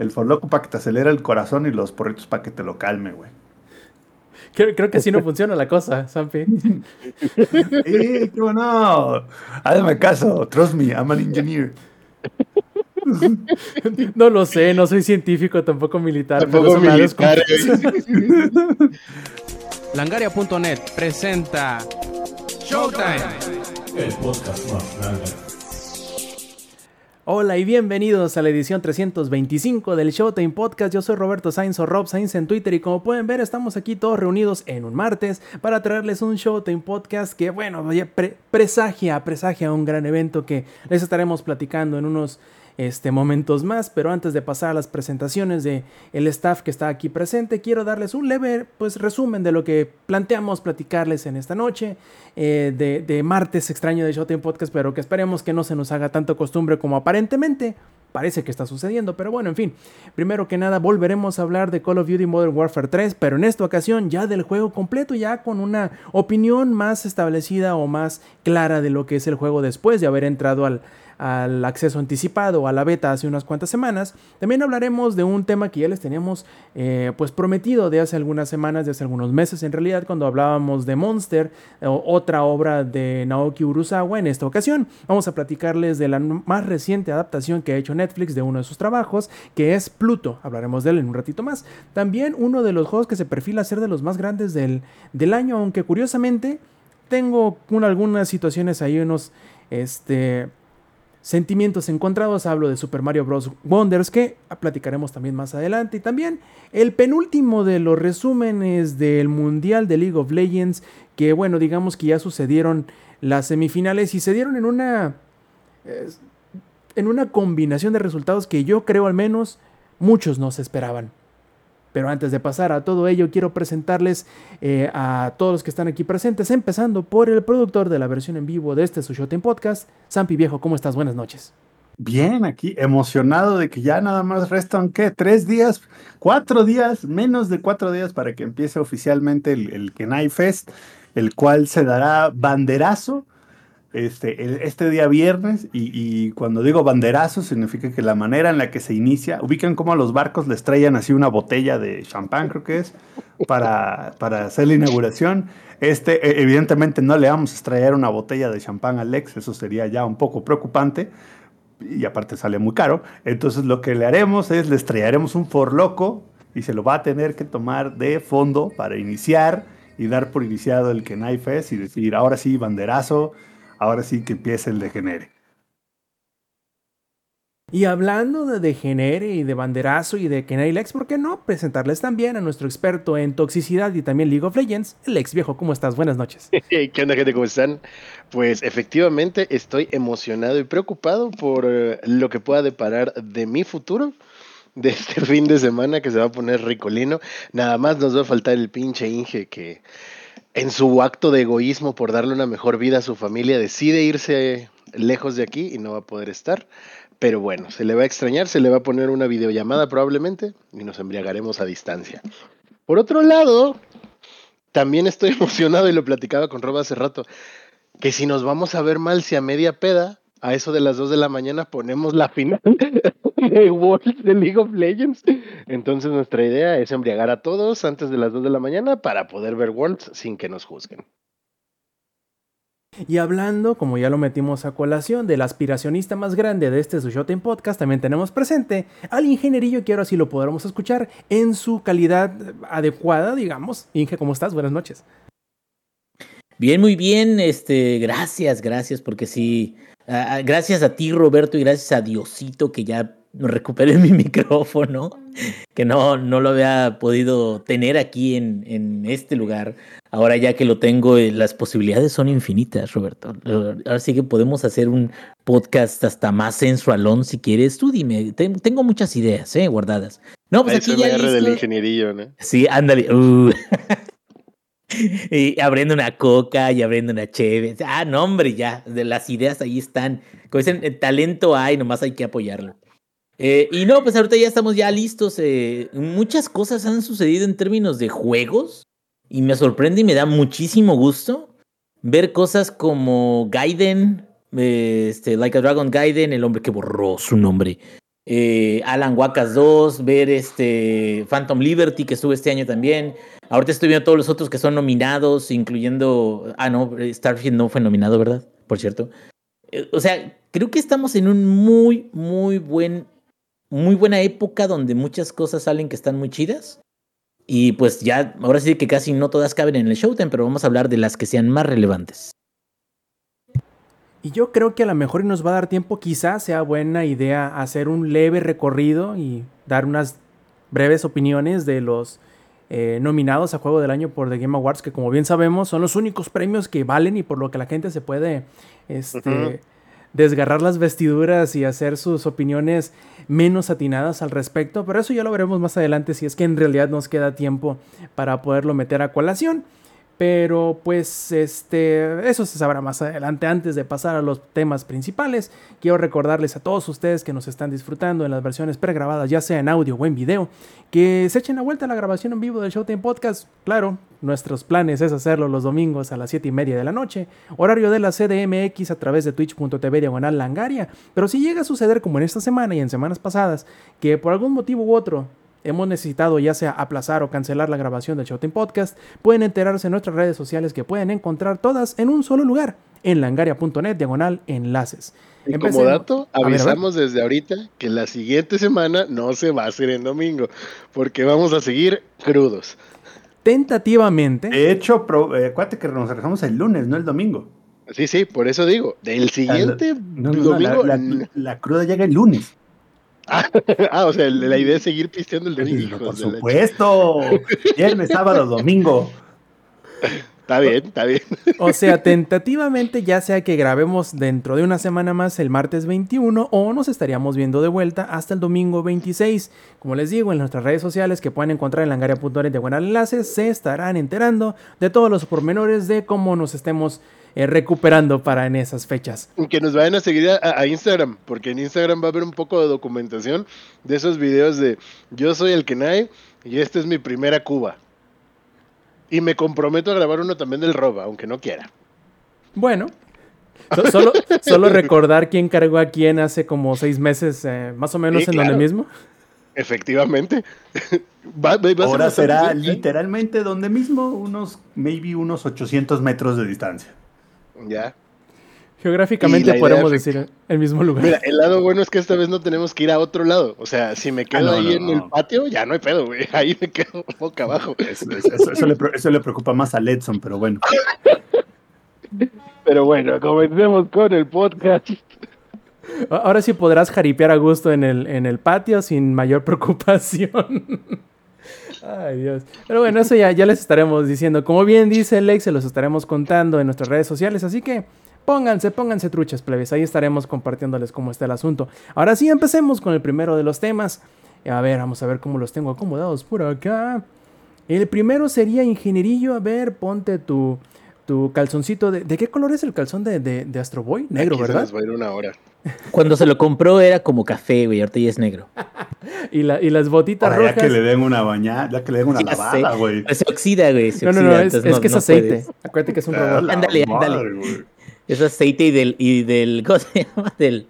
El forloco para que te acelere el corazón y los porritos para que te lo calme, güey. Creo, creo, que así no funciona la cosa, Sampi. ¡Eh, qué bueno! Hazme caso, trust me, I'm an engineer. No lo sé, no soy científico, tampoco militar. Tampoco militar. Langaria.net presenta Showtime. El podcast más Hola y bienvenidos a la edición 325 del Showtime Podcast. Yo soy Roberto Sainz o Rob Sainz en Twitter y como pueden ver estamos aquí todos reunidos en un martes para traerles un Showtime Podcast que bueno, presagia, presagia un gran evento que les estaremos platicando en unos este, momentos más, pero antes de pasar a las presentaciones de el staff que está aquí presente, quiero darles un leve pues, resumen de lo que planteamos platicarles en esta noche eh, de, de, martes extraño de Showtime Podcast, pero que esperemos que no se nos haga tanto costumbre como aparentemente parece que está sucediendo, pero bueno, en fin. Primero que nada, volveremos a hablar de Call of Duty Modern Warfare 3, pero en esta ocasión ya del juego completo, ya con una opinión más establecida o más clara de lo que es el juego después de haber entrado al, al acceso anticipado, a la beta hace unas cuantas semanas. También hablaremos de un tema que ya les teníamos eh, pues prometido de hace algunas semanas, de hace algunos meses en realidad, cuando hablábamos de Monster, otra obra de Naoki Urusawa en esta ocasión. Vamos a platicarles de la más reciente adaptación que ha hecho Netflix de uno de sus trabajos, que es Pluto. Hablaremos de él en un ratito más. También uno de los juegos que se perfila ser de los más grandes del, del año, aunque curiosamente tengo algunas situaciones ahí, unos este, sentimientos encontrados. Hablo de Super Mario Bros. Wonders, que platicaremos también más adelante. Y también el penúltimo de los resúmenes del Mundial de League of Legends, que bueno, digamos que ya sucedieron las semifinales y se dieron en una. en una combinación de resultados que yo creo al menos muchos no se esperaban. Pero antes de pasar a todo ello, quiero presentarles eh, a todos los que están aquí presentes, empezando por el productor de la versión en vivo de este Sushoten Podcast, Sampi Viejo. ¿Cómo estás? Buenas noches. Bien, aquí emocionado de que ya nada más restan, ¿qué? Tres días, cuatro días, menos de cuatro días para que empiece oficialmente el, el Kenai Fest, el cual se dará banderazo este, este día viernes y, cuando digo banderazo significa que la manera en la que se inicia, ubican como a los barcos les traían así una botella de champán, creo que es, para, para hacer la inauguración. Este, e, evidentemente no le vamos a extraer una botella de champán a Lex, eso sería ya un poco preocupante y aparte sale muy caro. Entonces lo que le haremos es le estrellaremos un forloco y se lo va a tener que tomar de fondo para iniciar y dar por iniciado el Kenai Fest y decir, ahora sí, banderazo, ahora sí que empieza el degenere. Y hablando de degenere y de banderazo y de Kenai Lex, ¿por qué no presentarles también a nuestro experto en toxicidad y también League of Legends, el ex viejo? ¿Cómo estás? Buenas noches. ¿Qué onda, gente? ¿Cómo están? Pues efectivamente estoy emocionado y preocupado por eh, lo que pueda deparar de mi futuro de este fin de semana que se va a poner ricolino. Nada más nos va a faltar el pinche Inge que en su acto de egoísmo por darle una mejor vida a su familia, decide irse lejos de aquí y no va a poder estar. Pero bueno, se le va a extrañar, se le va a poner una videollamada probablemente y nos embriagaremos a distancia. Por otro lado, también estoy emocionado y lo platicaba con Rob hace rato, que si nos vamos a ver mal si a media peda, a eso de las 2 de la mañana ponemos la final de Worlds de League of Legends. Entonces nuestra idea es embriagar a todos antes de las 2 de la mañana para poder ver Worlds sin que nos juzguen. Y hablando, como ya lo metimos a colación, del aspiracionista más grande de este Sushoten Podcast, también tenemos presente al ingenierillo que ahora sí lo podremos escuchar en su calidad adecuada, digamos. Inge, ¿cómo estás? Buenas noches. Bien, muy bien. Este, gracias, gracias, porque sí. Uh, gracias a ti, Roberto, y gracias a Diosito que ya recuperé mi micrófono, que no, no lo había podido tener aquí en, en este lugar. Ahora ya que lo tengo, eh, las posibilidades son infinitas, Roberto. Ahora sí que podemos hacer un podcast hasta más sensualón si quieres. Tú dime, tengo muchas ideas eh, guardadas. No, pues aquí ya del ingenierillo, ¿no? Sí, ándale. Uh. y abriendo una coca y abriendo una cheve. Ah, no, hombre, ya. De las ideas ahí están. Como dicen, el talento hay, nomás hay que apoyarlo. Eh, y no, pues ahorita ya estamos ya listos. Eh, muchas cosas han sucedido en términos de juegos y me sorprende y me da muchísimo gusto ver cosas como Gaiden, este, Like a Dragon Gaiden, el hombre que borró su nombre. eh, Alan Wakas 2, ver este Phantom Liberty que estuvo este año también. Ahorita estoy viendo todos los otros que son nominados, incluyendo. Ah, no, Starfield no fue nominado, ¿verdad? Por cierto. Eh, o sea, creo que estamos en un muy, muy buen. Muy buena época donde muchas cosas salen que están muy chidas. Y pues ya, ahora sí que casi no todas caben en el Showtime, pero vamos a hablar de las que sean más relevantes. Y yo creo que a lo mejor nos va a dar tiempo, quizás sea buena idea hacer un leve recorrido y dar unas breves opiniones de los eh, nominados a Juego del Año por The Game Awards, que como bien sabemos son los únicos premios que valen y por lo que la gente se puede este, desgarrar las vestiduras y hacer sus opiniones menos atinadas al respecto. Pero eso ya lo veremos más adelante si es que en realidad nos queda tiempo para poderlo meter a colación. Pero pues este, eso se sabrá más adelante. Antes de pasar a los temas principales, quiero recordarles a todos ustedes que nos están disfrutando en las versiones pregrabadas, ya sea en audio o en video, que se echen a vuelta a la grabación en vivo del Showtime Podcast. Claro, nuestros planes es hacerlo los domingos a las 7 y media de la noche, horario de la CDMX a través de twitch.tv diagonal langaria. Pero si llega a suceder como en esta semana y en semanas pasadas, que por algún motivo u otro hemos necesitado ya sea aplazar o cancelar la grabación del Showtime Podcast, pueden enterarse en nuestras redes sociales que pueden encontrar todas en un solo lugar, en langaria.net diagonal enlaces. Y como dato, avisamos desde ahorita que la siguiente semana no se va a hacer en domingo, porque vamos a seguir crudos. Tentativamente. De hecho, eh, acuérdate que nos regresamos el lunes, no el domingo. Sí, sí, por eso digo, del siguiente domingo. la, cruda llega el lunes. ah, o sea, la idea es seguir pisteando el domingo. Por supuesto. Viernes, sábado, domingo. Está bien, está bien. O sea, tentativamente, ya sea que grabemos dentro de una semana más el martes 21 o nos estaríamos viendo de vuelta hasta el domingo 26. Como les digo, en nuestras redes sociales que pueden encontrar en langaria.net de buenas enlaces, se estarán enterando de todos los pormenores de cómo nos estemos eh, recuperando para en esas fechas. Que nos vayan a seguir a, Instagram, porque en Instagram va a haber un poco de documentación de esos videos de yo soy el Kenai y esta es mi primera Cuba. Y me comprometo a grabar uno también del Roba, aunque no quiera. Bueno, solo, solo recordar quién cargó a quién hace como seis meses, eh, más o menos en donde mismo. Efectivamente. Ahora será literalmente donde mismo, unos, maybe unos 800 metros de distancia. Ya. Geográficamente podemos decir el mismo lugar. Mira, el lado bueno es que esta vez no tenemos que ir a otro lado. O sea, si me quedo ah, ahí en el patio, ya no hay pedo, güey. Ahí me quedo boca abajo. Eso, le, preocupa más a Letson, pero bueno. Pero bueno, comencemos con el podcast. Ahora sí podrás jaripear a gusto en el, en el patio sin mayor preocupación. Ay, Dios. Pero bueno, eso ya, ya les estaremos diciendo. Como bien dice Lex, se los estaremos contando en nuestras redes sociales. Así que pónganse, pónganse truchas, plebes. Ahí estaremos compartiéndoles cómo está el asunto. Ahora sí, empecemos con el primero de los temas. A ver, vamos a ver cómo los tengo acomodados por acá. El primero sería ingenierillo. A ver, ponte tu, tu calzoncito. De, qué color es el calzón de, de, Astro Boy? Negro, ¿verdad? va a ir una hora. Cuando se lo compró era como café, güey, ahorita ya es negro. y, la, y las botitas rojas. Ya que le den una bañada, ya que le den una lavada, güey. Se oxida, güey. no, no, no, es, que es aceite. Acuérdate que es un robot. ándale, ándale. Es aceite y del, y del, ¿cómo se llama? Del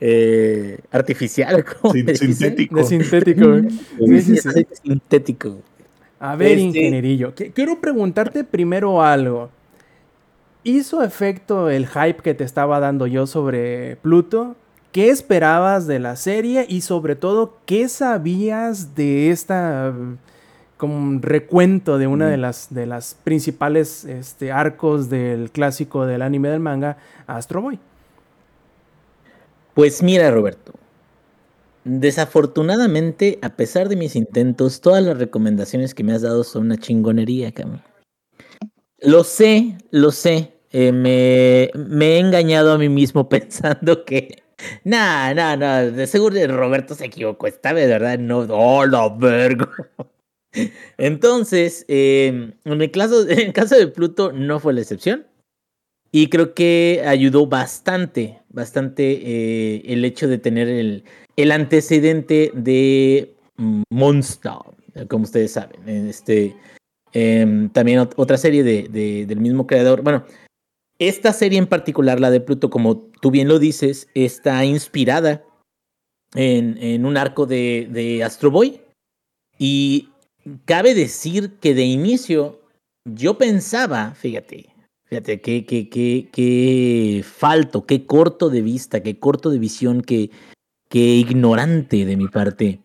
eh, artificial, ¿cómo Sintético. De sintético, güey. Sí, sí, Sintético. A ver, este ingenierillo, quiero preguntarte primero algo. ¿Hizo efecto el hype que te estaba dando yo sobre Pluto? ¿Qué esperabas de la serie? Y sobre todo, ¿qué sabías de esta como recuento de una de las, de las principales este, arcos del clásico del anime del manga, Astro Boy? Pues mira, Roberto. Desafortunadamente, a pesar de mis intentos, todas las recomendaciones que me has dado son una chingonería, Cami. Lo sé, lo sé, eh, me, he engañado a mí mismo pensando que. Nah, nah, nah. De seguro Roberto se equivocó. Esta vez, de verdad, no. ¡Oh, la verga! Entonces, em, en, el caso, en el caso de Pluto no fue la excepción. Y creo que ayudó bastante, bastante eh, el hecho de tener el, el antecedente de Monster, como ustedes saben. Este, em, también otra serie de, del mismo creador. Bueno, esta serie en particular, la de Pluto, como tú bien lo dices, está inspirada en, en un arco de, de Astro Boy. Y cabe decir que de inicio yo pensaba, fíjate, fíjate, qué, qué, qué, qué falto, qué corto de vista, qué corto de visión, qué, qué ignorante de mi parte.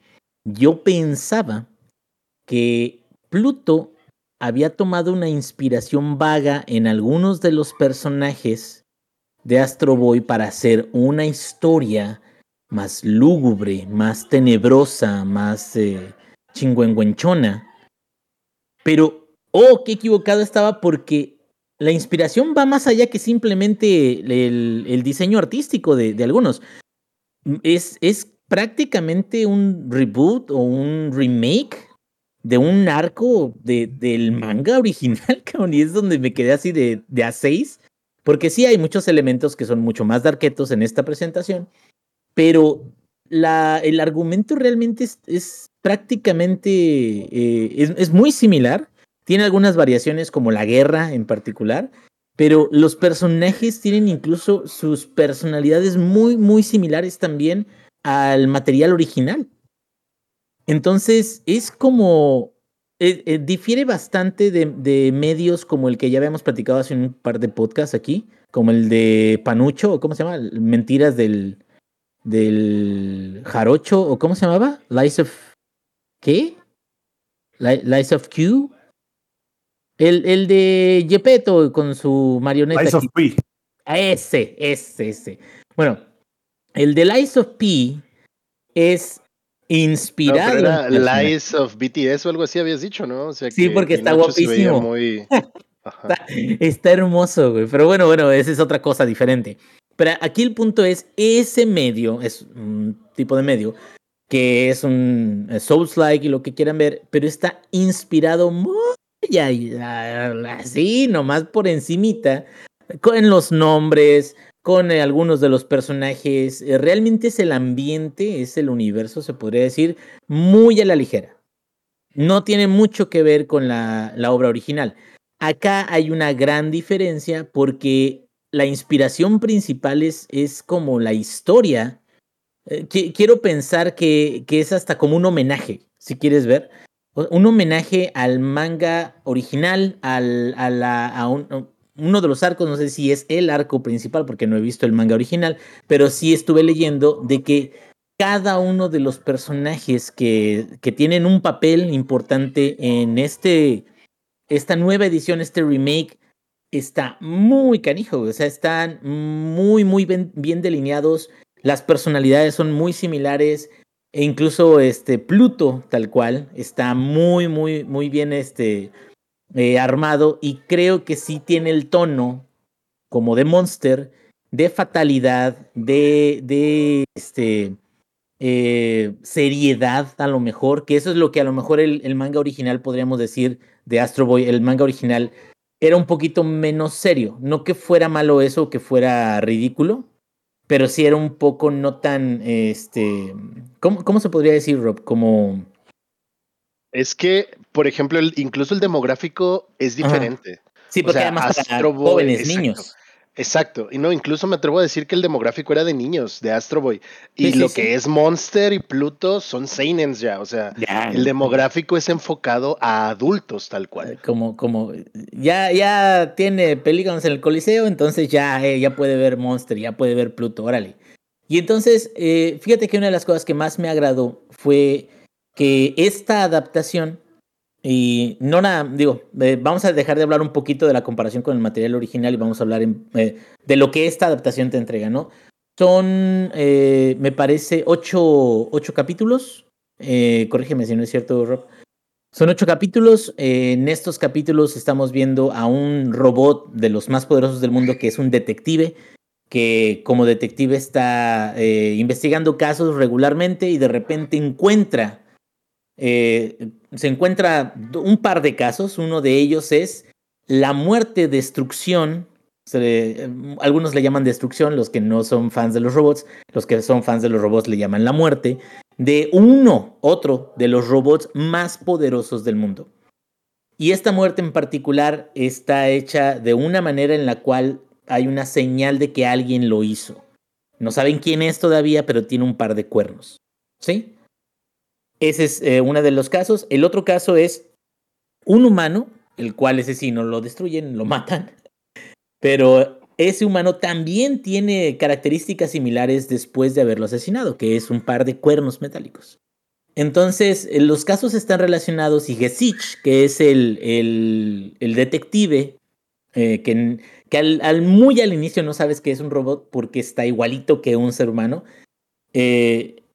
Yo pensaba que Pluto había tomado una inspiración vaga en algunos de los personajes de Astro Boy para hacer una historia más lúgubre, más tenebrosa, más eh, chingüengüenchona. Pero, oh, qué equivocado estaba porque la inspiración va más allá que simplemente el, diseño artístico de, de algunos. Es, es prácticamente un reboot o un remake de un arco de, del manga original, cabrón, y es donde me quedé así de, de A6, porque sí hay muchos elementos que son mucho más darquetos en esta presentación, pero la, el argumento realmente es, es prácticamente, eh, es, es muy similar, tiene algunas variaciones como la guerra en particular, pero los personajes tienen incluso sus personalidades muy, muy similares también al material original. Entonces, es como. eh, eh, difiere bastante de, de medios como el que ya habíamos platicado hace un par de podcasts aquí, como el de Panucho, cómo se llama, Mentiras del, del Jarocho, o cómo se llamaba, Lies of. ¿Qué? Li- Lies of Q. El, el de Gepetto con su marioneta. Lies of. P. A ese, ese, ese. Bueno, el de Lies of P es No, inspirado. pero en era. Lies of BTS o algo así habías dicho, ¿no? O sea Sí, que porque está guapísimo. muy... Está, está hermoso, güey. Pero bueno, bueno, esa es otra cosa diferente. Pero aquí el punto es, ese medio, es un tipo de medio, que es un eh, Souls-like y lo que quieran ver, pero está inspirado muy así, nomás por encimita, con los nombres, con eh, algunos de los personajes. Eh, realmente es el ambiente, es el universo, se podría decir, muy a la ligera. No tiene mucho que ver con la, la obra original. Acá hay una gran diferencia porque la inspiración principal es, es como la historia. Eh, qui- quiero pensar que, que es hasta como un homenaje, si quieres ver. Un homenaje al manga original, al, a, la, a un- uno de los arcos, no sé si es el arco principal, porque no he visto el manga original, pero sí estuve leyendo de que cada uno de los personajes que, que tienen un papel importante en este, esta nueva edición, este remake, está muy canijo, o sea, están muy, muy bien, bien delineados, las personalidades son muy similares, e incluso este Pluto, tal cual, está muy, muy, muy bien este, eh, armado, y creo que sí tiene el tono, como de Monster, de fatalidad, de, de este, eh, seriedad a lo mejor, que eso es lo que a lo mejor el, el manga original podríamos decir de Astro Boy, el manga original era un poquito menos serio, no que fuera malo eso que fuera ridículo, pero sí era un poco no tan, este, ¿cómo, cómo se podría decir, Rob? Como, Es que, por ejemplo, el- incluso el demográfico es Ajá. diferente. sí, O porque sea, además Astro Boy, jóvenes, exacto. niños. Exacto. Y no, incluso me atrevo a decir que el demográfico era de niños, de Astro Boy. Y Sí, sí, lo sí. que es Monster y Pluto son Seinens ya. O sea, Ya, el demográfico es enfocado a adultos, tal cual. como, como ya, ya tiene películas en el Coliseo, entonces ya, eh, ya puede ver Monster, ya puede ver Pluto, órale. Y entonces, eh, fíjate que una de las cosas que más me agradó fue que esta adaptación, y no nada, digo, eh, vamos a dejar de hablar un poquito de la comparación con el material original y vamos a hablar eh, de lo que esta adaptación te entrega, ¿no? Son, eh, me parece, ocho, ocho capítulos. Corrígeme si no es cierto, Rob. Son ocho capítulos. en estos capítulos estamos viendo a un robot de los más poderosos del mundo que es un detective que como detective está investigando casos regularmente y de repente encuentra, eh, se encuentra un par de casos. Uno de ellos es la muerte, destrucción. algunos le llaman destrucción, los que no son fans de los robots, los que son fans de los robots le llaman la muerte, de uno, otro de los robots más poderosos del mundo. Y esta muerte en particular está hecha de una manera en la cual hay una señal de que alguien lo hizo. No saben quién es todavía, pero tiene un par de cuernos. ¿Sí? Ese es eh, uno de los casos. El otro caso es un humano, el cual ese sí no lo destruyen, lo matan. Pero ese humano también tiene características similares después de haberlo asesinado, que es un par de cuernos metálicos. Entonces, eh, los casos están relacionados y Gesich, que es el, el, detective, eh, que, que al, muy al inicio no sabes que es un robot porque está igualito que un ser humano,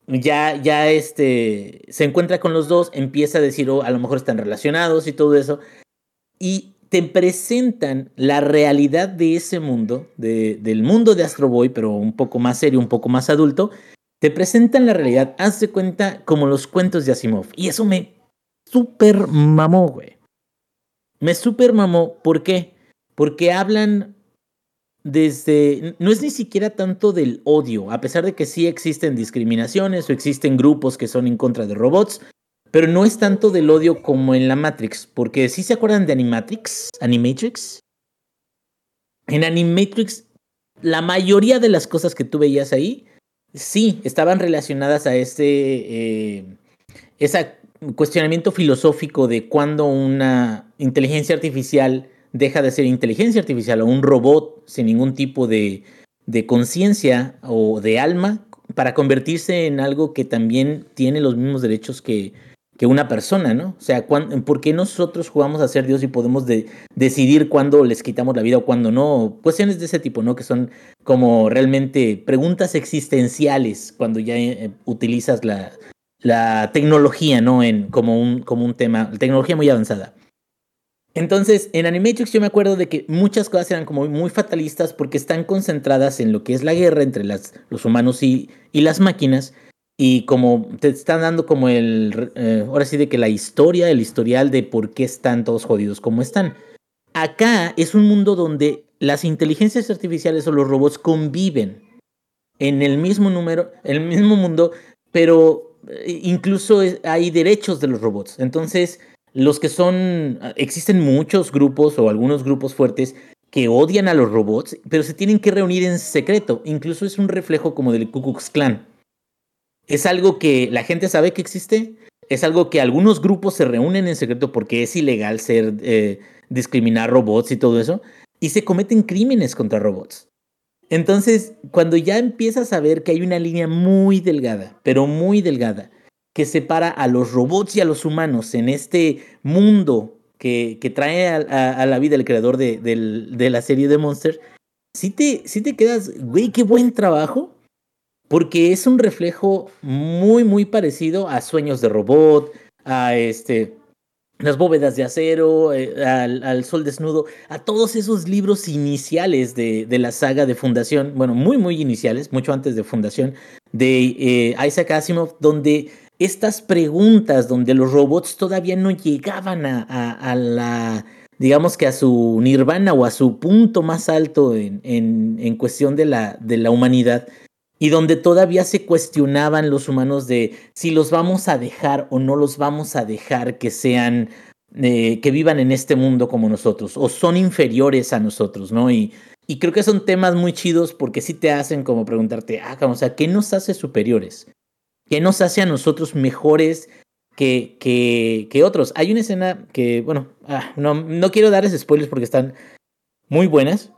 ya, ya este, se encuentra con los dos, empieza a decir, oh, a lo mejor están relacionados y todo eso, y te presentan la realidad de ese mundo, de, del mundo de Astro Boy, pero un poco más serio, un poco más adulto, te presentan la realidad, haz de cuenta, como los cuentos de Asimov. Y eso me super mamó, güey. Me super mamó. ¿Por qué? Porque hablan desde, no es ni siquiera tanto del odio, a pesar de que sí existen discriminaciones o existen grupos que son en contra de robots, pero no es tanto del odio como en la Matrix, porque si se acuerdan de Animatrix, Animatrix. En Animatrix, la mayoría de las cosas que tú veías ahí, sí, estaban relacionadas a ese, eh, ese cuestionamiento filosófico de cuando una inteligencia artificial deja de ser inteligencia artificial o un robot sin ningún tipo de, de conciencia o de alma para convertirse en algo que también tiene los mismos derechos que, que una persona, ¿no? O sea, ¿por qué nosotros jugamos a ser Dios y podemos decidir cuándo les quitamos la vida o cuándo no? Cuestiones de ese tipo, ¿no? Que son como realmente preguntas existenciales cuando ya eh, utilizas la, la tecnología, ¿no? En, como, un, como un tema, tecnología muy avanzada. Entonces, en Animatrix yo me acuerdo de que muchas cosas eran como muy fatalistas porque están concentradas en lo que es la guerra entre los humanos y, y las máquinas. Y como te están dando como el, eh, ahora sí de que la historia, el historial de por qué están todos jodidos como están. Acá es un mundo donde las inteligencias artificiales o los robots conviven en el mismo número, en el mismo mundo, pero eh, incluso hay derechos de los robots. Entonces, los que son, existen muchos grupos o algunos grupos fuertes que odian a los robots, pero se tienen que reunir en secreto. Incluso es un reflejo como del Ku Klux Klan. Es algo que la gente sabe que existe, es algo que algunos grupos se reúnen en secreto porque es ilegal ser eh, discriminar robots y todo eso, y se cometen crímenes contra robots. Entonces, cuando ya empiezas a ver que hay una línea muy delgada, pero muy delgada, que separa a los robots y a los humanos en este mundo que, que trae a, la vida el creador de, de, la serie de Monster, si te, te quedas, güey, qué buen trabajo, porque es un reflejo muy, muy parecido a Sueños de Robot, a este, las bóvedas de acero, eh, al, sol desnudo, a todos esos libros iniciales de, de, la saga de Fundación, bueno, muy, muy iniciales, mucho antes de Fundación, de eh, Isaac Asimov, donde estas preguntas donde los robots todavía no llegaban a, la, digamos que a su nirvana o a su punto más alto en, en, cuestión de la, de la humanidad, y donde todavía se cuestionaban los humanos de si los vamos a dejar o no los vamos a dejar que sean, eh, que vivan en este mundo como nosotros, o son inferiores a nosotros, ¿no? Y, y creo que son temas muy chidos porque sí te hacen como preguntarte, ah, o sea, ¿qué nos hace superiores? ¿Qué nos hace a nosotros mejores que, que, que otros? Hay una escena que, bueno, ah, no, no quiero darles spoilers porque están muy buenas.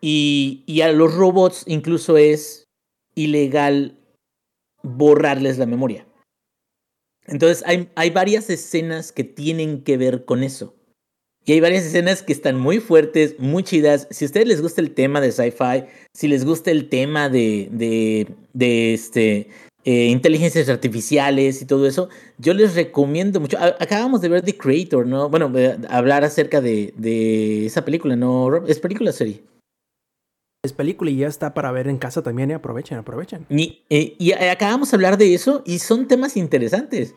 Y, y a los robots incluso es ilegal borrarles la memoria. Entonces hay, hay varias escenas que tienen que ver con eso. Y hay varias escenas que están muy fuertes, muy chidas. Si a ustedes les gusta el tema de sci-fi, si les gusta el tema de, de, de, este, eh, inteligencias artificiales y todo eso, yo les recomiendo mucho. acabamos de ver The Creator, ¿no? Bueno, eh, hablar acerca de, de esa película, ¿no? ¿Es película o serie? Es película y ya está para ver en casa también y aprovechen, aprovechen. Y, eh, y acabamos de hablar de eso y son temas interesantes.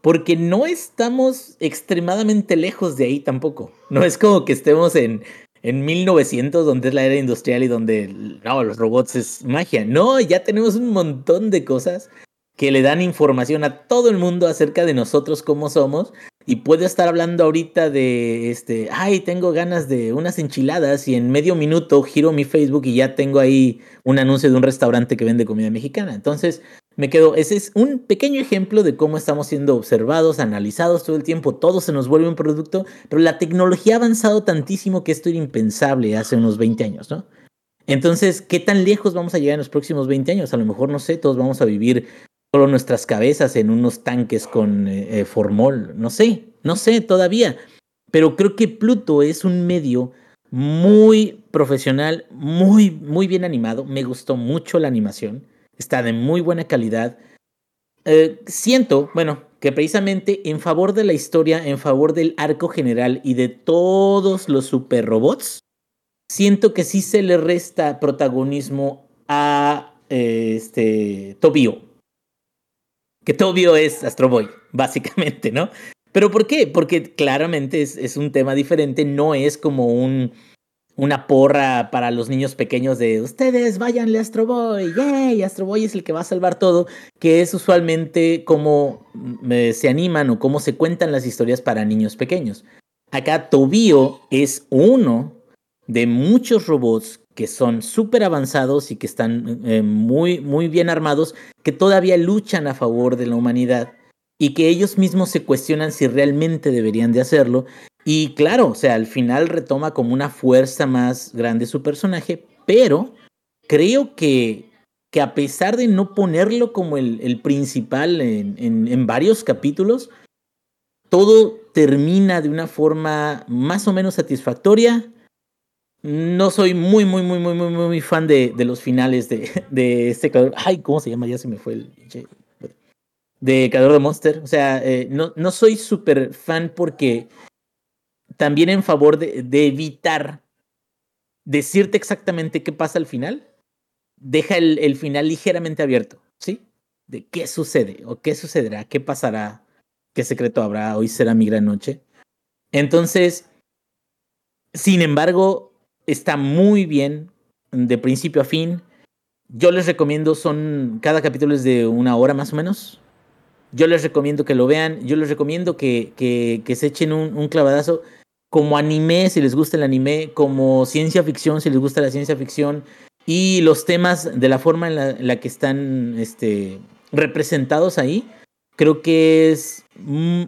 Porque no estamos extremadamente lejos de ahí tampoco. No es como que estemos en, en 1900, donde es la era industrial y donde no, los robots es magia. No, ya tenemos un montón de cosas que le dan información a todo el mundo acerca de nosotros cómo somos, y puedo estar hablando ahorita de, este, ay, tengo ganas de unas enchiladas y en medio minuto giro mi Facebook y ya tengo ahí un anuncio de un restaurante que vende comida mexicana. Entonces, me quedo, ese es un pequeño ejemplo de cómo estamos siendo observados, analizados todo el tiempo, todo se nos vuelve un producto, pero la tecnología ha avanzado tantísimo que esto era impensable hace unos 20 años, ¿no? Entonces, ¿qué tan lejos vamos a llegar en los próximos 20 años? A lo mejor, no sé, todos vamos a vivir solo nuestras cabezas en unos tanques con eh, eh, formol, no sé, no sé todavía, pero creo que Pluto es un medio muy profesional, muy, muy bien animado, me gustó mucho la animación está de muy buena calidad. Eh, siento, bueno, que precisamente en favor de la historia, en favor del arco general y de todos los super robots, siento que sí se le resta protagonismo a este Tobio. Que Tobio es Astro Boy, básicamente, ¿no? ¿Pero por qué? Porque claramente es, es un tema diferente, no es como un una porra para los niños pequeños de ustedes váyanle a Astro Boy, yay, Astro Boy es el que va a salvar todo, que es usualmente como mm, se animan o cómo se cuentan las historias para niños pequeños. Acá Tobio es uno de muchos robots que son súper avanzados y que están eh, muy, muy bien armados, que todavía luchan a favor de la humanidad y que ellos mismos se cuestionan si realmente deberían de hacerlo y claro, o sea, al final retoma como una fuerza más grande su personaje, pero creo que, que a pesar de no ponerlo como el, el principal en, en, varios capítulos, todo termina de una forma más o menos satisfactoria. No soy muy, muy, muy, muy, muy, muy fan de, de los finales de, de este. Ay, ¿cómo se llama? Ya se me fue el. De creador de Monster. O sea, eh, no, no soy súper fan porque también en favor de, evitar decirte exactamente qué pasa al final, deja el, final ligeramente abierto, ¿sí? De qué sucede o qué sucederá, qué pasará, qué secreto habrá, hoy será mi gran noche. Entonces, sin embargo, está muy bien de principio a fin. Yo les recomiendo, son, cada capítulo es de una hora más o menos. Yo les recomiendo que lo vean, yo les recomiendo que, se echen un, clavadazo. Como anime, si les gusta el anime, como ciencia ficción, si les gusta la ciencia ficción, y los temas de la forma en la, que están este, representados ahí, creo que es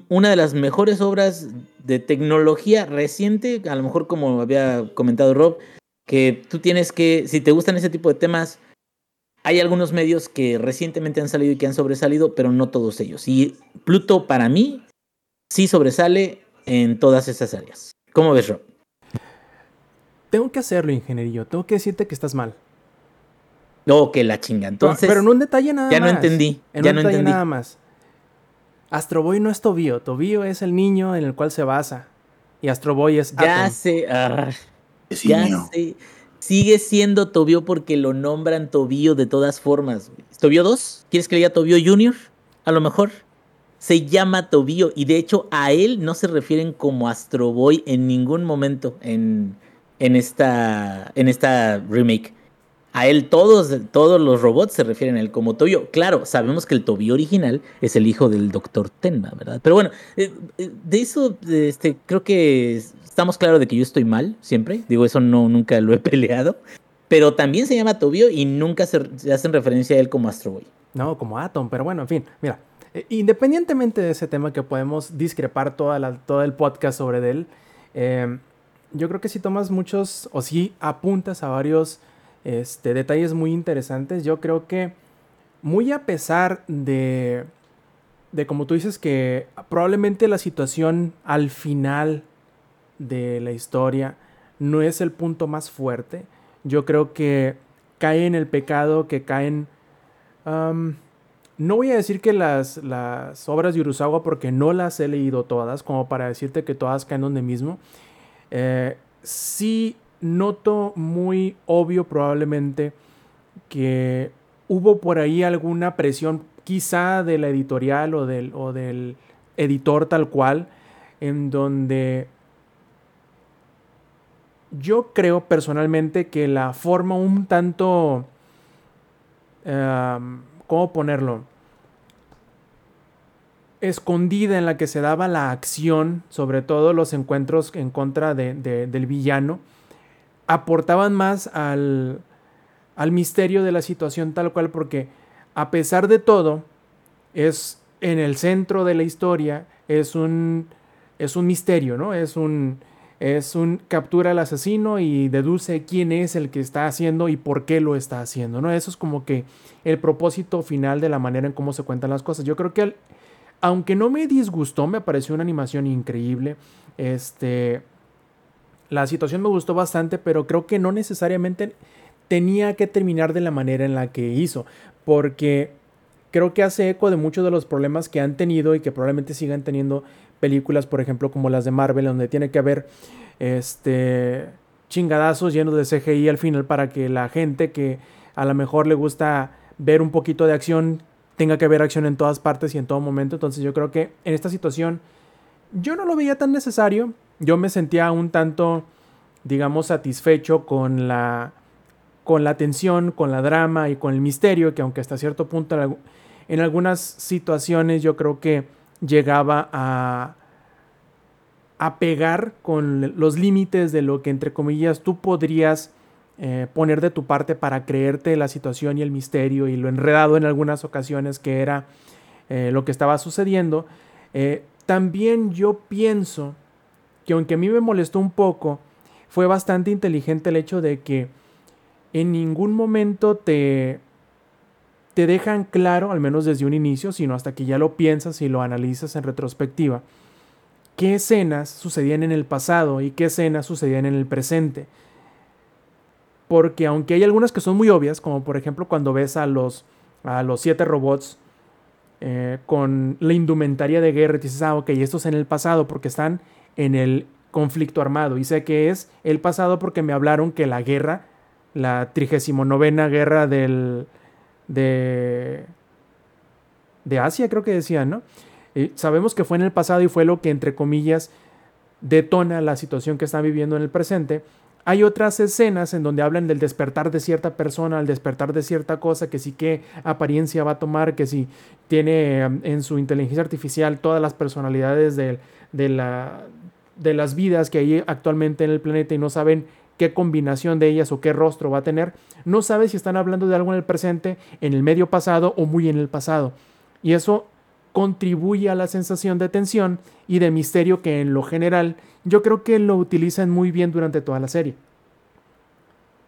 una de las mejores obras de tecnología reciente, a lo mejor como había comentado Rob, que tú tienes que, si te gustan ese tipo de temas, hay algunos medios que recientemente han salido y que han sobresalido, pero no todos ellos. Y Pluto para mí sí sobresale en todas esas áreas. ¿Cómo ves, Rob? Tengo que hacerlo, ingenierillo. Tengo que decirte que estás mal. No, que la chinga. Entonces. Pero en un detalle nada ya más. No entendí. En ya un no detalle entendí. nada más. Astro Boy no es Tobío. Tobío es el niño en el cual se basa. Y Astro Boy es. Ya Atom. sé. Ah, ya sé. Sigue siendo Tobío porque lo nombran Tobío de todas formas. ¿Tobío 2? ¿Quieres que le diga Tobío Junior? A lo mejor se llama Tobío y de hecho a él no se refieren como Astro Boy en ningún momento en, en, esta, en esta remake. A él todos, todos los robots se refieren a él como Tobio. Claro, sabemos que el Tobio original es el hijo del Dr. Tenma, ¿verdad? Pero bueno, eh, eh, de eso este, creo que estamos claros de que yo estoy mal siempre. Digo, eso no, nunca lo he peleado. Pero también se llama Tobio y nunca se, hacen referencia a él como Astro Boy. No, como Atom, pero bueno, en fin, mira, eh, independientemente de ese tema que podemos discrepar toda la, todo el podcast sobre él, eh, yo creo que si tomas muchos o si apuntas a varios este, detalles muy interesantes, yo creo que muy a pesar de, de, como tú dices, que probablemente la situación al final de la historia no es el punto más fuerte, yo creo que cae en el pecado que caen... No voy a decir que las, las obras de Urusawa porque no las he leído todas, como para decirte que todas caen donde mismo. Eh, sí noto muy obvio probablemente que hubo por ahí alguna presión quizá de la editorial o del, o del editor tal cual, en donde yo creo personalmente que la forma un tanto... Um, ¿Cómo ponerlo? escondida en la que se daba la acción, sobre todo los encuentros en contra de, del villano, aportaban más al, al misterio de la situación tal cual, porque a pesar de todo, es en el centro de la historia, es un, es un misterio, ¿no? Es un, es un captura al asesino y deduce quién es el que está haciendo y por qué lo está haciendo, ¿no? Eso es como que el propósito final de la manera en cómo se cuentan las cosas. Yo creo que aunque no me disgustó, me pareció una animación increíble. Este la situación me gustó bastante, pero creo que no necesariamente tenía que terminar de la manera en la que hizo, porque creo que hace eco de muchos de los problemas que han tenido y que probablemente sigan teniendo películas, por ejemplo, como las de Marvel, donde tiene que haber este chingadazos llenos de CGI al final para que la gente que a lo mejor le gusta ver un poquito de acción tenga que ver acción en todas partes y en todo momento. Entonces yo creo que en esta situación yo no lo veía tan necesario. Yo me sentía un tanto, digamos, satisfecho con la con la tensión, con la drama y con el misterio, que aunque hasta cierto punto en algunas situaciones yo creo que llegaba a, a pegar con los límites de lo que entre comillas tú podrías eh, poner de tu parte para creerte la situación y el misterio y lo enredado en algunas ocasiones que era eh, lo que estaba sucediendo. Eh, también yo pienso que aunque a mí me molestó un poco, fue bastante inteligente el hecho de que en ningún momento te te dejan claro, al menos desde un inicio, sino hasta que ya lo piensas y lo analizas en retrospectiva, qué escenas sucedían en el pasado y qué escenas sucedían en el presente. Porque aunque hay algunas que son muy obvias, como por ejemplo cuando ves a los, a los siete robots eh, con la indumentaria de guerra y dices, ah, ok, esto es en el pasado porque están en el conflicto armado. Y sé que es el pasado porque me hablaron que la guerra, la 39 guerra del, de, de Asia, creo que decían, ¿no? sabemos que fue en el pasado y fue lo que, entre comillas, detona la situación que están viviendo en el presente. Hay otras escenas en donde hablan del despertar de cierta persona, al despertar de cierta cosa, que sí qué apariencia va a tomar, que si tiene um, en su inteligencia artificial todas las personalidades de, de, la, de las vidas que hay actualmente en el planeta y no saben qué combinación de ellas o qué rostro va a tener, no sabe si están hablando de algo en el presente, en el medio pasado o muy en el pasado. Y eso contribuye a la sensación de tensión y de misterio que en lo general yo creo que lo utilizan muy bien durante toda la serie.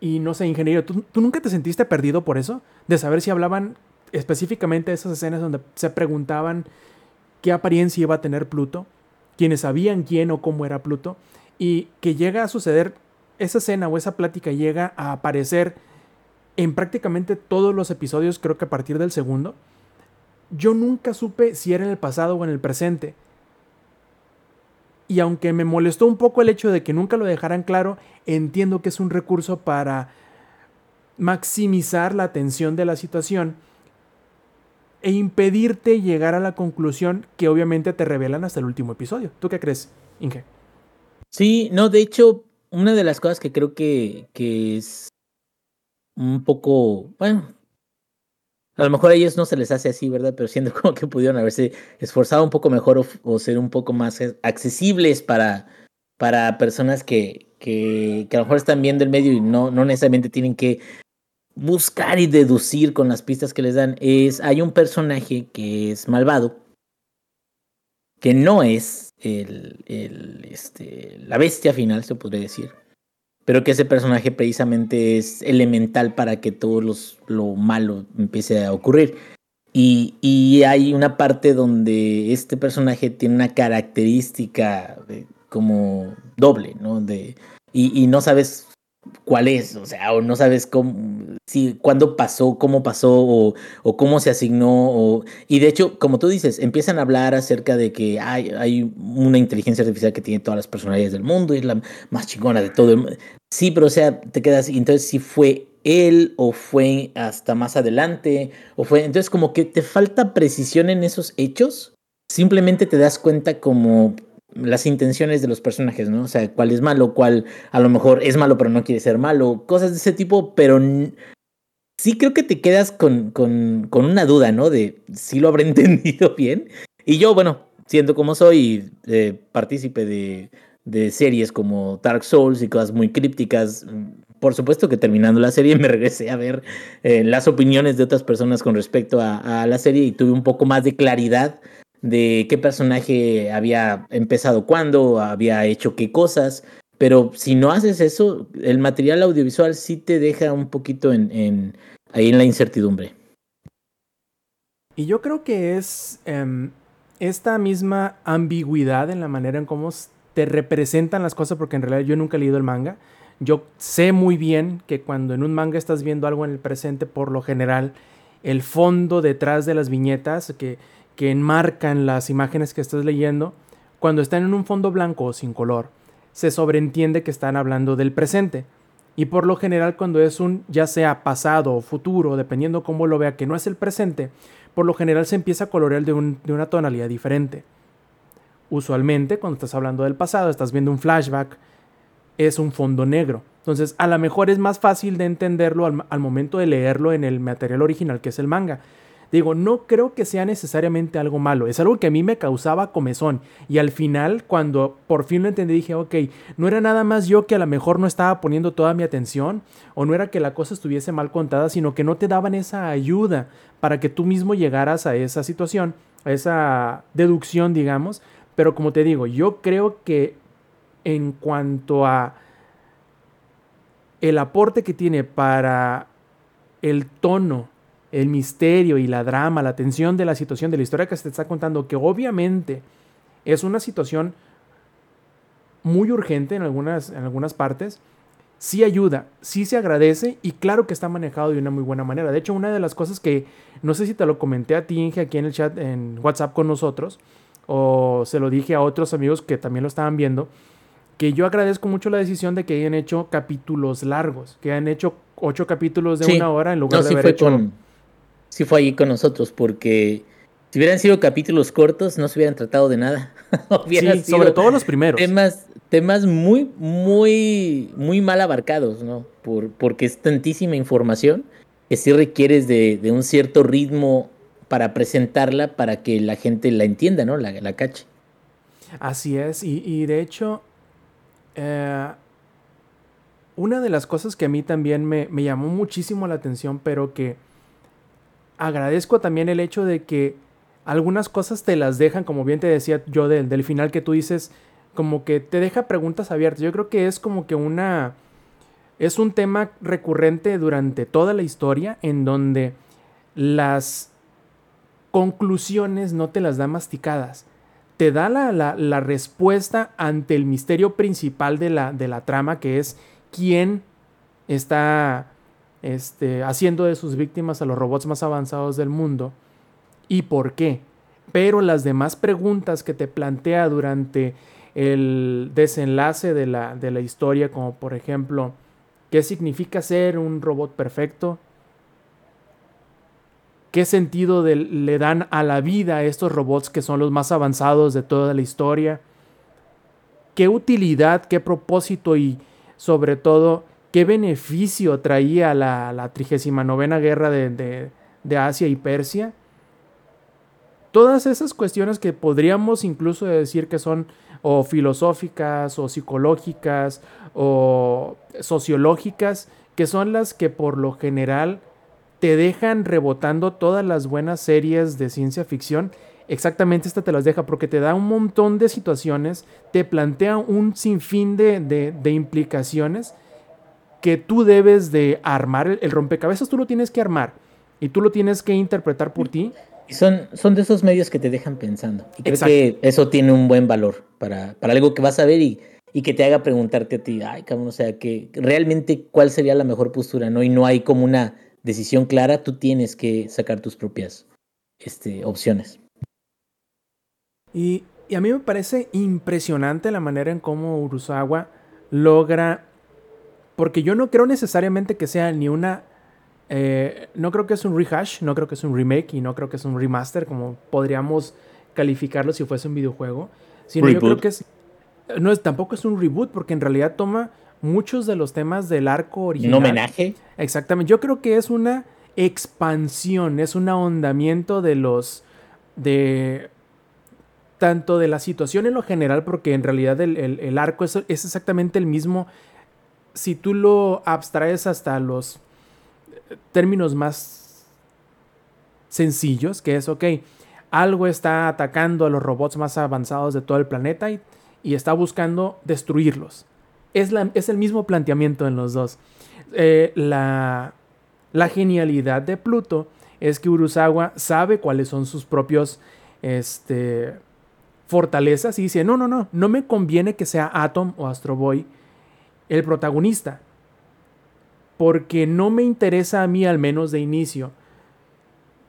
Y no sé, ingeniero, ¿tú, nunca te sentiste perdido por eso? De saber si hablaban específicamente de esas escenas donde se preguntaban qué apariencia iba a tener Pluto, quienes sabían quién o cómo era Pluto, y que llega a suceder esa escena o esa plática llega a aparecer en prácticamente todos los episodios, creo que a partir del segundo, yo nunca supe si era en el pasado o en el presente. Y aunque me molestó un poco el hecho de que nunca lo dejaran claro, entiendo que es un recurso para maximizar la atención de la situación e impedirte llegar a la conclusión que obviamente te revelan hasta el último episodio. ¿Tú qué crees, Inge? Sí, no, de hecho, una de las cosas que creo que, que es un poco, bueno, a lo mejor a ellos no se les hace así, ¿verdad? Pero siento como que pudieron haberse esforzado un poco mejor o, ser un poco más accesibles para, para personas que, que, que, a lo mejor están viendo el medio y no, no necesariamente tienen que buscar y deducir con las pistas que les dan. Es, hay un personaje que es malvado, que no es el, este, la bestia final, se podría decir. Pero que ese personaje precisamente es elemental para que todo lo malo empiece a ocurrir. Y, y, hay una parte donde este personaje tiene una característica como doble, ¿no? De, y, y, no sabes cuál es, o sea, o no sabes cómo, si, cuándo pasó, cómo pasó, o, cómo se asignó, y de hecho, como tú dices, empiezan a hablar acerca de que hay, hay una inteligencia artificial que tiene todas las personalidades del mundo y es la más chingona de todo el mundo. Sí, pero o sea, te quedas, entonces si fue él o fue hasta más adelante, o fue, entonces como que te falta precisión en esos hechos, simplemente te das cuenta como las intenciones de los personajes, ¿no? O sea, cuál es malo, cuál a lo mejor es malo pero no quiere ser malo, cosas de ese tipo, pero sí creo que te quedas con, con, con una duda, ¿no? De si lo habré entendido bien. Y yo, bueno, siendo como soy, eh, partícipe de, de series como Dark Souls y cosas muy crípticas, por supuesto que terminando la serie me regresé a ver eh, las opiniones de otras personas con respecto a, la serie y tuve un poco más de claridad de qué personaje había empezado cuándo, había hecho qué cosas. Pero si no haces eso, el material audiovisual sí te deja un poquito en, en ahí en la incertidumbre. Y yo creo que es eh, esta misma ambigüedad en la manera en cómo te representan las cosas, porque en realidad yo nunca he leído el manga. Yo sé muy bien que cuando en un manga estás viendo algo en el presente, por lo general, el fondo detrás de las viñetas que, que enmarcan las imágenes que estás leyendo, cuando están en un fondo blanco o sin color, se sobreentiende que están hablando del presente. Y por lo general cuando es un ya sea pasado o futuro, dependiendo cómo lo vea, que no es el presente, por lo general se empieza a colorear de, un, de una tonalidad diferente. Usualmente cuando estás hablando del pasado, estás viendo un flashback, es un fondo negro. Entonces a lo mejor es más fácil de entenderlo al momento de leerlo en el material original que es el manga. Digo, no creo que sea necesariamente algo malo, es algo que a mí me causaba comezón. Y al final, cuando por fin lo entendí, dije, ok, no era nada más yo que a lo mejor no estaba poniendo toda mi atención, o no era que la cosa estuviese mal contada, sino que no te daban esa ayuda para que tú mismo llegaras a esa situación, a esa deducción, digamos. Pero como te digo, yo creo que en cuanto a el aporte que tiene para el tono el misterio y la drama, la tensión de la situación, de la historia que se te está contando, que obviamente es una situación muy urgente en algunas, en algunas partes, sí ayuda, sí se agradece y claro que está manejado de una muy buena manera. De hecho, una de las cosas que no sé si te lo comenté a ti, Inge, aquí en el chat, en WhatsApp con nosotros, o se lo dije a otros amigos que también lo estaban viendo, que yo agradezco mucho la decisión de que hayan hecho capítulos largos, que hayan hecho ocho capítulos de sí. una hora en lugar no, de sí haber hecho... Con, sí fue allí con nosotros, porque si hubieran sido capítulos cortos, no se hubieran tratado de nada. Sí, sobre todo los primeros. Temas, temas muy, muy, muy mal abarcados, ¿no? Por, porque es tantísima información que sí requieres de, de, un cierto ritmo para presentarla para que la gente la entienda, ¿no? La, la cache. Así es, y, y de hecho, eh, una de las cosas que a mí también me, me llamó muchísimo la atención, pero que agradezco también el hecho de que algunas cosas te las dejan, como bien te decía yo del, del, final que tú dices, como que te deja preguntas abiertas. Yo creo que es como que una... Es un tema recurrente durante toda la historia en donde las conclusiones no te las da masticadas. Te da la, la, la respuesta ante el misterio principal de la, de la trama, que es quién está este, haciendo de sus víctimas a los robots más avanzados del mundo y por qué. Pero las demás preguntas que te plantea durante el desenlace de la, de la historia, como por ejemplo, ¿qué significa ser un robot perfecto? ¿Qué sentido le dan a la vida a estos robots que son los más avanzados de toda la historia? ¿Qué utilidad, qué propósito y sobre todo qué beneficio traía la, la 39 guerra de, de, de Asia y Persia? todas esas cuestiones que podríamos incluso decir que son o filosóficas o psicológicas o sociológicas, que son las que por lo general te dejan rebotando todas las buenas series de ciencia ficción. Exactamente esta te las deja porque te da un montón de situaciones, te plantea un sinfín de, de, de implicaciones que tú debes de armar. El, el rompecabezas tú lo tienes que armar y tú lo tienes que interpretar por ti y son, son de esos medios que te dejan pensando. Y creo Exacto. que eso tiene un buen valor para, para algo que vas a ver y, y que te haga preguntarte a ti, ay, cabrón, o sea, que realmente cuál sería la mejor postura, ¿no? Y no hay como una decisión clara, tú tienes que sacar tus propias este, opciones. Y, y a mí me parece impresionante la manera en cómo Urusawa logra, porque yo no creo necesariamente que sea ni una eh, no creo que es un rehash, no creo que es un remake y no creo que es un remaster, como podríamos calificarlo si fuese un videojuego. Sino reboot. yo creo que es. No es, tampoco es un reboot, porque en realidad toma muchos de los temas del arco original. ¿Un homenaje? Exactamente. Yo creo que es una expansión, es un ahondamiento de los. de tanto de la situación en lo general, porque en realidad el, arco es, es, exactamente el mismo. Si tú lo abstraes hasta los términos más sencillos, que es, ok, algo está atacando a los robots más avanzados de todo el planeta y, está buscando destruirlos. Es, la, es, el mismo planteamiento en los dos. Eh, la, la, genialidad de Pluto es que Urusawa sabe cuáles son sus propios este, fortalezas y dice, no, no, no, no me conviene que sea Atom o Astro Boy el protagonista. Porque no me interesa a mí, al menos de inicio,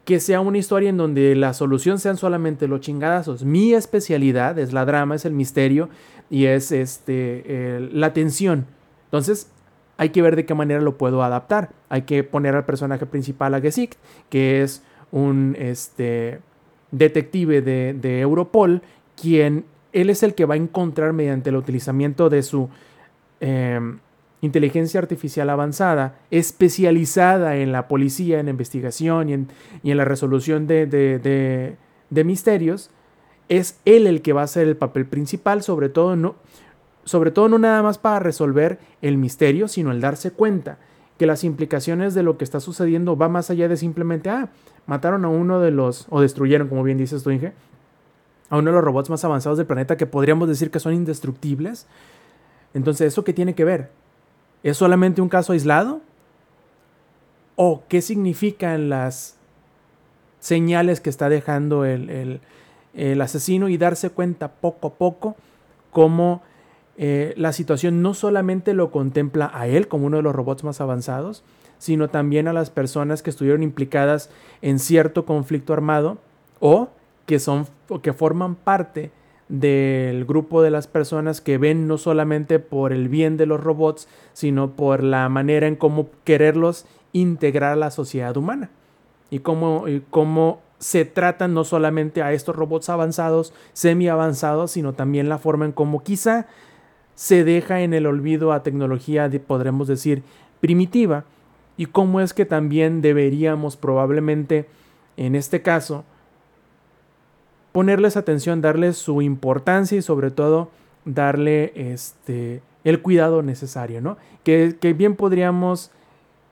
que sea una historia en donde la solución sean solamente los chingadazos. Mi especialidad es la drama, es el misterio y es este, la tensión. Entonces, hay que ver de qué manera lo puedo adaptar. Hay que poner al personaje principal a Gesicht, que es un este, detective de, Europol, quien él es el que va a encontrar mediante el utilizamiento de su em, inteligencia artificial avanzada, especializada en la policía, en investigación y en, la resolución de, misterios, es él el que va a ser el papel principal, sobre todo no, sobre todo no nada más para resolver el misterio, sino el darse cuenta que las implicaciones de lo que está sucediendo va más allá de simplemente, ah, mataron a uno de los, o destruyeron, como bien dices tú, Inge, a uno de los robots más avanzados del planeta que podríamos decir que son indestructibles. Entonces, ¿eso qué tiene que ver? ¿Es solamente un caso aislado? ¿O qué significan las señales que está dejando el, asesino y darse cuenta poco a poco cómo eh, la situación no solamente lo contempla a él como uno de los robots más avanzados, sino también a las personas que estuvieron implicadas en cierto conflicto armado o que, son, o que forman parte del grupo de las personas que ven no solamente por el bien de los robots, sino por la manera en cómo quererlos integrar a la sociedad humana. Y cómo, cómo se tratan no solamente a estos robots avanzados, semi avanzados, sino también la forma en cómo quizá se deja en el olvido a tecnología, de, podremos decir, primitiva, y cómo es que también deberíamos probablemente, en este caso, ponerles atención, darles su importancia y sobre todo darle este, el cuidado necesario, ¿no? Que, que bien podríamos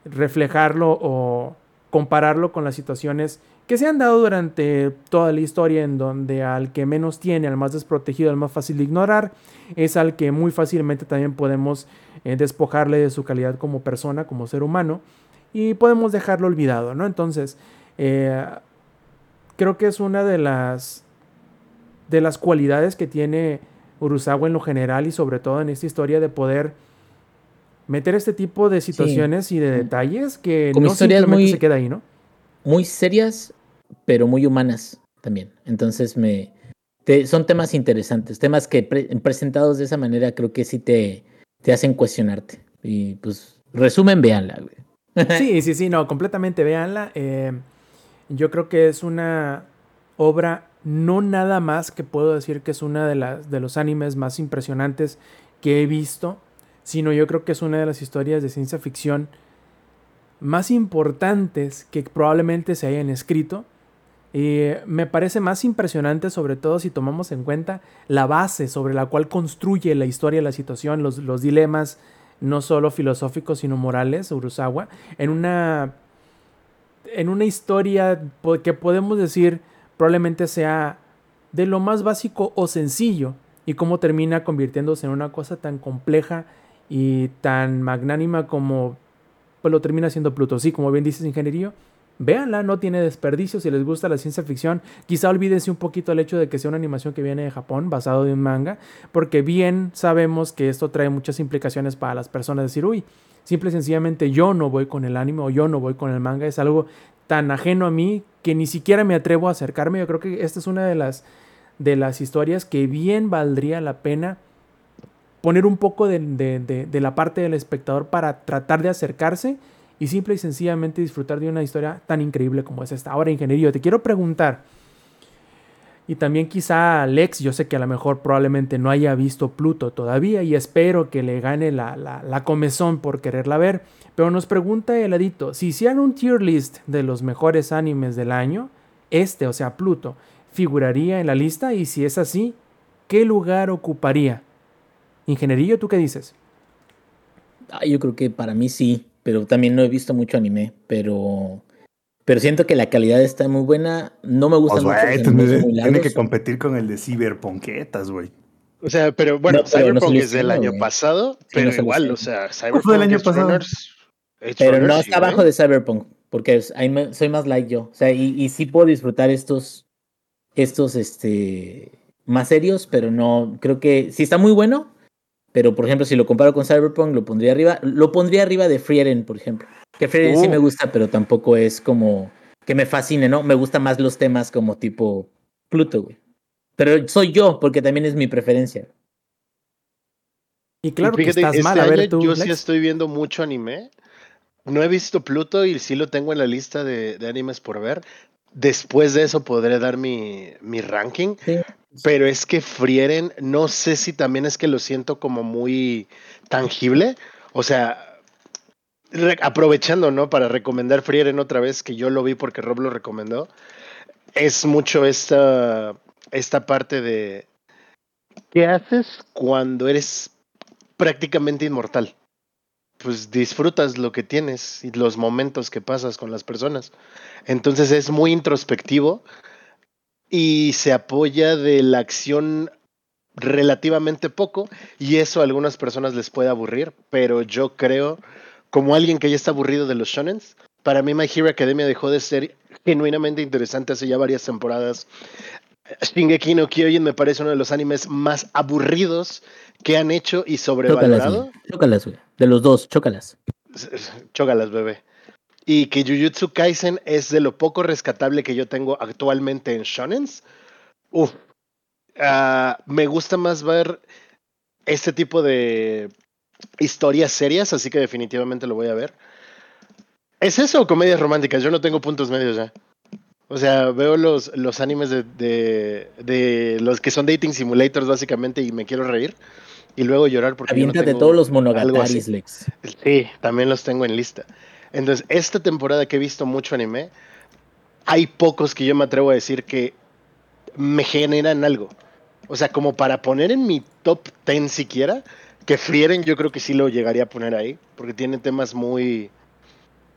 reflejarlo o compararlo con las situaciones que se han dado durante toda la historia en donde al que menos tiene, al más desprotegido, al más fácil de ignorar, es al que muy fácilmente también podemos eh, despojarle de su calidad como persona, como ser humano, y podemos dejarlo olvidado, ¿no? Entonces, eh, creo que es una de las de las cualidades que tiene Urusawa en lo general y sobre todo en esta historia de poder meter este tipo de situaciones y de detalles que no simplemente muy, se queda ahí, ¿no? Muy serias, pero muy humanas también. Entonces me son temas interesantes, temas que presentados de esa manera creo que sí te, te hacen cuestionarte. Y pues, resumen, véanla, sí, sí, sí, no, completamente véanla. Eh, yo creo que es una obra no nada más que puedo decir que es una de, las, de los animes más impresionantes que he visto, sino yo creo que es una de las historias de ciencia ficción más importantes que probablemente se hayan escrito. Y me parece más impresionante sobre todo si tomamos en cuenta la base sobre la cual construye la historia, la situación, los, los dilemas, no solo filosóficos, sino morales, Urusawa, en una, en una historia que podemos decir probablemente sea de lo más básico o sencillo y cómo termina convirtiéndose en una cosa tan compleja y tan magnánima como pues lo termina siendo Pluto. Sí, como bien dices, ingeniería, véanla, no tiene desperdicio. Si les gusta la ciencia ficción, quizá olvídense un poquito el hecho de que sea una animación que viene de Japón, basado en un manga, porque bien sabemos que esto trae muchas implicaciones para las personas. Decir, uy, simple y sencillamente yo no voy con el anime o yo no voy con el manga, es algo tan ajeno a mí que ni siquiera me atrevo a acercarme. Yo creo que esta es una de las, de las historias que bien valdría la pena poner un poco de, de, la parte del espectador para tratar de acercarse y simple y sencillamente disfrutar de una historia tan increíble como es esta. Ahora, ingeniero, te quiero preguntar, y también quizá Alex, yo sé que a lo mejor probablemente no haya visto Pluto todavía y espero que le gane la, la, comezón por quererla ver, pero nos pregunta heladito, si hicieran un tier list de los mejores animes del año, este, o sea, Pluto, figuraría en la lista y si es así, ¿qué lugar ocuparía? Ingenierillo, ¿tú qué dices? Ah, yo creo que para mí sí, pero también no he visto mucho anime, pero pero siento que la calidad está muy buena. No me gusta Pues, mucho. los tiene, tiene que competir con el de Cyberpunketas, güey. O sea, pero bueno, No, pero no Cyberpunk salió es del año güey. pasado, Sí, pero no igual, o sea, Cyberpunk fue el año pasado? Runners- Edge Pero no está güey. abajo de Cyberpunk, porque es- ahí me- soy más like yo. O sea, y, y sí puedo disfrutar estos, estos, este, más serios, pero no, creo que sí está muy bueno, pero por ejemplo, si lo comparo con Cyberpunk, lo pondría arriba, lo pondría arriba de Frieren, por ejemplo. Que Frieren sí Uh. me gusta, pero tampoco es como que me fascine, ¿no? Me gustan más los temas como tipo Pluto, güey. Pero soy yo, porque también es mi preferencia. Y claro Y fíjate, que estás este mal. A ver, tú, yo sí estoy viendo mucho anime. No he visto Pluto y sí lo tengo en la lista de, de animes por ver. Después de eso podré dar mi, mi ranking. Sí. Pero es que Frieren, no sé si también es que lo siento como muy tangible. O sea, aprovechando, ¿no? Para recomendar Frieren otra vez, que yo lo vi porque Rob lo recomendó. Es mucho esta, esta parte de... ¿Qué haces cuando eres prácticamente inmortal? Pues disfrutas lo que tienes y los momentos que pasas con las personas. Entonces es muy introspectivo y se apoya de la acción relativamente poco y eso a algunas personas les puede aburrir, pero yo creo, como alguien que ya está aburrido de los shonens, para mí My Hero Academia dejó de ser genuinamente interesante hace ya varias temporadas. Shingeki no Kyojin me parece uno de los animes más aburridos que han hecho y Chócalas, sobrevalorado. Chócalas, güey. De los dos, chócalas. Chógalas, bebé. Y que Jujutsu Kaisen es de lo poco rescatable que yo tengo actualmente en shonens. Uf. Ah, me gusta más ver este tipo de historias serias, así que definitivamente lo voy a ver. ¿Es eso o comedias románticas? Yo no tengo puntos medios ya. O sea, veo los, los animes de, de, de los que son dating simulators básicamente y me quiero reír. Y luego llorar porque yo no Aviéntate tengo todos los monogataris. Lex. Sí, también los tengo en lista. Entonces, esta temporada que he visto mucho anime, hay pocos que yo me atrevo a decir que me generan algo. O sea, como para poner en mi top 10 siquiera, que Frieren yo creo que sí lo llegaría a poner ahí, porque tiene temas muy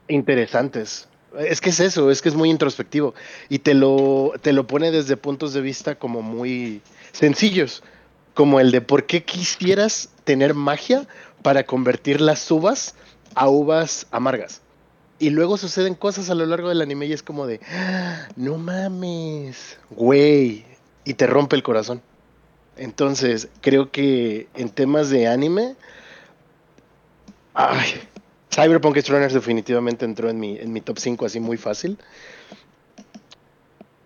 interesantes. Es que es eso, es que es muy introspectivo y te lo, te lo pone desde puntos de vista como muy sencillos, como el de por qué quisieras tener magia para convertir las uvas a uvas amargas. Y luego suceden cosas a lo largo del anime y es como de, "Ah, no mames, güey, y te rompe el corazón. Entonces, creo que en temas de anime, ay, Cyberpunk Runners definitivamente entró en mi, en mi top 5 así muy fácil.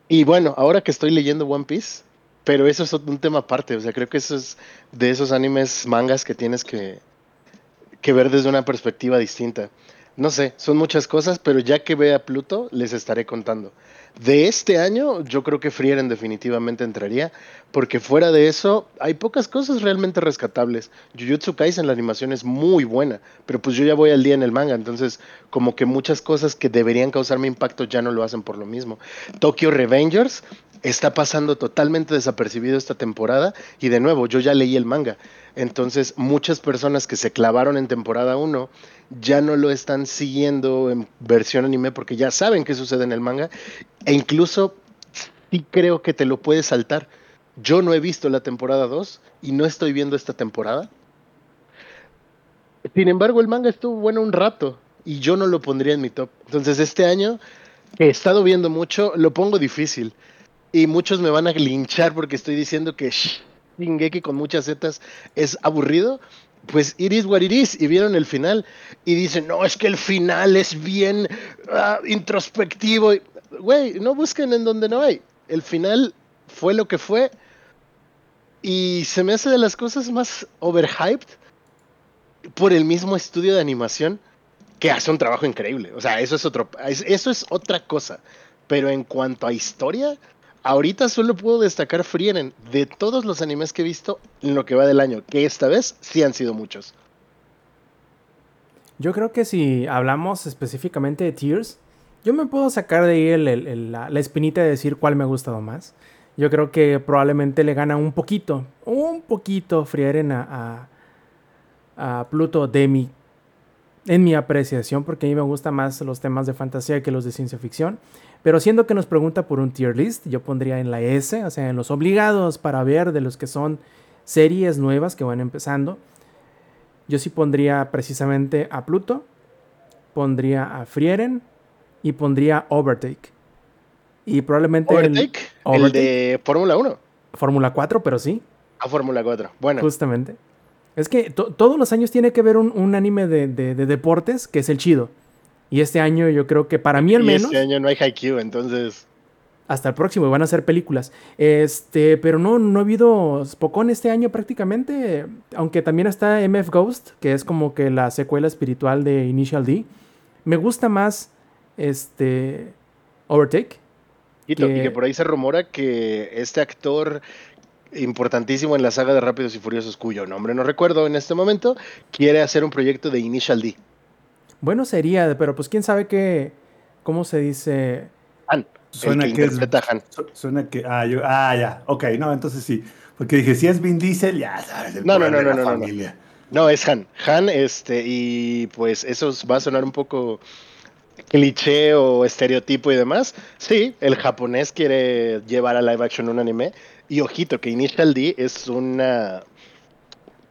Y bueno, ahora que estoy leyendo One Piece, pero eso es un tema aparte, o sea, creo que eso es de esos animes mangas que tienes que, que ver desde una perspectiva distinta. No sé, son muchas cosas, pero ya que vea Pluto, les estaré contando. De este año, yo creo que Frieren definitivamente entraría, porque fuera de eso, hay pocas cosas realmente rescatables. Jujutsu Kaisen, la animación es muy buena, pero pues yo ya voy al día en el manga, entonces como que muchas cosas que deberían causarme impacto ya no lo hacen por lo mismo. Tokyo Revengers está pasando totalmente desapercibido esta temporada y de nuevo, yo ya leí el manga. Entonces, muchas personas que se clavaron en temporada 1 ya no lo están siguiendo en versión anime porque ya saben qué sucede en el manga e incluso sí creo que te lo puedes saltar. Yo no he visto la temporada 2 y no estoy viendo esta temporada. Sin embargo, el manga estuvo bueno un rato y yo no lo pondría en mi top. Entonces, este año he estado viendo mucho, lo pongo difícil. Y muchos me van a linchar porque estoy diciendo que Shingeki con muchas zetas es aburrido. Pues it is what it is. Y vieron el final y dicen, no, es que el final es bien ah, introspectivo. Güey, no busquen en donde no hay. El final fue lo que fue. Y se me hace de las cosas más overhyped por el mismo estudio de animación que hace un trabajo increíble. O sea, eso es otro, es- eso es otra cosa. Pero en cuanto a historia, ahorita solo puedo destacar Frieren de todos los animes que he visto en lo que va del año, que esta vez sí han sido muchos. Yo creo que si hablamos específicamente de Tears, yo me puedo sacar de ahí la, espinita de decir cuál me ha gustado más. Yo creo que probablemente le gana un poquito, un poquito Frieren a, a, a Pluto de mi, en mi apreciación, porque a mí me gustan más los temas de fantasía que los de ciencia ficción. Pero siendo que nos pregunta por un tier list, yo pondría en la S, o sea, en los obligados para ver de los que son series nuevas que van empezando. Yo sí pondría precisamente a Pluto, pondría a Frieren y pondría Overtake. Y probablemente Overtake, el, de Fórmula 1. Fórmula 4, pero sí. A Fórmula 4, bueno. Justamente. Es que todos los años tiene que ver un, anime de, deportes que es el chido. Y este año yo creo que para mí al menos... Este año no hay Haikyuu, entonces... Hasta el próximo, van a ser películas. Este, pero no, no ha habido Spokon este año prácticamente. Aunque también está MF Ghost, que es como que la secuela espiritual de Initial D. Me gusta más este Overtake y que por ahí se rumora que este actor importantísimo en la saga de Rápidos y Furiosos, cuyo nombre no recuerdo en este momento, quiere hacer un proyecto de Initial D. Bueno, sería, pero pues quién sabe qué, ¿cómo se dice? Han. Suena que, es, Han. Suena que, ah, yo, ah, ya, ok, no, entonces sí. Porque dije, si es Vin Diesel, ya sabes, el no, no, no, no, no, no, no, es Han. Han, este, y pues eso va a sonar un poco cliché o estereotipo y demás, sí, el japonés quiere llevar a live action un anime. Y ojito, que Initial D es una.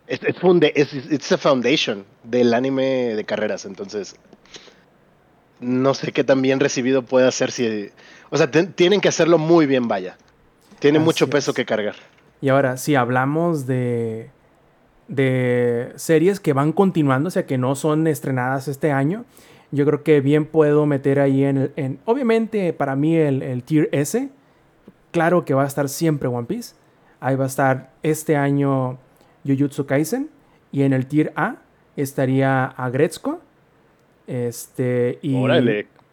Es, es, a foundation del anime de carreras, entonces. No sé qué tan bien recibido puede ser si. O sea, tienen que hacerlo muy bien, vaya. Tiene mucho peso que cargar. Y ahora, si hablamos de. de series que van continuando, o sea, que no son estrenadas este año yo creo que bien puedo meter ahí en, el, en obviamente para mí el, tier S, claro que va a estar siempre One Piece, ahí va a estar este año Jujutsu Kaisen y en el tier A estaría Agretzko este, y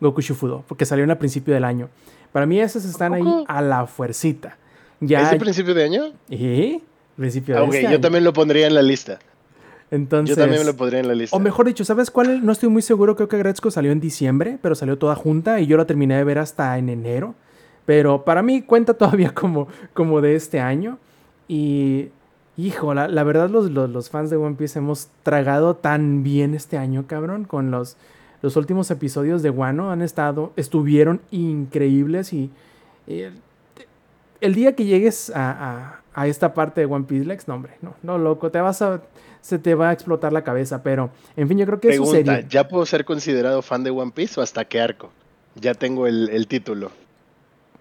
Goku Shufudo, porque salieron al principio del año. Para mí esos están ahí a la fuercita. Ya, ¿Es el principio de año? Sí, principio de este yo también lo pondría en la lista. Entonces, Yo también me lo podría en la lista. O mejor dicho, ¿sabes cuál? No estoy muy seguro, creo que Gretzko salió en diciembre, pero salió toda junta y yo la terminé de ver hasta en enero. Pero para mí cuenta todavía como, como de este año. Y, hijo, la, verdad los, los, fans de One Piece hemos tragado tan bien este año, cabrón, con los, los últimos episodios de Wano. Han estado, estuvieron increíbles y... el, día que llegues a, a, esta parte de One Piece, Lex, no, hombre, no, no, loco, te vas a se te va a explotar la cabeza. Pero, en fin, yo creo que Pregunta, eso sería. ¿Ya puedo ser considerado fan de One Piece o hasta qué arco? Ya tengo el, título.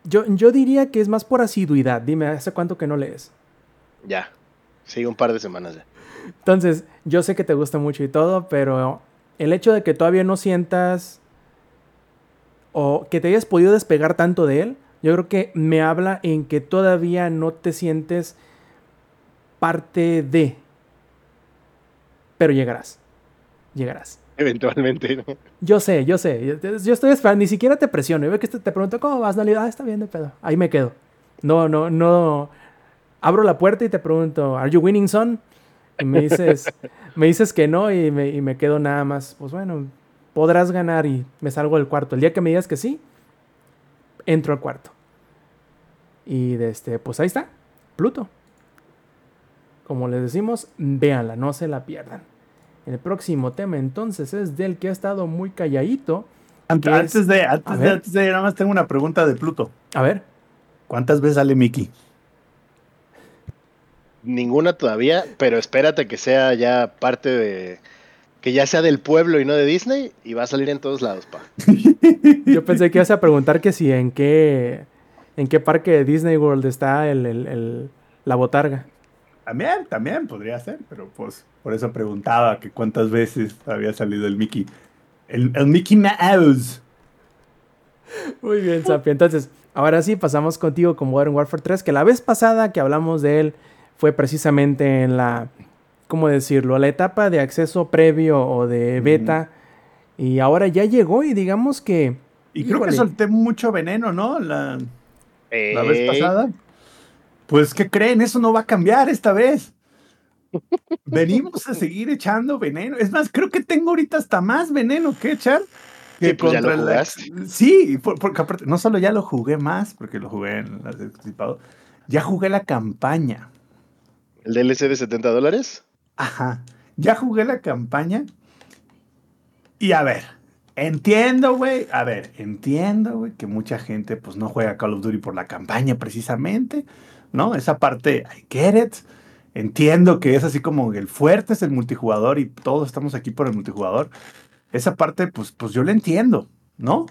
Yo, yo diría que es más por asiduidad. Dime, ¿hace cuánto que no lees? Ya. Sí, un par de semanas ya. Entonces, yo sé que te gusta mucho y todo, pero el hecho de que todavía no sientas o que te hayas podido despegar tanto de él, yo creo que me habla en que todavía no te sientes parte de pero llegarás. Llegarás. Eventualmente, ¿no? Yo sé, yo sé. Yo, estoy esperando, ni siquiera te presiono. Yo veo que te pregunto, ¿cómo vas? No, ah, está bien de pedo. Ahí me quedo. No, no, no. Abro la puerta y te pregunto, ¿Are you winning, son? Y me dices, me dices que no y me, y me quedo nada más. Pues bueno, podrás ganar y me salgo del cuarto. El día que me digas que sí, entro al cuarto. Y de este, pues ahí está, Pluto. Como les decimos, véanla, no se la pierdan. El próximo tema entonces es del que ha estado muy calladito. Antes, de, antes, de, nada más tengo una pregunta de Pluto. A ver. ¿Cuántas veces sale Mickey? Ninguna todavía, pero espérate que sea ya parte de. Que ya sea del pueblo y no de Disney y va a salir en todos lados, pa. Yo pensé que ibas a preguntar que si en qué. en qué parque de Disney World está el, la botarga. También, también podría ser, pero pues por eso preguntaba que cuántas veces había salido el Mickey. El, Mickey Mouse. Muy bien, Sapi. Entonces, ahora sí pasamos contigo con Modern Warfare 3, que la vez pasada que hablamos de él fue precisamente en la, ¿cómo decirlo? La etapa de acceso previo o de beta. Y ahora ya llegó y digamos que... Y creo que solté mucho veneno, ¿no? La, la vez pasada. Pues, ¿qué creen? Eso no va a cambiar esta vez. Venimos a seguir echando veneno. Es más, creo que tengo ahorita hasta más veneno que echar. que pues ya lo contra la-. Sí, por- porque aparte, no solo ya lo jugué más, porque lo jugué en las anticipado, ya jugué la campaña. ¿El DLC de 70 dólares? Ajá. Ya jugué la campaña. Y a ver, entiendo, güey. A ver, entiendo, güey, que mucha gente pues no juega Call of Duty por la campaña precisamente, ¿no? Esa parte, I get it. Entiendo que es así como el fuerte es el multijugador y todos estamos aquí por el multijugador. Esa parte, pues, pues yo la entiendo, ¿no?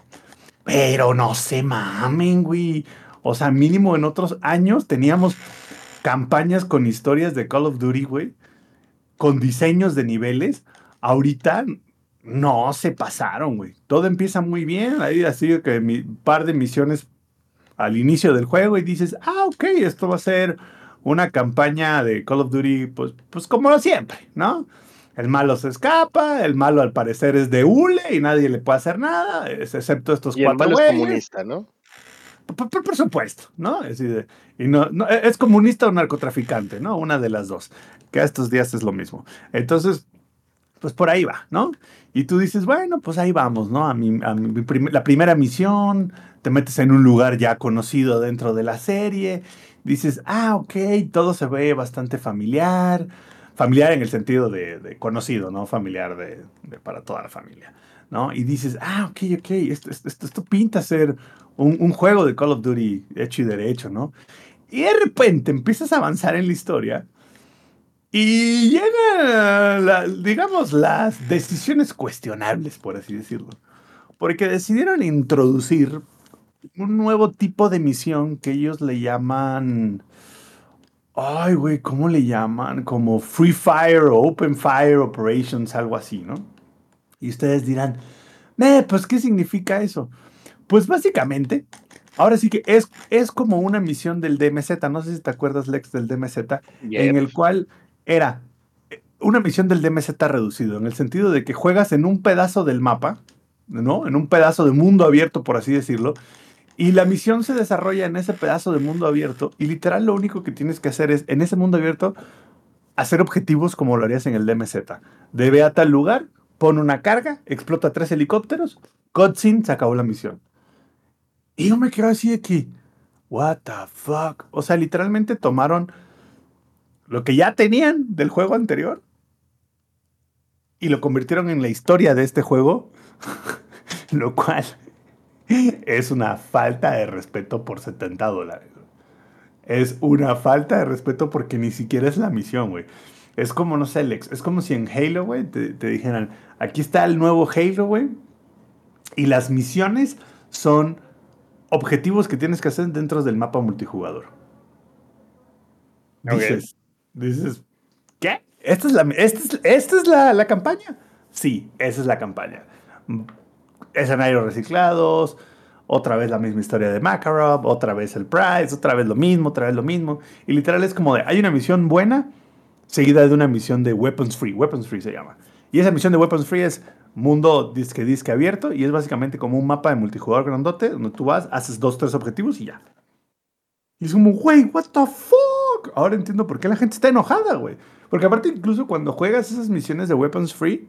Pero no se mamen, güey. O sea, mínimo en otros años teníamos campañas con historias de Call of Duty, güey, con diseños de niveles. Ahorita no se pasaron, güey. Todo empieza muy bien. Ahí así que mi par de misiones al inicio del juego y dices, ah, ok, esto va a ser una campaña de Call of Duty, pues, pues como siempre, ¿no? El malo se escapa, el malo al parecer es de hule y nadie le puede hacer nada, excepto estos Y el cuatro malo es comunista, ¿no? Por, por- por supuesto, ¿no? Es, y no, no- es comunista o narcotraficante, ¿no? Una de las dos. Que a estos días es lo mismo. Entonces, pues por ahí va, ¿no? Y tú dices, bueno, pues ahí vamos, ¿no? A, mi, a mi prim- la primera misión, te metes en un lugar ya conocido dentro de la serie, dices, ah, ok, todo se ve bastante familiar. Familiar en el sentido de, de conocido, ¿no? Familiar de, de para toda la familia, ¿no? Y dices, ah, ok, ok, esto, esto- esto pinta ser un, juego de Call of Duty hecho y derecho, ¿no? Y de repente empiezas a avanzar en la historia y llegan, digamos, las decisiones cuestionables, por así decirlo. Porque decidieron introducir un nuevo tipo de misión que ellos le llaman... Ay, güey, ¿cómo le llaman? Como Free Fire o Open Fire Operations, algo así, ¿no? Y ustedes dirán, "Eh, pues, ¿qué significa eso? Pues básicamente, ahora sí que es, es como una misión del DMZ, no sé si te acuerdas, Lex, del DMZ, en el cual era eh, una misión del DMZ reducido, en el sentido de que juegas en un pedazo del mapa, ¿no? En un pedazo de mundo abierto, por así decirlo, y la misión se desarrolla en ese pedazo de mundo abierto, y literal lo único que tienes que hacer es, en ese mundo abierto, hacer objetivos como lo harías en el DMZ. De ve a tal lugar, pone una carga, explota tres helicópteros, cutscene, se acabó la misión. Y yo me quedo así de que, what the fuck. O sea, literalmente tomaron lo que ya tenían del juego anterior y lo convirtieron en la historia de este juego, lo cual es una falta de respeto por 70 dólares. Es una falta de respeto porque ni siquiera es la misión, güey. Es como, no sé, Lex, es como si en Halo, güey, te, te dijeran, aquí está el nuevo Halo, güey, y las misiones son objetivos que tienes que hacer dentro del mapa multijugador. Dices, dices, ¿qué? ¿Esta es, la, esta es, esta es la, la campaña? Sí, esa es la campaña. Escenarios reciclados, otra vez la misma historia de Makarov, otra vez el Prize, otra vez lo mismo, otra vez lo mismo. Y literal es como de, hay una misión buena seguida de una misión de Weapons Free. Weapons Free se llama. Y esa misión de Weapons Free es mundo disque disque abierto y es básicamente como un mapa de multijugador grandote donde tú vas, haces dos, tres objetivos y ya. Y es como, güey, what the fuck. Ahora entiendo por qué la gente está enojada, güey. Porque aparte incluso cuando juegas esas misiones de Weapons Free,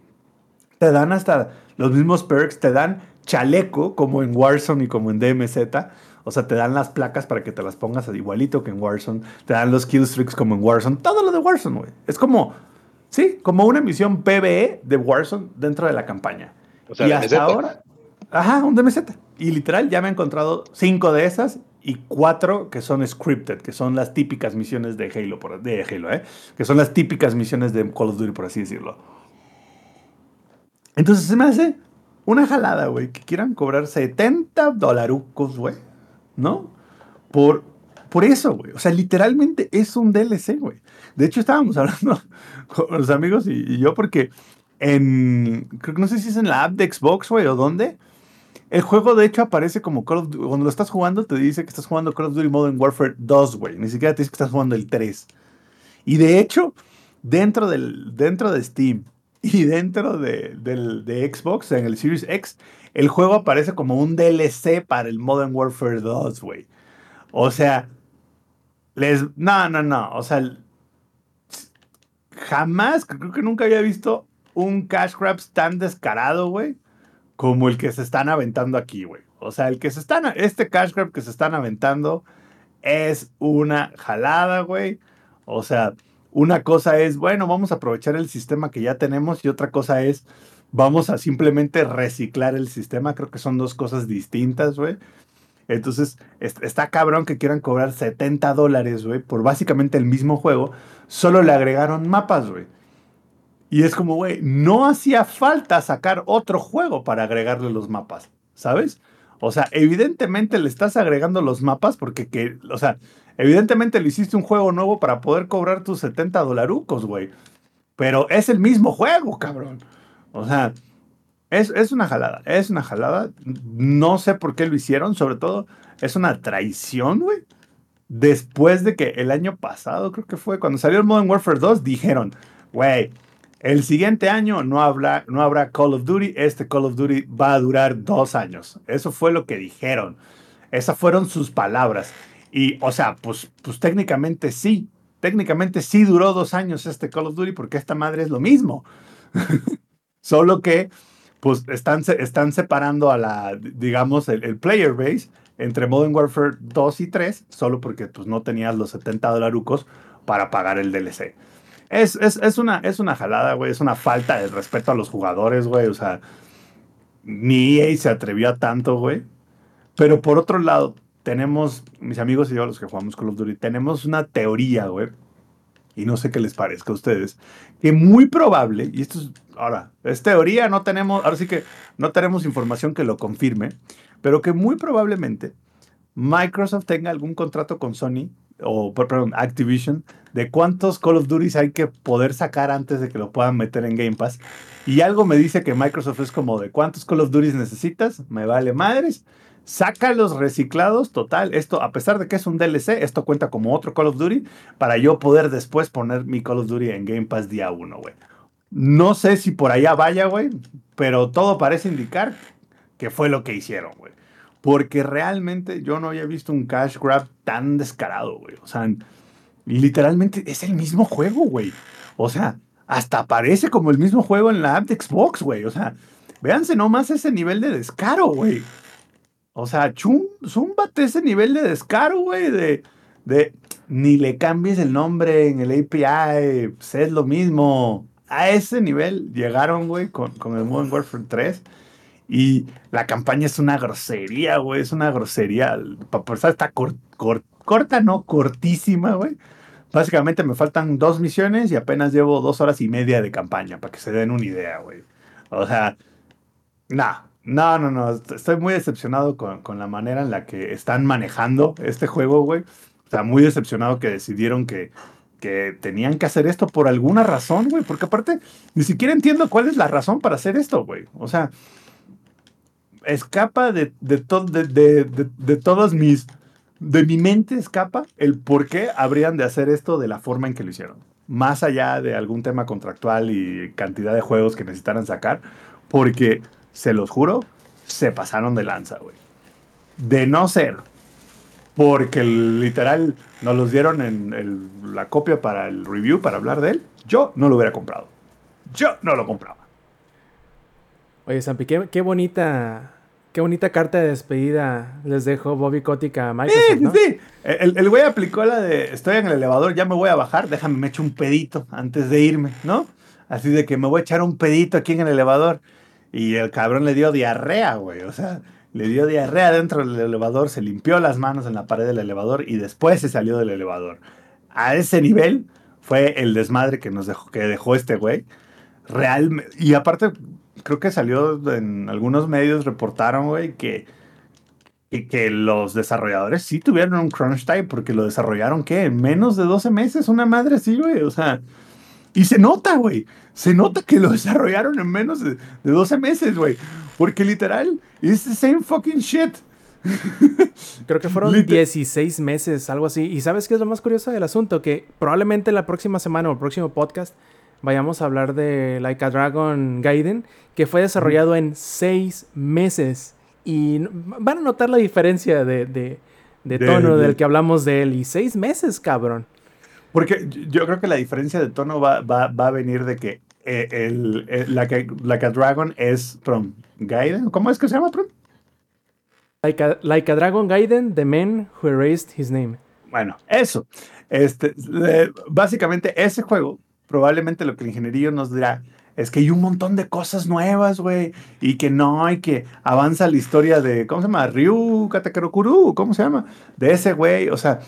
te dan hasta los mismos perks, te dan chaleco como en Warzone y como en DMZ. O sea, te dan las placas para que te las pongas igualito que en Warzone. Te dan los killstreaks como en Warzone. Todo lo de Warzone, güey. Es como, sí, como una misión PvE de Warzone dentro de la campaña. O sea, y DMZ. hasta ahora, ajá, un DMZ. Y literal, ya me he encontrado cinco de esas y cuatro que son scripted, que son las típicas misiones de Halo, por, de Halo, ¿eh? Que son las típicas misiones de Call of Duty, por así decirlo. Entonces se me hace una jalada, güey, que quieran cobrar 70 dolarucos, güey, ¿no? Por, por eso, güey. O sea, literalmente es un DLC, güey. De hecho, estábamos hablando con los amigos y, yo porque en, creo que no sé si es en la app de Xbox, güey, o dónde. El juego, de hecho, aparece como Call of Duty. Cuando lo estás jugando, te dice que estás jugando Call of Duty Modern Warfare 2, güey. Ni siquiera te dice que estás jugando el 3. Y de hecho, dentro, del, dentro de Steam y dentro de, del, de Xbox, en el Series X, el juego aparece como un DLC para el Modern Warfare 2, güey. O sea, les. No, no, no. O sea, jamás, creo que nunca había visto un cash grabs tan descarado, güey, como el que se están aventando aquí, güey. O sea, el que se están, este cash grab que se están aventando es una jalada, güey. O sea, una cosa es, bueno, vamos a aprovechar el sistema que ya tenemos y otra cosa es, vamos a simplemente reciclar el sistema. Creo que son dos cosas distintas, güey. Entonces, está cabrón que quieran cobrar 70 dólares, güey, por básicamente el mismo juego. Solo le agregaron mapas, güey. Y es como, güey, no hacía falta sacar otro juego para agregarle los mapas, ¿sabes? O sea, evidentemente le estás agregando los mapas porque, que, o sea, evidentemente le hiciste un juego nuevo para poder cobrar tus 70 dolarucos, güey. Pero es el mismo juego, cabrón. O sea, es, una jalada, es una jalada. No sé por qué lo hicieron, sobre todo es una traición, güey. Después de que el año pasado, creo que fue, cuando salió el Modern Warfare 2, dijeron, güey, el siguiente año no habrá, no habrá Call of Duty, este Call of Duty va a durar dos años. Eso fue lo que dijeron. Esas fueron sus palabras. Y, o sea, pues, pues técnicamente sí, técnicamente sí duró dos años este Call of Duty porque esta madre es lo mismo. Solo que pues están, están separando a la, digamos, el, player base entre Modern Warfare 2 y 3, solo porque pues no tenías los 70 dolarucos para pagar el DLC. Es, es, una, es una jalada, güey, es una falta de respeto a los jugadores, güey, o sea, ni EA se atrevió a tanto, güey. Pero por otro lado, tenemos, mis amigos y yo, los que jugamos Call of Duty, tenemos una teoría, güey, y no sé qué les parezca a ustedes, que muy probable, y esto es, ahora, es teoría, no tenemos, ahora sí que no tenemos información que lo confirme, pero que muy probablemente Microsoft tenga algún contrato con Sony, o perdón, Activision, de cuántos Call of Duty hay que poder sacar antes de que lo puedan meter en Game Pass. Y algo me dice que Microsoft es como de cuántos Call of Duty necesitas, me vale madres saca los reciclados, total, esto a pesar de que es un DLC, esto cuenta como otro Call of Duty para yo poder después poner mi Call of Duty en Game Pass día uno, güey. No sé si por allá vaya, güey, pero todo parece indicar que fue lo que hicieron, güey. Porque realmente yo no había visto un cash grab tan descarado, güey. O sea, literalmente es el mismo juego, güey. O sea, hasta parece como el mismo juego en la app de Xbox, güey. O sea, véanse nomás ese nivel de descaro, güey. O sea, chum, zúmbate ese nivel de descaro, güey, de, de ni le cambies el nombre en el API, pues es lo mismo. A ese nivel llegaron, güey, con, con el Modern Warfare 3. Y la campaña es una grosería, güey, es una grosería. Para empezar, está corta, no, cortísima, güey. Básicamente me faltan dos misiones y apenas llevo dos horas y media de campaña, para que se den una idea, güey. O sea, nada, no, no, no. Estoy muy decepcionado con, la manera en la que están manejando este juego, güey. O sea, muy decepcionado que decidieron que, que tenían que hacer esto por alguna razón, güey. Porque aparte, ni siquiera entiendo cuál es la razón para hacer esto, güey. O sea, escapa de, de, de, de, todos mis... De mi mente escapa el por qué habrían de hacer esto de la forma en que lo hicieron. Más allá de algún tema contractual y cantidad de juegos que necesitaran sacar. Porque se los juro, se pasaron de lanza, güey. De no ser porque literal nos los dieron en la copia para el review, para hablar de él, yo no lo hubiera comprado. Yo no lo compraba. Oye, Sampi, qué, bonita Qué bonita carta de despedida les dejo Bobby Kotick a Microsoft, sí, Sí, el, el güey aplicó la de estoy en el elevador, ya me voy a bajar, déjame me echo un pedito antes de irme, ¿no? Así de que me voy a echar un pedito aquí en el elevador. Y el cabrón le dio diarrea, güey. O sea, le dio diarrea dentro del elevador, se limpió las manos en la pared del elevador y después se salió del elevador. A ese nivel fue el desmadre que nos dejó, que dejó este güey. Realmente. Y aparte, creo que salió en algunos medios, reportaron, güey, que, que, que, los desarrolladores sí tuvieron un crunch time porque lo desarrollaron, ¿qué? En menos de 12 meses, una madre así, güey. O sea, y se nota, güey. Se nota que lo desarrollaron en menos de, 12 meses, güey. Porque literal, es the same fucking shit. Creo que fueron 16 meses, algo así. Y ¿sabes qué es lo más curioso del asunto? Que probablemente la próxima semana o el próximo podcast vayamos a hablar de Like a Dragon Gaiden, que fue desarrollado en 6 meses. Y van a notar la diferencia de, de tono del que hablamos de él. Y 6 meses, cabrón. Porque yo creo que la diferencia de tono va, va, va, a venir de que eh, el, el- like, a, Like a Dragon es from Gaiden. ¿Cómo es que se llama, Prum? Like a, like a Dragon Gaiden, the man who erased his name. Bueno, eso. Este, eh, básicamente, ese juego, probablemente lo que el ingenierillo nos dirá es que hay un montón de cosas nuevas, güey, y que no, y que avanza la historia de, ¿cómo se llama? Ryu Katakurokuru, ¿cómo se llama? De ese güey, o sea,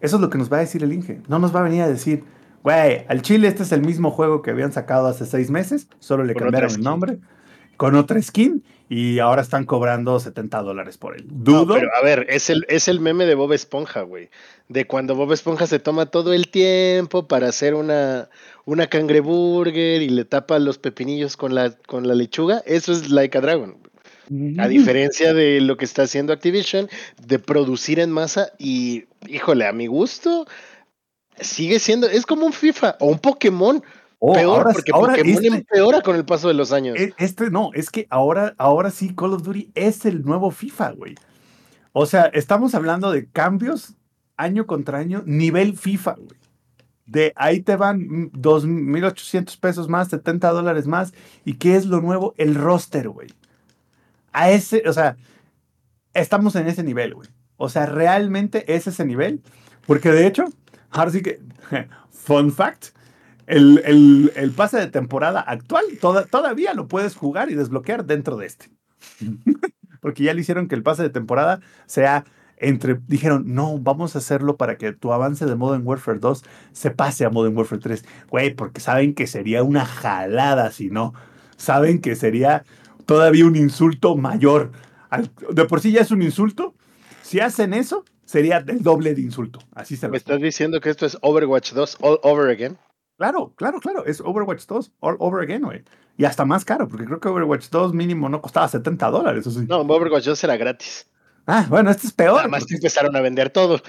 eso es lo que nos va a decir el Inge. No nos va a venir a decir, güey, al Chile este es el mismo juego que habían sacado hace seis meses, solo le cambiaron el nombre, con otra skin, y ahora están cobrando 70 dólares por él. No, Dudo. pero a ver, es el, es el meme de Bob Esponja, güey. De cuando Bob Esponja se toma todo el tiempo para hacer una, una cangreburger y le tapa los pepinillos con la, con la lechuga. Eso es Like a Dragon. A diferencia de lo que está haciendo Activision, de producir en masa y, híjole, a mi gusto, sigue siendo, es como un FIFA o un Pokémon. Oh, peor, ahora- porque ahora Pokémon este- empeora con el paso de los años. E- Este no, es que ahora, ahora sí Call of Duty es el nuevo FIFA, güey. O sea, estamos hablando de cambios año contra año, nivel FIFA, güey. De ahí te van mm, 2.800 pesos más, 70 dólares más. ¿Y qué es lo nuevo? El roster, güey. A ese, o sea, estamos en ese nivel, güey. O sea, realmente es ese nivel. Porque de hecho, ahora sí que, fun fact, el, el- el pase de temporada actual toda- todavía lo puedes jugar y desbloquear dentro de este. Porque ya le hicieron que el pase de temporada sea entre. Dijeron, no, vamos a hacerlo para que tu avance de Modern Warfare 2 se pase a Modern Warfare 3. Güey, porque saben que sería una jalada si no. Saben que sería todavía un insulto mayor. Al- de por sí ya es un insulto. Si hacen eso, sería el doble de insulto. Así se ¿Me estás diciendo que esto es Overwatch 2 all over again? Claro, claro, claro. Es Overwatch 2 all over again, güey. Y hasta más caro, porque creo que Overwatch 2 mínimo no costaba 70 dólares. Sí. No, Overwatch 2 era gratis. Ah, bueno, este es peor. Nada más porque- empezaron a vender todo.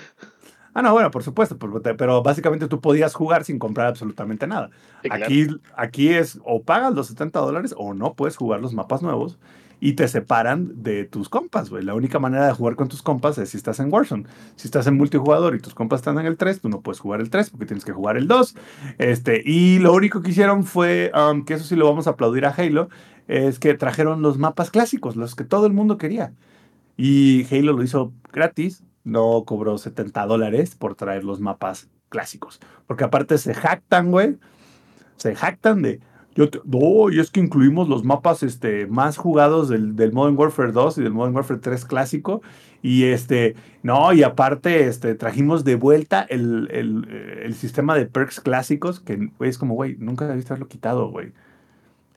Ah, no, bueno, por supuesto, pero, básicamente tú podías jugar sin comprar absolutamente nada. Sí, claro. Aquí, aquí es o pagas los 70 dólares o no puedes jugar los mapas nuevos y te separan de tus compas, güey. La única manera de jugar con tus compas es si estás en Warzone. Si estás en multijugador y tus compas están en el 3, tú no puedes jugar el 3 porque tienes que jugar el 2. Este, y lo único que hicieron fue, um, que eso sí lo vamos a aplaudir a Halo, es que trajeron los mapas clásicos, los que todo el mundo quería. Y Halo lo hizo gratis, no cobró 70 dólares por traer los mapas clásicos. Porque aparte se jactan, güey. Se jactan de. Yo te- no, y es que incluimos los mapas este, más jugados del, del Modern Warfare 2 y del Modern Warfare 3 clásico. Y este, no, y aparte este, trajimos de vuelta el, el, el sistema de perks clásicos, que güey, es como, güey, nunca debiste haberlo quitado, güey.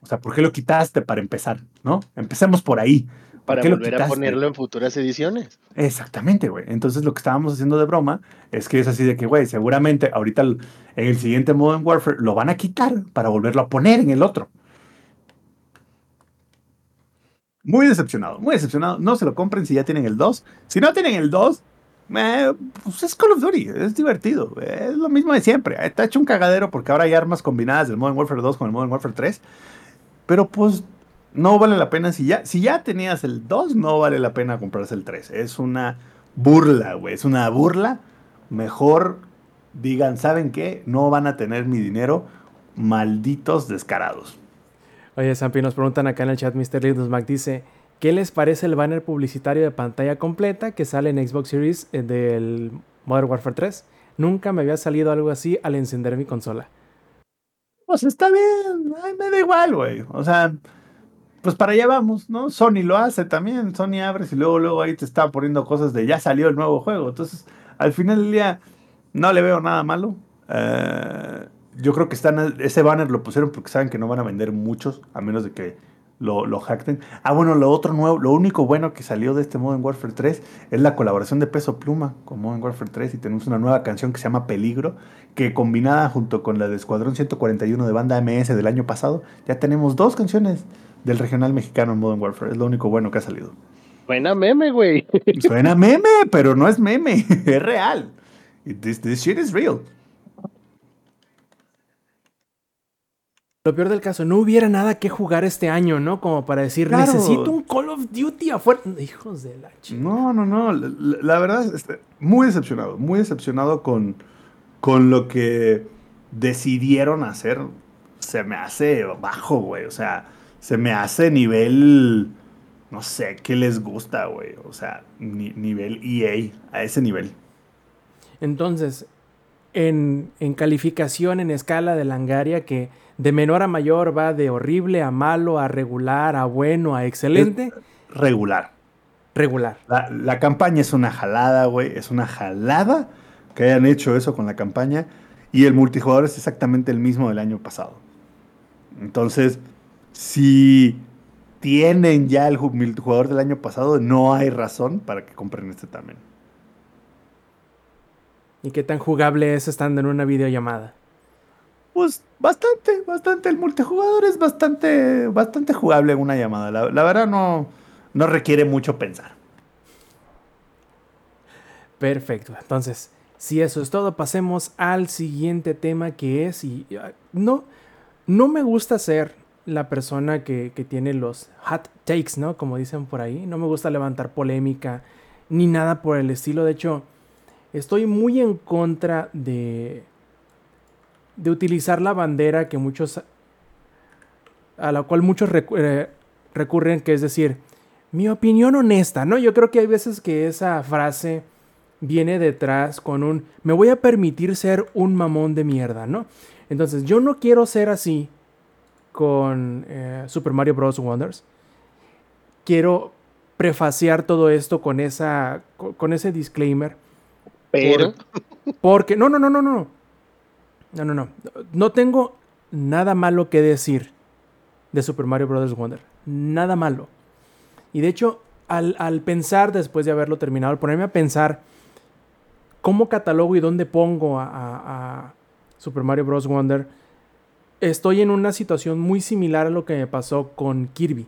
O sea, ¿por qué lo quitaste para empezar? ¿No? Empecemos por ahí. ¿Por Para volver a ponerlo en futuras ediciones. Exactamente, güey. Entonces lo que estábamos haciendo de broma es que es así de que, güey, seguramente ahorita en el siguiente Modern Warfare lo van a quitar para volverlo a poner en el otro. Muy decepcionado, muy decepcionado. No se lo compren si ya tienen el 2. Si no tienen el 2, eh, pues es Call of Duty, es divertido. Es lo mismo de siempre. Está hecho un cagadero porque ahora hay armas combinadas del Modern Warfare 2 con el Modern Warfare 3. Pero pues no vale la pena. Si ya, si ya tenías el 2, no vale la pena comprarse el 3. Es una burla, güey. Es una burla. Mejor digan, ¿saben qué? No van a tener mi dinero. Malditos descarados. Oye, Sampi, nos preguntan acá en el chat, Mr. Linus Mac dice, ¿qué les parece el banner publicitario de pantalla completa que sale en Xbox Series eh, del Modern Warfare 3? Nunca me había salido algo así al encender mi consola. Pues está bien, ay, me da igual, güey. O sea, pues para allá vamos, ¿no? Sony lo hace también. Sony abres y luego, luego ahí te está poniendo cosas de ya salió el nuevo juego. Entonces, al final del día, no le veo nada malo. Eh, yo creo que están, ese banner lo pusieron porque saben que no van a vender muchos, a menos de que lo, lo hackten. Ah, bueno, lo otro nuevo, lo único bueno que salió de este Modern Warfare 3 es la colaboración de Peso Pluma con Modern Warfare 3 y tenemos una nueva canción que se llama Peligro, que combinada junto con la de Escuadrón 141 de banda MS del año pasado, ya tenemos dos canciones del regional mexicano en Modern Warfare. Es lo único bueno que ha salido. Buena meme, güey. Suena meme, pero no es meme, es real. This, this shit is real. Lo peor del caso, no hubiera nada que jugar este año, ¿no? Como para decir, Claro. necesito un Call of Duty afuera. Hijos de la chica. No, no, no. La, la- la verdad, este, muy decepcionado. Muy decepcionado con, con lo que decidieron hacer. se me hace bajo, güey. O sea, se me hace nivel, no sé, ¿qué les gusta, güey? O sea, nivel EA, a ese nivel. Entonces, en, en, calificación, en escala de Langaria, que de menor a mayor va de horrible a malo, a regular, a bueno, a excelente. regular. Regular. La, la campaña es una jalada, güey. Es una jalada que hayan hecho eso con la campaña. Y el multijugador es exactamente el mismo del año pasado. Entonces, si tienen ya el multijugador del año pasado, no hay razón para que compren este también. ¿Y qué tan jugable es estando en una videollamada? Pues bastante, bastante. El multijugador es bastante, bastante jugable en una llamada. La, la verdad no, no requiere mucho pensar. Perfecto. Entonces, si eso es todo, pasemos al siguiente tema que es, y ah, no, no me gusta ser la persona que, tiene los hot takes, ¿no? Como dicen por ahí. No me gusta levantar polémica ni nada por el estilo. De hecho, estoy muy en contra de, de utilizar la bandera que muchos, a la cual muchos eh, recurren, que es decir, mi opinión honesta, ¿no? Yo creo que hay veces que esa frase viene detrás con un me voy a permitir ser un mamón de mierda, ¿no? Entonces yo no quiero ser así con eh, Super Mario Bros. Wonders. Quiero prefaciar todo esto con, esa, con ese disclaimer. Pero... porque, no, no, no, no, no. No, no, no. No tengo nada malo que decir de Super Mario Bros. Wonder. Nada malo. Y de hecho, al, al pensar después de haberlo terminado, al ponerme a pensar cómo catalogo y dónde pongo a, Super Mario Bros. Wonder, estoy en una situación muy similar a lo que me pasó con Kirby.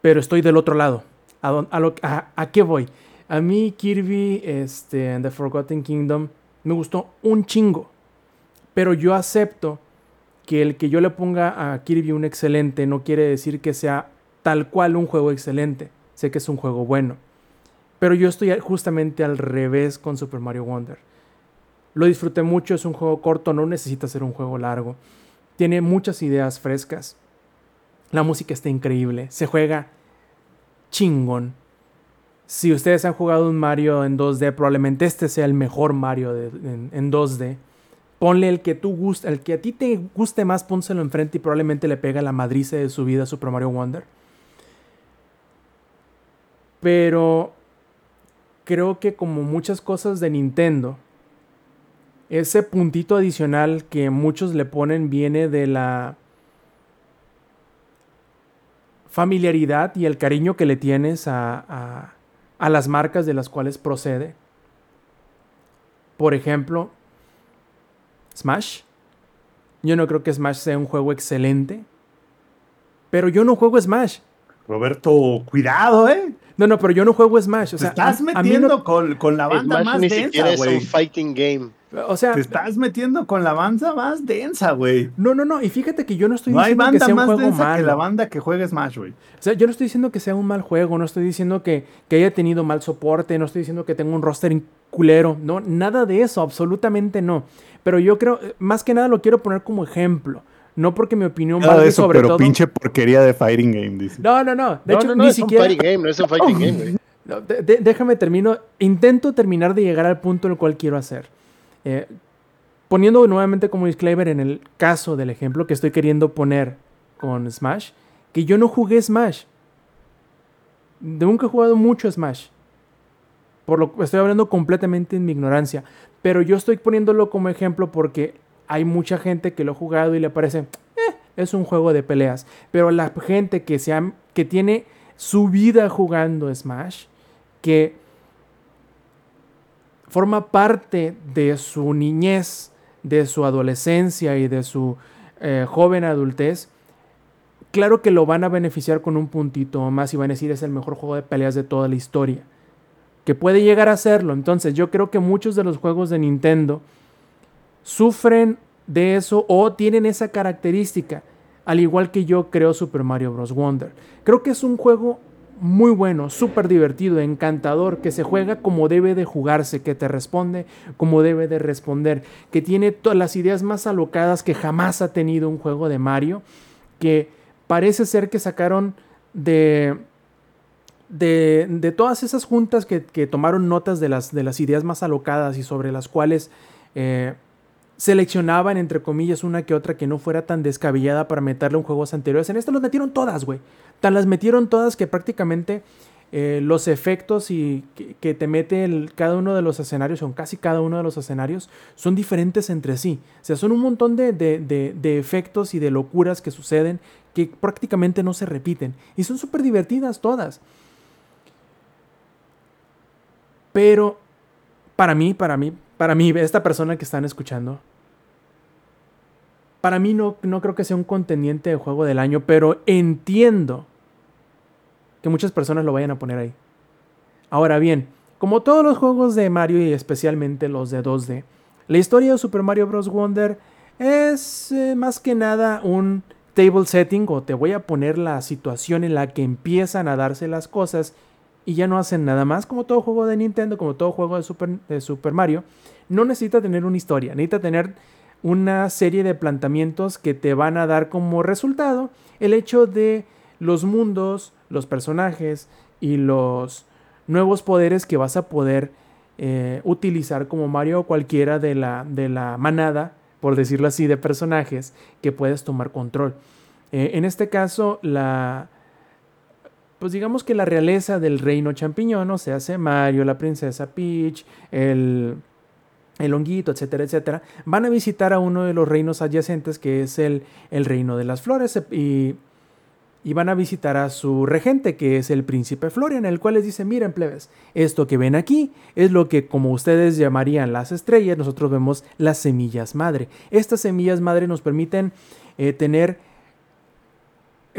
Pero estoy del otro lado. ¿A, qué voy? A mí Kirby este, The Forgotten Kingdom me gustó un chingo. Pero yo acepto que el que yo le ponga a Kirby un excelente no quiere decir que sea tal cual un juego excelente. Sé que es un juego bueno. Pero yo estoy justamente al revés con Super Mario Wonder. Lo disfruté mucho, es un juego corto, no necesita ser un juego largo. Tiene muchas ideas frescas. La música está increíble, se juega chingón. Si ustedes han jugado un Mario en 2D, probablemente este sea el mejor Mario en, 2D. Ponle el que tú guste, el que a ti te guste más, pónselo enfrente y probablemente le pega la madriza de su vida a Super Mario Wonder. Pero creo que como muchas cosas de Nintendo, ese puntito adicional que muchos le ponen viene de la familiaridad y el cariño que le tienes a, a, las marcas de las cuales procede. Por ejemplo, Smash. Yo no creo que Smash sea un juego excelente. Pero yo no juego Smash. Roberto, cuidado, ¿eh? No, no, pero yo no juego Smash. O sea, te estás metiendo con, la banda más ni densa, siquiera es un fighting game. O sea, te estás metiendo con la banda más densa, güey. No, no, no. Y fíjate que yo no estoy no diciendo hay que sea un más juego densa malo. que la banda que juega Smash, güey. O sea, yo no estoy diciendo que sea un mal juego. No estoy diciendo que, que haya tenido mal soporte. No estoy diciendo que tenga un roster culero. No, nada de eso. Absolutamente no. Pero yo creo, más que nada lo quiero poner como ejemplo. No porque mi opinión Nada de eso, sobre pero pinche porquería de fighting game, dice. No, no, no. De no, hecho, no, no, ni es siquiera. Un fighting game, no es un fighting game, güey. No, de, de, déjame termino. Intento terminar de llegar al punto en el cual quiero hacer. Eh, poniendo nuevamente como disclaimer en el caso del ejemplo que estoy queriendo poner con Smash, que yo no jugué Smash. Nunca he jugado mucho Smash. Por lo que estoy hablando completamente en mi ignorancia. Pero yo estoy poniéndolo como ejemplo porque hay mucha gente que lo ha jugado y le parece, eh, es un juego de peleas. Pero la gente que, se ha, que tiene su vida jugando Smash, que forma parte de su niñez, de su adolescencia y de su eh, joven adultez, claro que lo van a beneficiar con un puntito más y van a decir es el mejor juego de peleas de toda la historia. Que puede llegar a serlo. Entonces yo creo que muchos de los juegos de Nintendo sufren de eso o tienen esa característica. Al igual que yo creo Super Mario Bros. Wonder. Creo que es un juego muy bueno, súper divertido, encantador, que se juega como debe de jugarse, que te responde como debe de responder, que tiene todas las ideas más alocadas que jamás ha tenido un juego de Mario, que parece ser que sacaron de, de, todas esas juntas que, tomaron notas de las, de las, ideas más alocadas y sobre las cuales eh, seleccionaban, entre comillas, una que otra que no fuera tan descabellada para meterle en juegos anteriores. En esto los metieron todas, güey. Tan las metieron todas que prácticamente eh, los efectos y que, te mete cada uno de los escenarios, o casi cada uno de los escenarios, son diferentes entre sí. O sea, son un montón de, de efectos y de locuras que suceden que prácticamente no se repiten. Y son súper divertidas todas. Pero para mí, para mí, para mí, esta persona que están escuchando, para mí no, no creo que sea un contendiente de juego del año, pero entiendo que muchas personas lo vayan a poner ahí. Ahora bien, como todos los juegos de Mario y especialmente los de 2D, la historia de Super Mario Bros. Wonder es eh, más que nada un table setting o te voy a poner la situación en la que empiezan a darse las cosas y ya no hacen nada más, como todo juego de Nintendo, como todo juego de Super, de Super Mario, no necesita tener una historia, necesita tener una serie de planteamientos que te van a dar como resultado el hecho de los mundos, los personajes y los nuevos poderes que vas a poder eh, utilizar como Mario o cualquiera de la, de la manada, por decirlo así, de personajes que puedes tomar control. Eh, en este caso, la, pues digamos que la realeza del reino champiñón, o sea, hace Mario, la princesa Peach, el, el honguito, etcétera, etcétera, van a visitar a uno de los reinos adyacentes que es el, el reino de las flores y, y, van a visitar a su regente que es el príncipe Florian, el cual les dice, miren plebes, esto que ven aquí es lo que como ustedes llamarían las estrellas, nosotros vemos las semillas madre. Estas semillas madre nos permiten eh, tener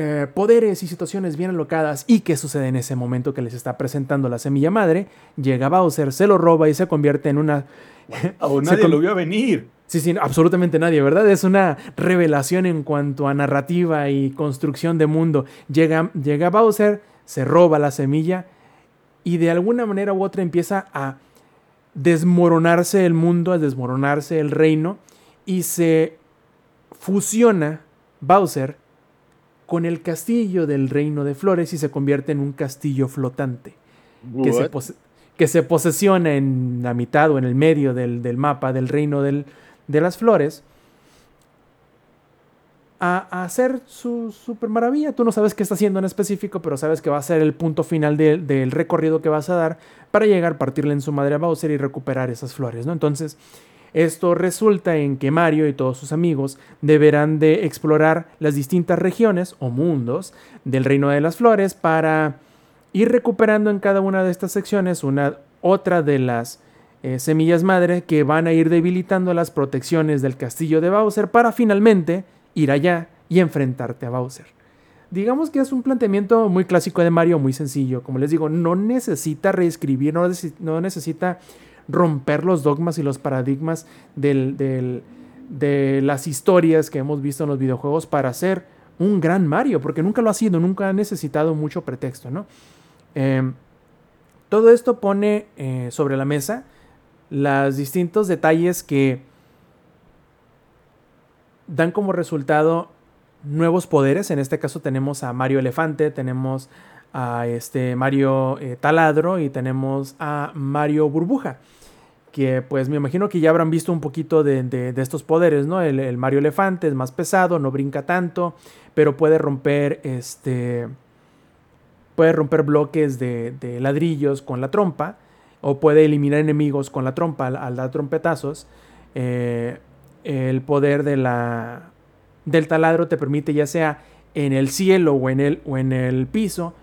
eh, poderes y situaciones bien alocadas. ¿Y qué sucede en ese momento que les está presentando la semilla madre? Llega Bowser, se lo roba y se convierte en una... O nadie lo vio venir. Sí, sí, absolutamente nadie, ¿verdad? Es una revelación en cuanto a narrativa y construcción de mundo. Llega, llega Bowser, se roba la semilla y de alguna manera u otra empieza a desmoronarse el mundo, a desmoronarse el reino y se fusiona Bowser con el castillo del reino de flores y se convierte en un castillo flotante que se, que se, posesiona en la mitad o en el medio del, mapa del reino de las flores a, hacer su super maravilla. Tú no sabes qué está haciendo en específico, pero sabes que va a ser el punto final del recorrido que vas a dar para llegar, a partirle en su madre a Bowser y recuperar esas flores, ¿no? Entonces, esto resulta en que Mario y todos sus amigos deberán de explorar las distintas regiones o mundos del Reino de las Flores para ir recuperando en cada una de estas secciones una otra de las eh, semillas madre que van a ir debilitando las protecciones del castillo de Bowser para finalmente ir allá y enfrentarte a Bowser. Digamos que es un planteamiento muy clásico de Mario, muy sencillo. Como les digo, no necesita reescribir, no, no necesita romper los dogmas y los paradigmas de las historias que hemos visto en los videojuegos para ser un gran Mario, porque nunca lo ha sido, nunca ha necesitado mucho pretexto, ¿no? Em, todo esto pone eh, sobre la mesa los distintos detalles que dan como resultado nuevos poderes. En este caso tenemos a Mario Elefante, tenemos a este Mario eh, Taladro y tenemos a Mario Burbuja que pues me imagino que ya habrán visto un poquito de, estos poderes, ¿no? El, Mario Elefante es más pesado, no brinca tanto, pero puede romper este... Puede romper bloques de, ladrillos con la trompa, o puede eliminar enemigos con la trompa al, dar trompetazos. Eh, el poder de la, del taladro te permite ya sea en el cielo o en el, o en el piso,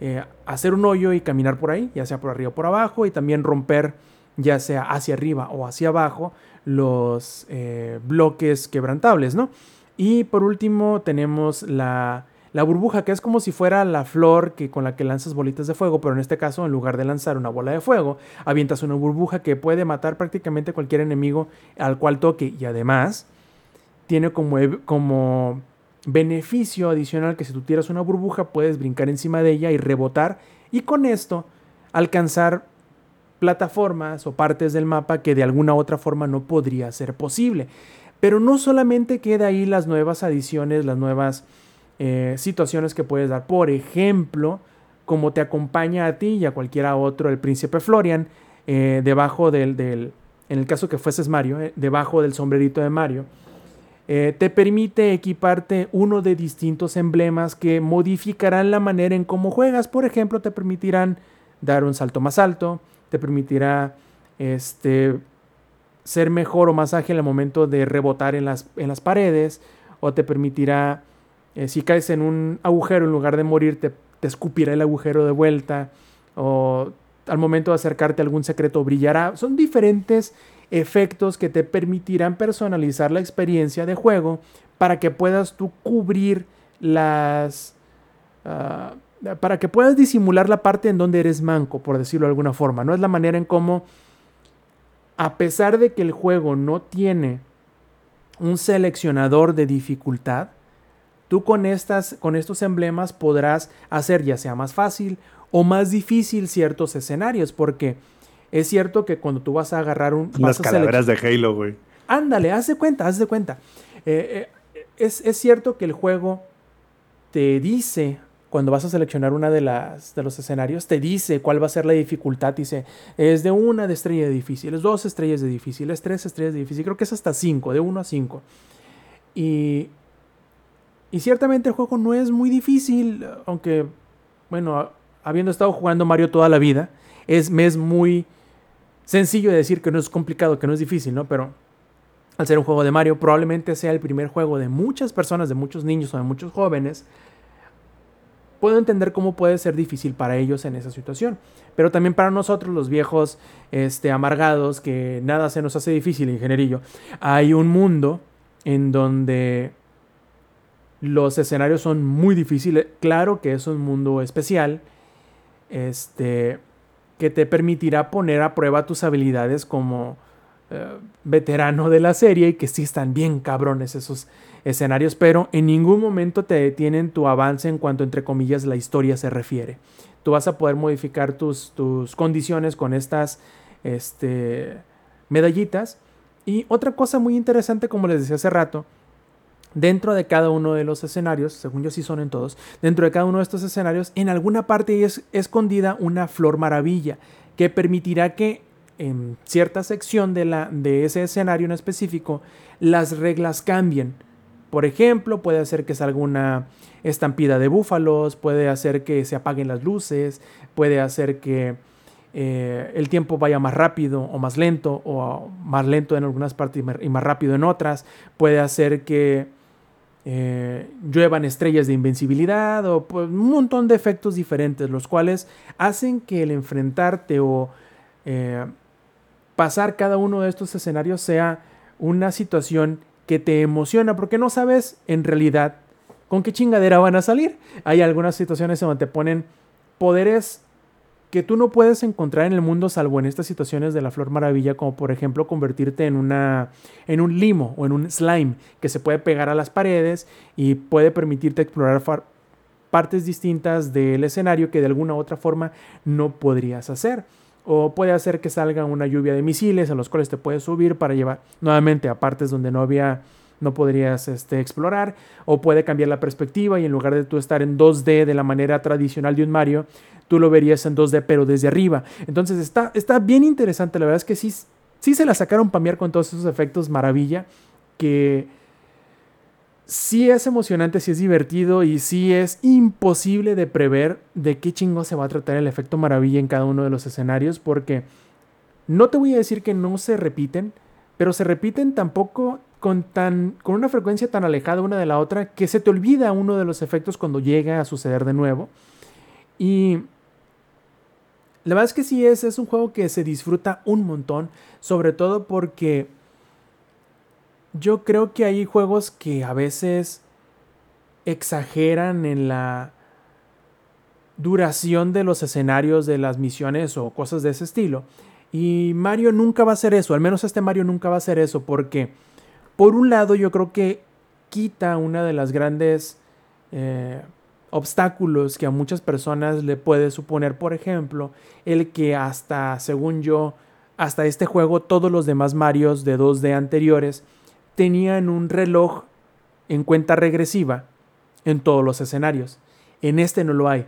eh, hacer un hoyo y caminar por ahí, ya sea por arriba o por abajo, y también romper ya sea hacia arriba o hacia abajo, los eh, bloques quebrantables, ¿no? Y por último tenemos la, la, burbuja, que es como si fuera la flor que, con la que lanzas bolitas de fuego, pero en este caso, en lugar de lanzar una bola de fuego, avientas una burbuja que puede matar prácticamente cualquier enemigo al cual toque. Y además, tiene como, como beneficio adicional que si tú tiras una burbuja puedes brincar encima de ella y rebotar y con esto alcanzar plataformas o partes del mapa que de alguna otra forma no podría ser posible. Pero no solamente queda ahí las nuevas adiciones, las nuevas eh, situaciones que puedes dar. Por ejemplo, como te acompaña a ti y a cualquiera otro el príncipe Florian, eh, debajo del, del, en el caso que fueses Mario, eh, debajo del sombrerito de Mario, te permite equiparte uno de distintos emblemas que modificarán la manera en cómo juegas. Por ejemplo, te permitirán dar un salto más alto, te permitirá este, ser mejor o más ágil al momento de rebotar en las, en las paredes, o te permitirá, eh, si caes en un agujero, en lugar de morir, te, te, escupirá el agujero de vuelta, o al momento de acercarte a algún secreto brillará. Son diferentes efectos que te permitirán personalizar la experiencia de juego para que puedas tú cubrir las... Uh, para que puedas disimular la parte en donde eres manco, por decirlo de alguna forma. No es la manera en cómo, a pesar de que el juego no tiene un seleccionador de dificultad, tú con, estas, con estos emblemas podrás hacer ya sea más fácil o más difícil ciertos escenarios, porque es cierto que cuando tú vas a agarrar un... Las calaveras de Halo, güey. Ándale, haz de cuenta, haz de cuenta. Eh, eh, es, es cierto que el juego te dice cuando vas a seleccionar una de las de los escenarios, te dice cuál va a ser la dificultad. Dice, es de una de estrella de difícil, dos estrellas de difícil, es tres estrellas de difícil. Creo que es hasta cinco, de uno a cinco. Y, y ciertamente el juego no es muy difícil, aunque, bueno, habiendo estado jugando Mario toda la vida, es, me es muy sencillo de decir que no es complicado, que no es difícil, ¿no? Pero al ser un juego de Mario, probablemente sea el primer juego de muchas personas, de muchos niños o de muchos jóvenes puedo entender cómo puede ser difícil para ellos en esa situación. Pero también para nosotros, los viejos este, amargados, que nada se nos hace difícil, ingenierillo, hay un mundo en donde los escenarios son muy difíciles. Claro que es un mundo especial, este, que te permitirá poner a prueba tus habilidades como eh, veterano de la serie y que sí están bien cabrones esos escenarios, pero en ningún momento te detienen tu avance en cuanto, entre comillas, la historia se refiere. Tú vas a poder modificar tus, tus condiciones con estas este, medallitas. Y otra cosa muy interesante, como les decía hace rato, dentro de cada uno de los escenarios, según yo sí son en todos, dentro de cada uno de estos escenarios, en alguna parte es escondida una flor maravilla que permitirá que en cierta sección de, la, de ese escenario en específico las reglas cambien. Por ejemplo, puede hacer que salga una estampida de búfalos, puede hacer que se apaguen las luces, puede hacer que eh, el tiempo vaya más rápido o más lento, o más lento en algunas partes y más rápido en otras, puede hacer que eh, lluevan estrellas de invencibilidad o pues, un montón de efectos diferentes, los cuales hacen que el enfrentarte o eh, pasar cada uno de estos escenarios sea una situación que te emociona porque no sabes en realidad con qué chingadera van a salir. Hay algunas situaciones en donde te ponen poderes que tú no puedes encontrar en el mundo salvo en estas situaciones de la flor maravilla como por ejemplo convertirte en una en un limo o en un slime que se puede pegar a las paredes y puede permitirte explorar partes distintas del escenario que de alguna u otra forma no podrías hacer o puede hacer que salga una lluvia de misiles a los cuales te puedes subir para llevar nuevamente a partes donde no había no podrías este, explorar o puede cambiar la perspectiva y en lugar de tú estar en 2D de la manera tradicional de un Mario, tú lo verías en 2D pero desde arriba. Entonces está, está bien interesante, la verdad es que sí, sí se la sacaron para con todos esos efectos maravilla que sí es emocionante, sí es divertido y sí es imposible de prever de qué chingo se va a tratar el efecto maravilla en cada uno de los escenarios porque no te voy a decir que no se repiten, pero se repiten tampoco con, tan, con una frecuencia tan alejada una de la otra que se te olvida uno de los efectos cuando llega a suceder de nuevo. Y la verdad es que sí es, es un juego que se disfruta un montón, sobre todo porque yo creo que hay juegos que a veces exageran en la duración de los escenarios de las misiones o cosas de ese estilo. Y Mario nunca va a hacer eso, al menos este Mario nunca va a hacer eso, porque por un lado yo creo que quita una de las grandes eh, obstáculos que a muchas personas le puede suponer, por ejemplo, el que hasta, según yo, hasta este juego, todos los demás Marios de 2D anteriores tenían un reloj en cuenta regresiva en todos los escenarios. En este no lo hay,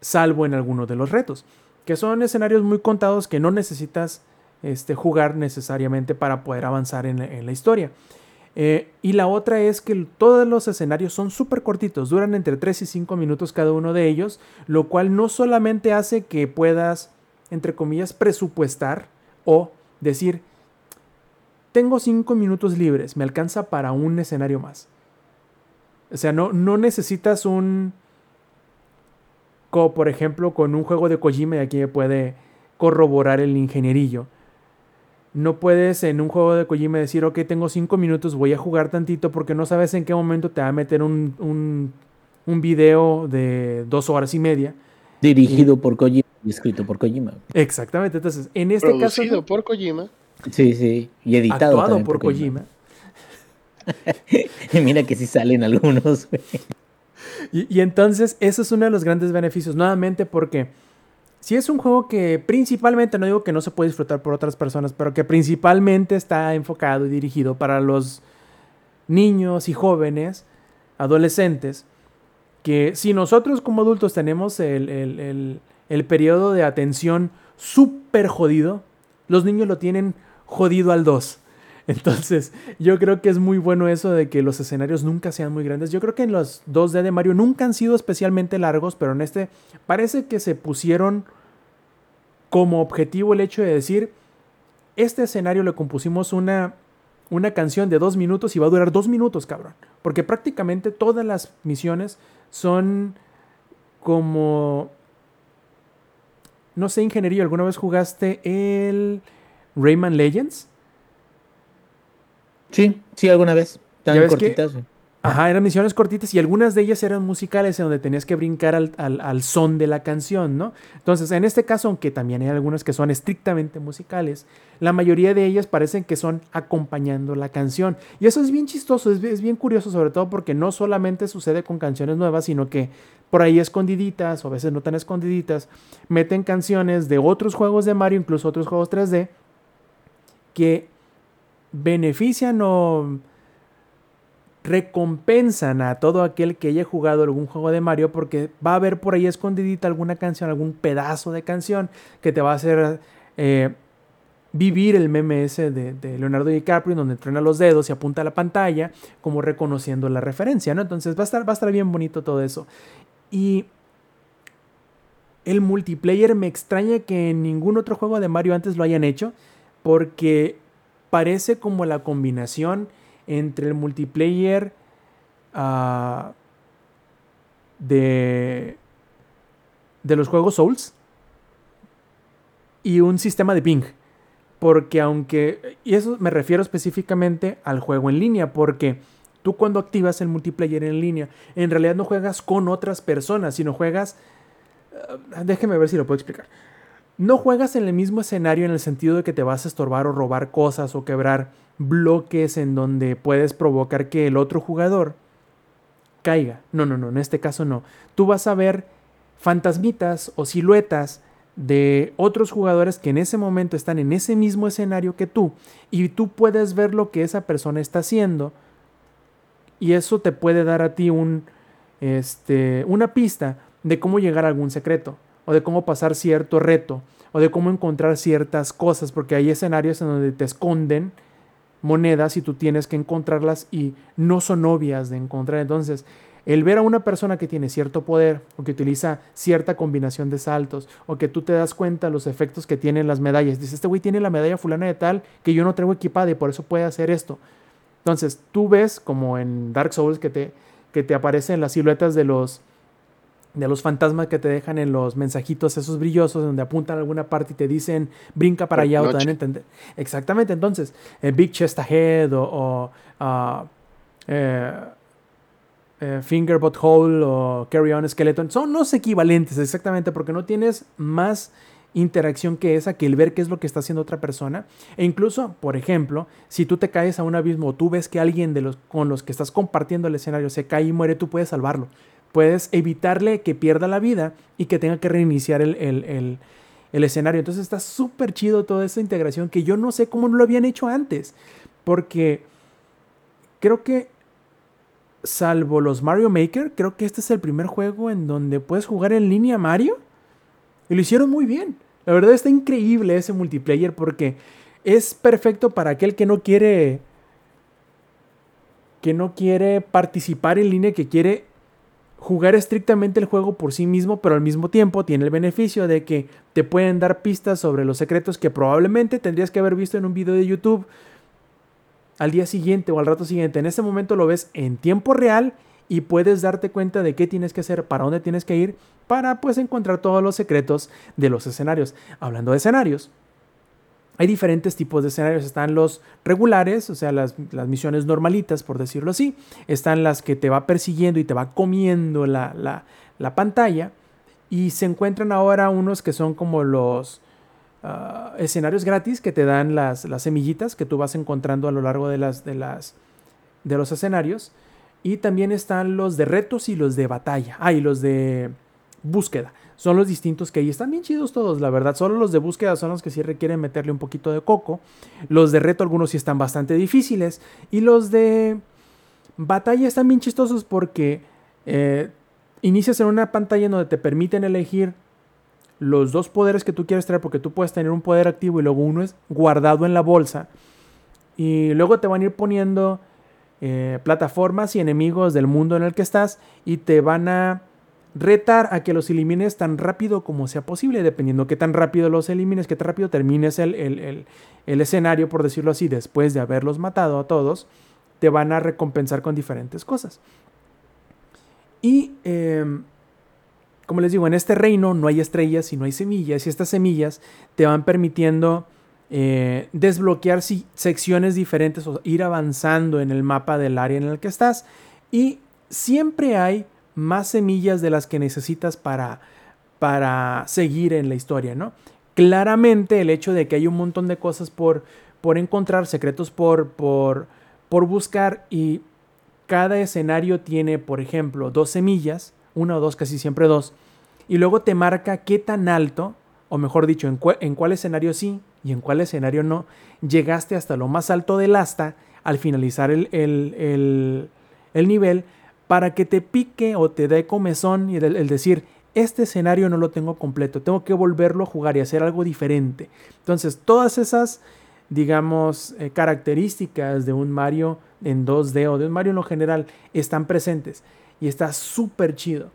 salvo en algunos de los retos, que son escenarios muy contados que no necesitas este, jugar necesariamente para poder avanzar en la historia. Eh, y la otra es que todos los escenarios son súper cortitos, duran entre 3 y 5 minutos cada uno de ellos, lo cual no solamente hace que puedas, entre comillas, presupuestar o decir, tengo 5 minutos libres, me alcanza para un escenario más. O sea, no, no necesitas un... Como por ejemplo con un juego de Kojima y aquí me puede corroborar el ingenierillo no puedes en un juego de Kojima decir, ok, tengo cinco minutos, voy a jugar tantito porque no sabes en qué momento te va a meter un, un, un video de dos horas y media. Dirigido por Kojima y escrito por Kojima. Exactamente, entonces en este Producido caso... por Kojima. Sí, sí, y editado Actuado por, Kojima. y mira que sí salen algunos. y, y entonces, eso es uno de los grandes beneficios, nuevamente porque si es un juego que principalmente, no digo que no se puede disfrutar por otras personas, pero que principalmente está enfocado y dirigido para los niños y jóvenes, adolescentes, que si nosotros como adultos tenemos el, el, el periodo de atención súper jodido, los niños lo tienen jodido al 2. Entonces, yo creo que es muy bueno eso de que los escenarios nunca sean muy grandes. Yo creo que en los 2D de Mario nunca han sido especialmente largos, pero en este parece que se pusieron como objetivo el hecho de decir, este escenario le compusimos una, una canción de dos minutos y va a durar dos minutos, cabrón. Porque prácticamente todas las misiones son como... No sé, ingeniería, ¿alguna vez jugaste el Rayman Legends? Sí, sí, alguna vez. Tan cortitas. ajá, eran misiones cortitas y algunas de ellas eran musicales en donde tenías que brincar al, al, son de la canción, ¿no? Entonces, en este caso, aunque también hay algunas que son estrictamente musicales, la mayoría de ellas parecen que son acompañando la canción. Y eso es bien chistoso, es, es bien curioso, sobre todo porque no solamente sucede con canciones nuevas, sino que por ahí escondiditas, o a veces no tan escondiditas, meten canciones de otros juegos de Mario, incluso otros juegos 3D, que benefician o recompensan a todo aquel que haya jugado algún juego de Mario porque va a haber por ahí escondidita alguna canción, algún pedazo de canción que te va a hacer eh, vivir el meme ese de, Leonardo DiCaprio donde entrena los dedos y apunta a la pantalla como reconociendo la referencia, ¿no? Entonces va a estar, va a estar bien bonito todo eso. Y el multiplayer me extraña que en ningún otro juego de Mario antes lo hayan hecho porque parece como la combinación entre el multiplayer ah, de, de los juegos Souls y un sistema de ping. Porque aunque, y eso me refiero específicamente al juego en línea, porque tú cuando activas el multiplayer en línea, en realidad no juegas con otras personas, sino juegas... Ah, déjeme ver si lo puedo explicar no juegas en el mismo escenario en el sentido de que te vas a estorbar o robar cosas o quebrar bloques en donde puedes provocar que el otro jugador caiga. No, no, no, en este caso no. Tú vas a ver fantasmitas o siluetas de otros jugadores que en ese momento están en ese mismo escenario que tú y tú puedes ver lo que esa persona está haciendo y eso te puede dar a ti un este una pista de cómo llegar a algún secreto o de cómo pasar cierto reto, o de cómo encontrar ciertas cosas, porque hay escenarios en donde te esconden monedas y tú tienes que encontrarlas y no son obvias de encontrar. Entonces, el ver a una persona que tiene cierto poder o que utiliza cierta combinación de saltos o que tú te das cuenta los efectos que tienen las medallas. Dices, este güey tiene la medalla fulana de tal que yo no traigo equipada y por eso puede hacer esto. Entonces, tú ves como en Dark Souls que te, que te aparecen las siluetas de los, de los fantasmas que te dejan en los mensajitos esos brillosos donde apuntan a alguna parte y te dicen brinca para allá o te dan a entender. Exactamente, entonces, eh, Big Chest Ahead o, uh, eh, eh, Finger Hole o Carry On Skeleton son los equivalentes exactamente porque no tienes más interacción que esa, que el ver qué es lo que está haciendo otra persona. E incluso, por ejemplo, si tú te caes a un abismo o tú ves que alguien de los con los que estás compartiendo el escenario se cae y muere, tú puedes salvarlo. Puedes evitarle que pierda la vida y que tenga que reiniciar el, el, el escenario. Entonces está súper chido toda esa integración que yo no sé cómo no lo habían hecho antes. Porque creo que salvo los Mario Maker, creo que este es el primer juego en donde puedes jugar en línea Mario. Y lo hicieron muy bien. La verdad está increíble ese multiplayer porque es perfecto para aquel que no quiere que no quiere participar en línea, que quiere jugar estrictamente el juego por sí mismo, pero al mismo tiempo tiene el beneficio de que te pueden dar pistas sobre los secretos que probablemente tendrías que haber visto en un video de YouTube al día siguiente o al rato siguiente. En ese momento lo ves en tiempo real y puedes darte cuenta de qué tienes que hacer, para dónde tienes que ir, para pues encontrar todos los secretos de los escenarios. Hablando de escenarios, hay diferentes tipos de escenarios. Están los regulares, o sea, las, misiones normalitas, por decirlo así. Están las que te va persiguiendo y te va comiendo la, la pantalla. Y se encuentran ahora unos que son como los Ah, escenarios gratis que te dan las, las, semillitas que tú vas encontrando a lo largo de, las, de, las, de los escenarios. Y también están los de retos y los de batalla. Ah, y los de búsqueda. Son los distintos que hay. Están bien chidos todos, la verdad. Solo los de búsqueda son los que sí requieren meterle un poquito de coco. Los de reto, algunos sí están bastante difíciles. Y los de batalla están bien chistosos porque eh, inicias en una pantalla en donde te permiten elegir los dos poderes que tú quieres traer, porque tú puedes tener un poder activo y luego uno es guardado en la bolsa. Y luego te van a ir poniendo eh, plataformas y enemigos del mundo en el que estás y te van a retar a que los elimines tan rápido como sea posible, dependiendo qué tan rápido los elimines, qué tan rápido termines el, el, escenario, por decirlo así, después de haberlos matado a todos, te van a recompensar con diferentes cosas. Y em, como les digo, en este reino no hay estrellas, sino hay semillas, y estas semillas te van permitiendo eh, desbloquear secciones diferentes o ir avanzando en el mapa del área en el que estás. Y siempre hay más semillas de las que necesitas para, para seguir en la historia, ¿no? Claramente el hecho de que hay un montón de cosas por, por encontrar, secretos por, por, por buscar y cada escenario tiene, por ejemplo, dos semillas, una o dos, casi siempre dos, y luego te marca qué tan alto, o mejor dicho, en, cuál escenario sí y en cuál escenario no, llegaste hasta lo más alto del asta al finalizar el, el, el, nivel para que te pique o te dé comezón y el, decir, este escenario no lo tengo completo, tengo que volverlo a jugar y hacer algo diferente. Entonces, todas esas, digamos, eh, características de un Mario en 2D o de un Mario en lo general están presentes y está súper chido.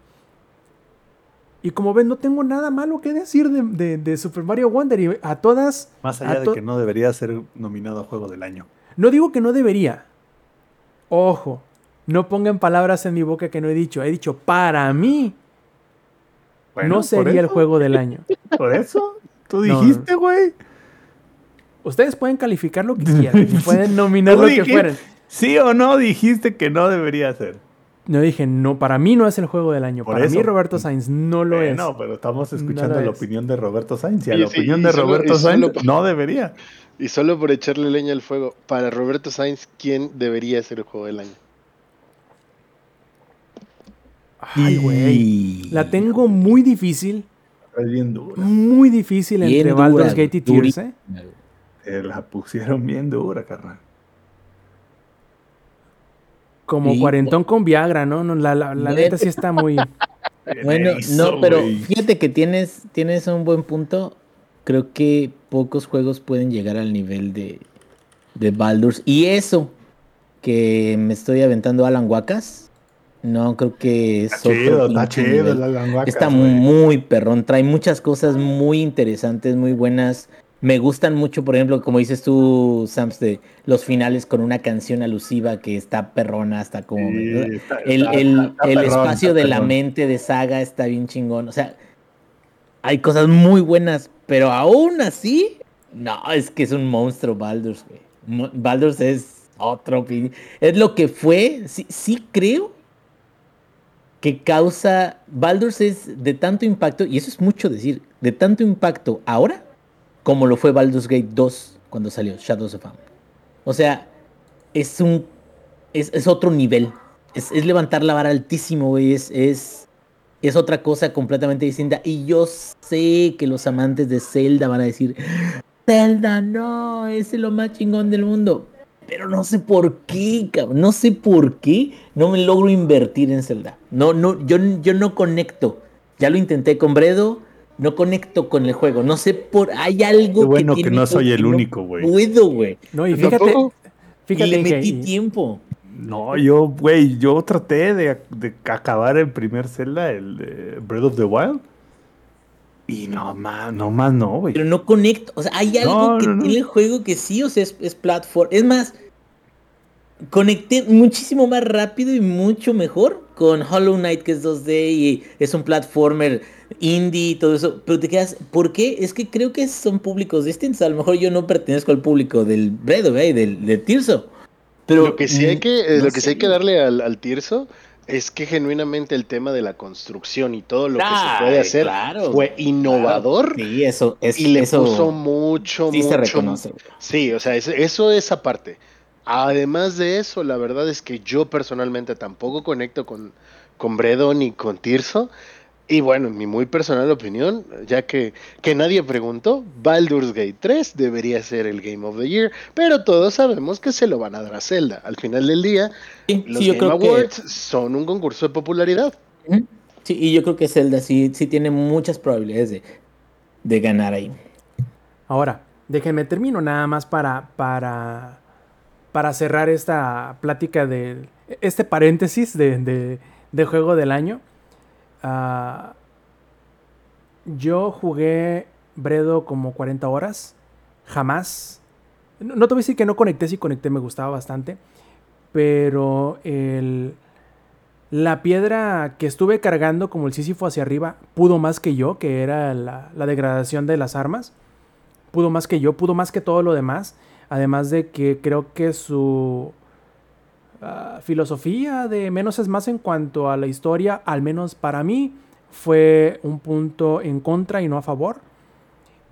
Y como ven, no tengo nada malo que decir de, Super Mario Wonder. Y a todas. Más allá de que no debería ser nominado a Juego del Año. No digo que no debería. Ojo, no pongan palabras en mi boca que no he dicho. He dicho, para mí, no sería el Juego del Año. ¿Por eso? Tú dijiste, güey. Ustedes pueden calificar lo que quieran. pueden nominar lo que fueran. Sí o no dijiste que no debería ser. No dije, no, para mí no es el juego del año. para mí Roberto Sainz no lo es. No, pero estamos escuchando la opinión de Roberto Sainz y a la opinión de Roberto Sainz no debería. Y solo por echarle leña al fuego, para Roberto Sainz, ¿quién debería ser el juego del año? Ay, güey. La tengo muy difícil. Es bien dura. Muy difícil entre Baldur's Gate y Tears, ¿eh? La pusieron bien dura, carnal. Como cuarentón con Viagra, ¿no? la, la, la neta sí está muy. bueno, no, pero fíjate que tienes, tienes un buen punto. Creo que pocos juegos pueden llegar al nivel de, de Baldur's. Y eso, que me estoy aventando Alan Wacas. No, creo que es está chido, está chido el muy perrón. Trae muchas cosas muy interesantes, muy buenas. Me gustan mucho, por ejemplo, como dices tú, Sams, de los finales con una canción alusiva que está perrona, hasta como... el, espacio de la mente de Saga está bien chingón. O sea, hay cosas muy buenas, pero aún así, no, es que es un monstruo Baldur's, güey. Baldur's es otro... Es lo que fue, sí, sí creo que causa. Baldur's es de tanto impacto, y eso es mucho decir, de tanto impacto ahora como lo fue Baldur's Gate 2 cuando salió, Shadows of Amon. O sea, es un. Es, otro nivel. Es, levantar la vara altísimo, güey. Es, es, es otra cosa completamente distinta. Y yo sé que los amantes de Zelda van a decir: Zelda, no, es lo más chingón del mundo. Pero no sé por qué, cabrón. No sé por qué no me logro invertir en Zelda. No, no, yo, yo no conecto. Ya lo intenté con Bredo. No conecto con el juego. No sé por. Hay algo. Qué bueno que, no soy el único, güey. No puedo, güey. No, y fíjate. fíjate le metí tiempo. No, yo, güey, yo traté de, de, acabar el primer Zelda, el de Breath of the Wild. Y no más, no más no, güey. Pero no conecto. O sea, hay algo que tiene el juego que sí, o sea, es, es platform. Es más, conecté muchísimo más rápido y mucho mejor con Hollow Knight, que es 2D y es un platformer indie y todo eso. Pero te quedas, ¿por qué? Es que creo que son públicos distintos. A lo mejor yo no pertenezco al público del Bredo, y del, del Tirso. Pero lo que sí hay que, eh, lo que sí hay que darle al, al Tirso es que genuinamente el tema de la construcción y todo lo que se puede hacer fue innovador. Sí, eso es, y le puso mucho, sí mucho. Se reconoce. Sí, o sea, eso es aparte. Además de eso, la verdad es que yo personalmente tampoco conecto con, con Bredo ni con Tirso. Y bueno, en mi muy personal opinión, ya que, que nadie preguntó, Baldur's Gate 3 debería ser el Game of the Year, pero todos sabemos que se lo van a dar a Zelda. Al final del día, los Game Awards son un concurso de popularidad. Sí, y yo creo que Zelda sí, sí tiene muchas probabilidades de, de ganar ahí. Ahora, déjenme termino nada más para, para, para cerrar esta plática de este paréntesis de, de juego del año. Ah, yo jugué Bredo como 40 horas. Jamás. No, te voy a decir que no conecté, si conecté me gustaba bastante. Pero el, la piedra que estuve cargando como el Sísifo hacia arriba pudo más que yo, que era la, degradación de las armas. Pudo más que yo, pudo más que todo lo demás. Además de que creo que su Ah, filosofía de menos es más en cuanto a la historia, al menos para mí, fue un punto en contra y no a favor.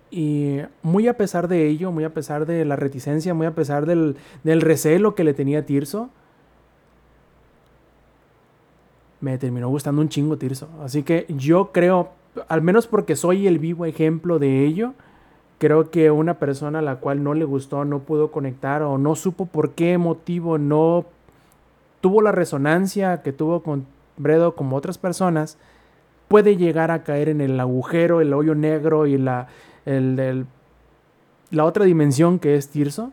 Y muy a pesar de ello, muy a pesar de la reticencia, muy a pesar del, del recelo que le tenía Tirso, me terminó gustando un chingo Tirso. Así que yo creo, al menos porque soy el vivo ejemplo de ello, creo que una persona a la cual no le gustó, no pudo conectar o no supo por qué motivo no tuvo la resonancia que tuvo con Bredo como otras personas, puede llegar a caer en el agujero, el hoyo negro y la, el, la otra dimensión que es Tirso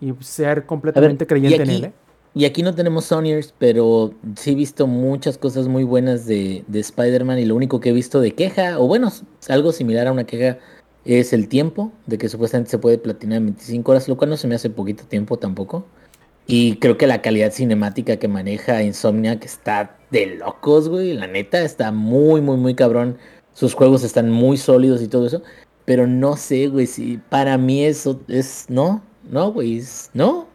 y ser completamente creyente en él. ¿eh? Y aquí no tenemos Sonyers, pero sí he visto muchas cosas muy buenas de, de Spider-Man y lo único que he visto de queja, o bueno, algo similar a una queja, es el tiempo, de que supuestamente se puede platinar en 25 horas, lo cual no se me hace poquito tiempo tampoco. Y creo que la calidad cinemática que maneja Insomnia, que está de locos, güey. La neta, está muy, muy, muy cabrón. Sus juegos están muy sólidos y todo eso. Pero no sé, güey, si para mí eso es. No, no, güey, no.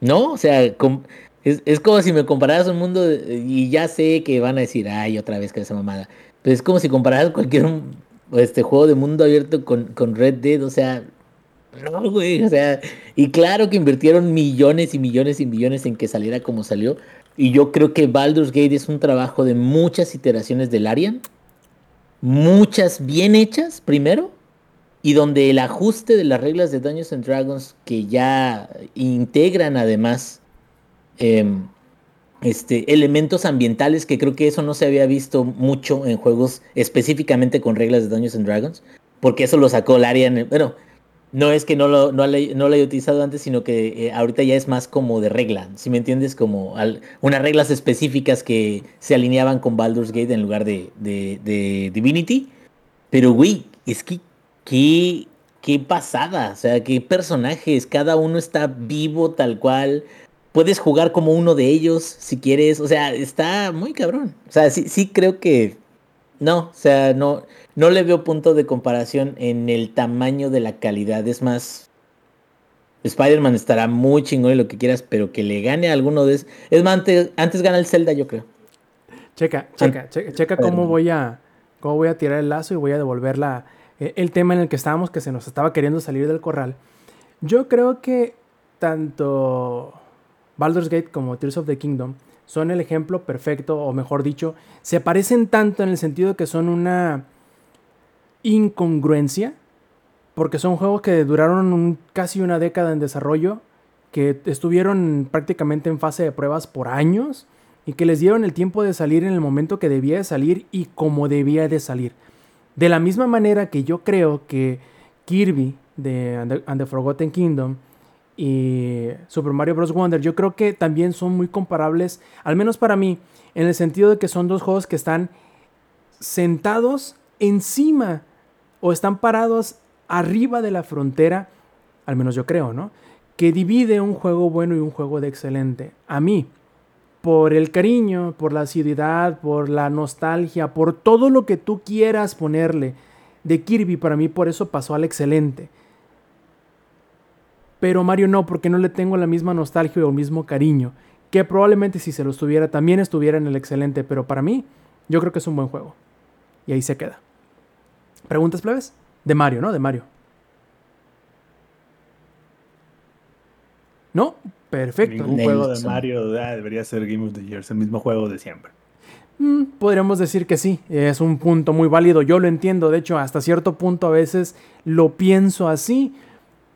No, o sea, es, como si me compararas un mundo y ya sé que van a decir, ay, otra vez que esa mamada. Pero es como si compararas cualquier este juego de mundo abierto con, con Red Dead, o sea, no, güey, o sea, y claro que invirtieron millones y millones y millones en que saliera como salió. Y yo creo que Baldur's Gate es un trabajo de muchas iteraciones del Arian. Muchas bien hechas, primero. Y donde el ajuste de las reglas de Dungeons and Dragons, que ya integran además em, este, elementos ambientales, que creo que eso no se había visto mucho en juegos específicamente con reglas de Dungeons and Dragons. Porque eso lo sacó el Arian. Bueno, no es que no lo, no lo, haya utilizado antes, sino que eh, ahorita ya es más como de regla, si me entiendes, como unas reglas específicas que se alineaban con Baldur's Gate en lugar de, de, Divinity. Pero, güey, es que qué, qué pasada, o sea, qué personajes, cada uno está vivo tal cual. Puedes jugar como uno de ellos si quieres, o sea, está muy cabrón. O sea, sí, sí creo que no, o sea, no, no le veo punto de comparación en el tamaño de la calidad. Es más, Spider-Man estará muy chingón y lo que quieras, pero que le gane a alguno de esos. Es más, antes, gana el Zelda, yo creo. Checa, checa, checa, checa cómo voy a cómo voy a tirar el lazo y voy a devolver la, eh, el tema en el que estábamos que se nos estaba queriendo salir del corral. Yo creo que tanto Baldur's Gate como Tears of the Kingdom son el ejemplo perfecto, o mejor dicho, se parecen tanto en el sentido de que son una incongruencia, porque son juegos que duraron casi una década en desarrollo, que estuvieron prácticamente en fase de pruebas por años y que les dieron el tiempo de salir en el momento que debía de salir y como debía de salir. De la misma manera que yo creo que Kirby de And the Forgotten Kingdom y Super Mario Bros. Wonder, yo creo que también son muy comparables, al menos para mí, en el sentido de que son dos juegos que están sentados encima o están parados arriba de la frontera, al menos yo creo, ¿no? Que divide un juego bueno y un juego de excelente. A mí, por el cariño, por la acididad, por la nostalgia, por todo lo que tú quieras ponerle de Kirby, para mí por eso pasó al excelente. Pero Mario no, porque no le tengo la misma nostalgia o el mismo cariño. Que probablemente si se lo estuviera también estuviera en el excelente. Pero para mí, yo creo que es un buen juego. Y ahí se queda. ¿Preguntas, plebes? De Mario, ¿no? De Mario. ¿No? Perfecto. Ningún juego de Mario ah, debería ser Game of the Year, el mismo juego de siempre. Mm, podríamos decir que sí, es un punto muy válido, yo lo entiendo, de hecho hasta cierto punto a veces lo pienso así,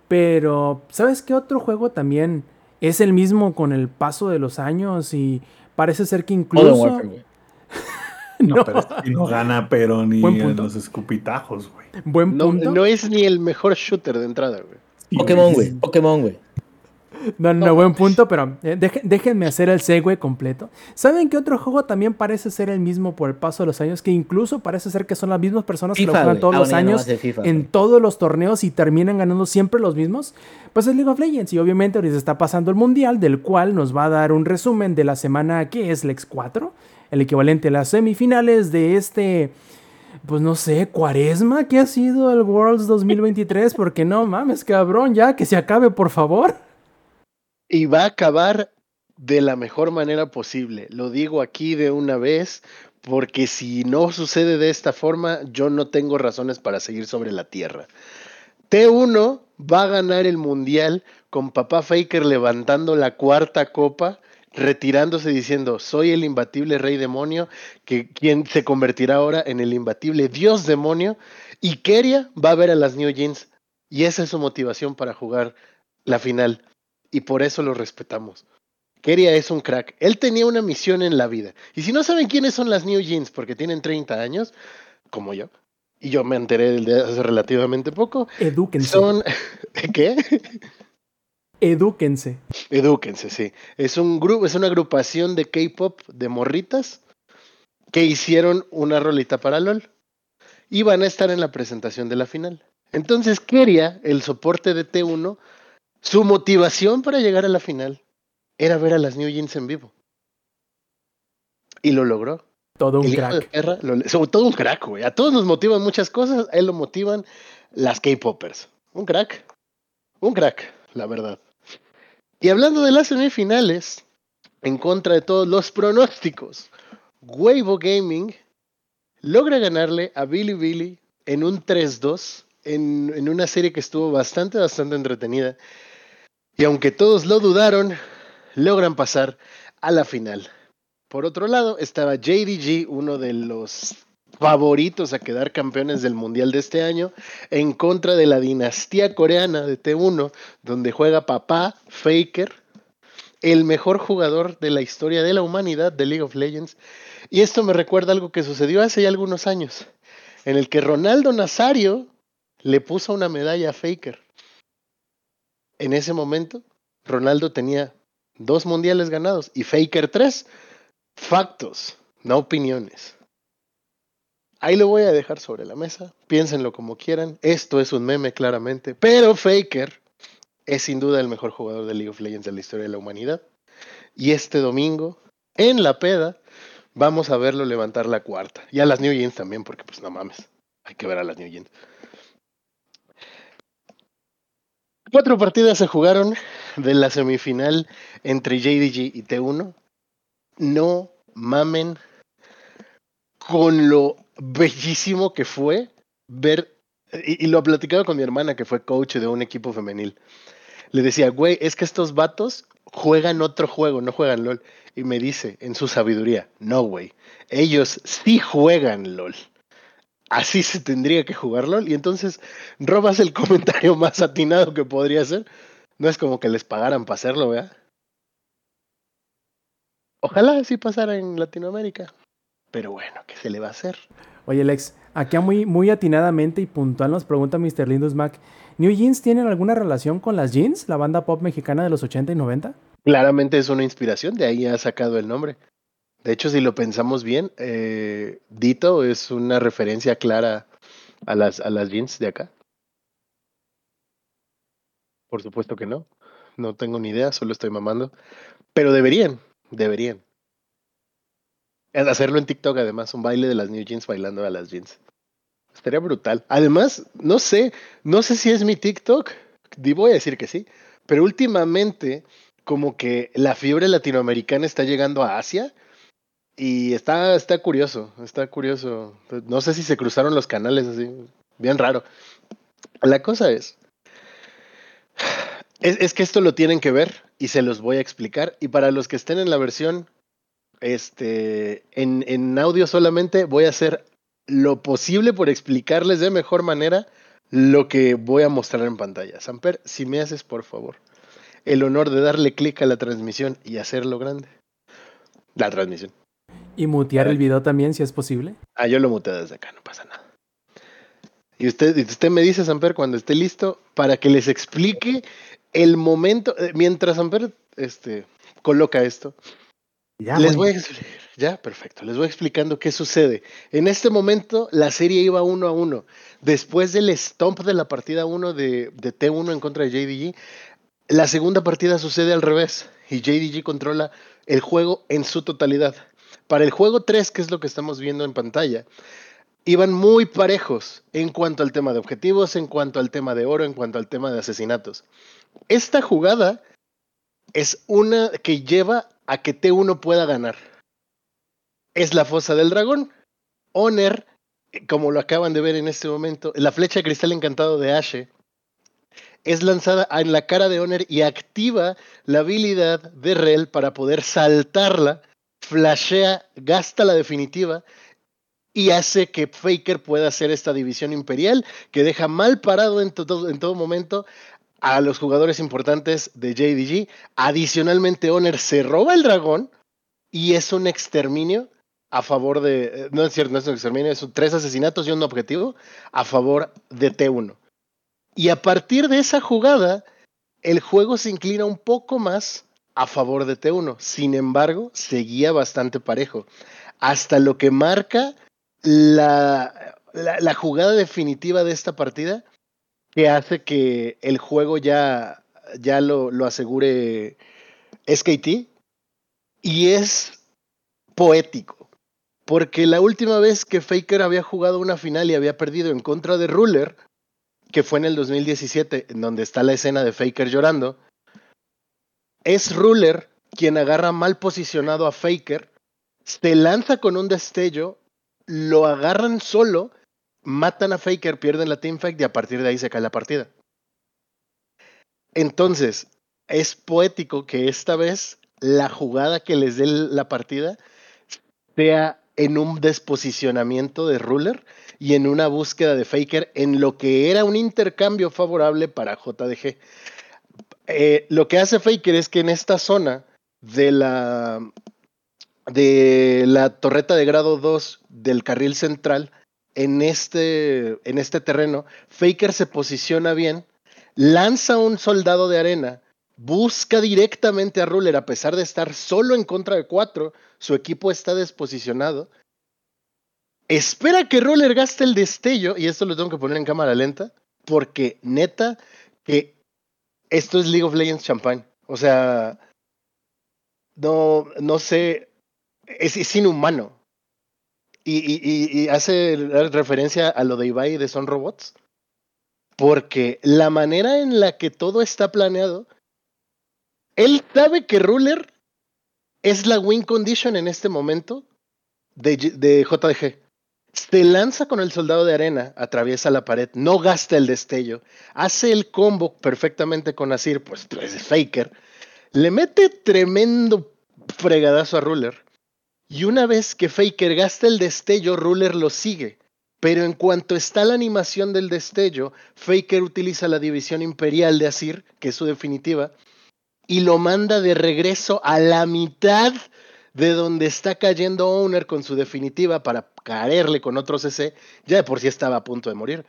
pero, ¿sabes qué otro juego también es el mismo con el paso de los años y parece ser que incluso... no, pero no gana, pero ni en los escupitajos, güey. Buen punto. No, es ni el mejor shooter de entrada, güey. Pokémon, güey. Pokémon, güey. No, no, buen punto, pero eh, déjenme hacer el segue completo. ¿Saben que otro juego también parece ser el mismo por el paso de los años? Que incluso parece ser que son las mismas personas que lo juegan todos ah, los años en todos los torneos y terminan ganando siempre los mismos. Pues es League of Legends y obviamente ahorita está pasando el Mundial, del cual nos va a dar un resumen de la semana que es Lex 4, el equivalente a las semifinales de este pues no sé, cuaresma que ha sido el Worlds 2023, porque no mames, cabrón, ya que se acabe, por favor y va a acabar de la mejor manera posible. Lo digo aquí de una vez, porque si no sucede de esta forma, yo no tengo razones para seguir sobre la tierra. T1 va a ganar el mundial con papá Faker levantando la cuarta copa, retirándose diciendo, soy el imbatible rey demonio, que quien se convertirá ahora en el imbatible dios demonio, y Keria va a ver a las New Jeans, y esa es su motivación para jugar la final y por eso lo respetamos. Keria es un crack. Él tenía una misión en la vida. Y si no saben quiénes son las New Jeans porque tienen 30 años, como yo, y yo me enteré de hace relativamente poco. Edúquense. Son. ¿Qué? Edúquense. Edúquense, sí. Es un grupo, es una agrupación de K-pop de morritas que hicieron una rolita para LOL. Y van a estar en la presentación de la final. Entonces, Keria, el soporte de T1, su motivación para llegar a la final era ver a las New Jeans en vivo. Y lo logró. Todo un crack. todo un crack, güey. A todos nos motivan muchas cosas, a él lo motivan las K-Poppers. Un crack. Un crack, la verdad. Y hablando de las semifinales, en contra de todos los pronósticos, Weibo Gaming logra ganarle a Billy Billy en un 3-2 en, en, una serie que estuvo bastante, bastante entretenida. Y aunque todos lo dudaron, logran pasar a la final. Por otro lado, estaba JDG, uno de los favoritos a quedar campeones del Mundial de este año, en contra de la dinastía coreana de T1, donde juega papá Faker, el mejor jugador de la historia de la humanidad de League of Legends. Y esto me recuerda algo que sucedió hace ya algunos años, en el que Ronaldo Nazario le puso una medalla a Faker en ese momento, Ronaldo tenía dos mundiales ganados y Faker tres. Factos, no opiniones. Ahí lo voy a dejar sobre la mesa. Piénsenlo como quieran. Esto es un meme claramente. Pero Faker es sin duda el mejor jugador de League of Legends de la historia de la humanidad. Y este domingo, en la peda, vamos a verlo levantar la cuarta. Y a las New Jeans también, porque pues no mames. Hay que ver a las New Jeans. Cuatro partidas se jugaron de la semifinal entre JDG y T1. No mamen con lo bellísimo que fue ver, y, y lo platicaba con mi hermana que fue coach de un equipo femenil. Le decía, güey, es que estos vatos juegan otro juego, no juegan LOL. Y me dice, en su sabiduría, no, güey, ellos sí juegan LOL. Así se tendría que jugar LOL. Y entonces robas el comentario más atinado que podría ser. No es como que les pagaran para hacerlo, ¿verdad? Ojalá así pasara en Latinoamérica. Pero bueno, ¿qué se le va a hacer? Oye, Lex, acá muy, muy atinadamente y puntual nos pregunta Mr. Lindus Mac, ¿New Jeans tienen alguna relación con las Jeans, la banda pop mexicana de los 80 y 90? Claramente es una inspiración, de ahí ha sacado el nombre. De hecho, si lo pensamos bien, eh, Dito es una referencia clara a las, a las jeans de acá. Por supuesto que no. No tengo ni idea, solo estoy mamando. Pero deberían, deberían. Hacerlo en TikTok, además, un baile de las New Jeans bailando a las jeans. Estaría brutal. Además, no sé, no sé si es mi TikTok. Voy a decir que sí. Pero últimamente, como que la fiebre latinoamericana está llegando a Asia. Y está, está curioso, está curioso. No sé si se cruzaron los canales así. Bien raro. La cosa es, es que esto lo tienen que ver y se los voy a explicar. Y para los que estén en la versión este, en, en audio solamente voy a hacer lo posible por explicarles de mejor manera lo que voy a mostrar en pantalla. Samper, si me haces por favor el honor de darle clic a la transmisión y hacerlo grande. La transmisión. Y mutear el video también, si es posible. Ah, yo lo muteo desde acá, no pasa nada. Y usted, usted me dice, Samper, cuando esté listo, para que les explique el momento, eh, mientras Samper este, coloca esto, Ya, les voy a. Ya, perfecto. Les voy explicando qué sucede. En este momento, la serie iba uno a uno. Después del stomp de la partida 1 de, de T1 en contra de JDG, la segunda partida sucede al revés y JDG controla el juego en su totalidad. Para el juego 3, que es lo que estamos viendo en pantalla, iban muy parejos en cuanto al tema de objetivos, en cuanto al tema de oro, en cuanto al tema de asesinatos. Esta jugada es una que lleva a que T1 pueda ganar. Es la fosa del dragón. Honor, como lo acaban de ver en este momento, la flecha de cristal encantado de Ashe es lanzada en la cara de Honor y activa la habilidad de Rel para poder saltarla, flashea, gasta la definitiva y hace que Faker pueda hacer esta división imperial que deja mal parado en todo, en todo momento a los jugadores importantes de JDG. Adicionalmente, Honor se roba el dragón y es un exterminio a favor de. eh, No es cierto, no es un exterminio, es un- tres asesinatos y un objetivo a favor de T1. Y a partir de esa jugada, el juego se inclina un poco más a favor de T1. Sin embargo, seguía bastante parejo. Hasta lo que marca la, la jugada definitiva de esta partida, que hace que el juego ya, ya lo, lo asegure SKT. Y es poético. Porque la última vez que Faker había jugado una final y había perdido en contra de Ruler, que fue en el 2017, en donde está la escena de Faker llorando, es Ruler quien agarra mal posicionado a Faker, se lanza con un destello, lo agarran solo, matan a Faker, pierden la teamfight y a partir de ahí se cae la partida. Entonces, es poético que esta vez la jugada que les dé la partida sea en un desposicionamiento de Ruler y en una búsqueda de Faker en lo que era un intercambio favorable para JDG. Eh, lo que hace Faker es que en esta zona de la de la torreta de grado 2 del carril central, en este, en este terreno, Faker se posiciona bien, lanza un soldado de arena, busca directamente a Ruler a pesar de estar solo en contra de cuatro, su equipo está desposicionado, espera que Ruler gaste el destello, y esto lo tengo que poner en cámara lenta, porque neta que esto es League of Legends Champagne. O sea, no, no sé, es, es inhumano. Y, hace referencia a lo de Ibai de Son Robots, porque la manera en la que todo está planeado, él sabe que Ruler es la win condition en este momento de, de JDG. Se lanza con el soldado de arena, atraviesa la pared, no gasta el destello, hace el combo perfectamente con Asir, pues es Faker, le mete tremendo fregadazo a Ruler. Y una vez que Faker gasta el destello, Ruler lo sigue. Pero en cuanto está la animación del destello, Faker utiliza la división imperial de Asir, que es su definitiva, y lo manda de regreso a la mitad de donde está cayendo Owner con su definitiva para caerle con otro CC, ya de por sí estaba a punto de morir.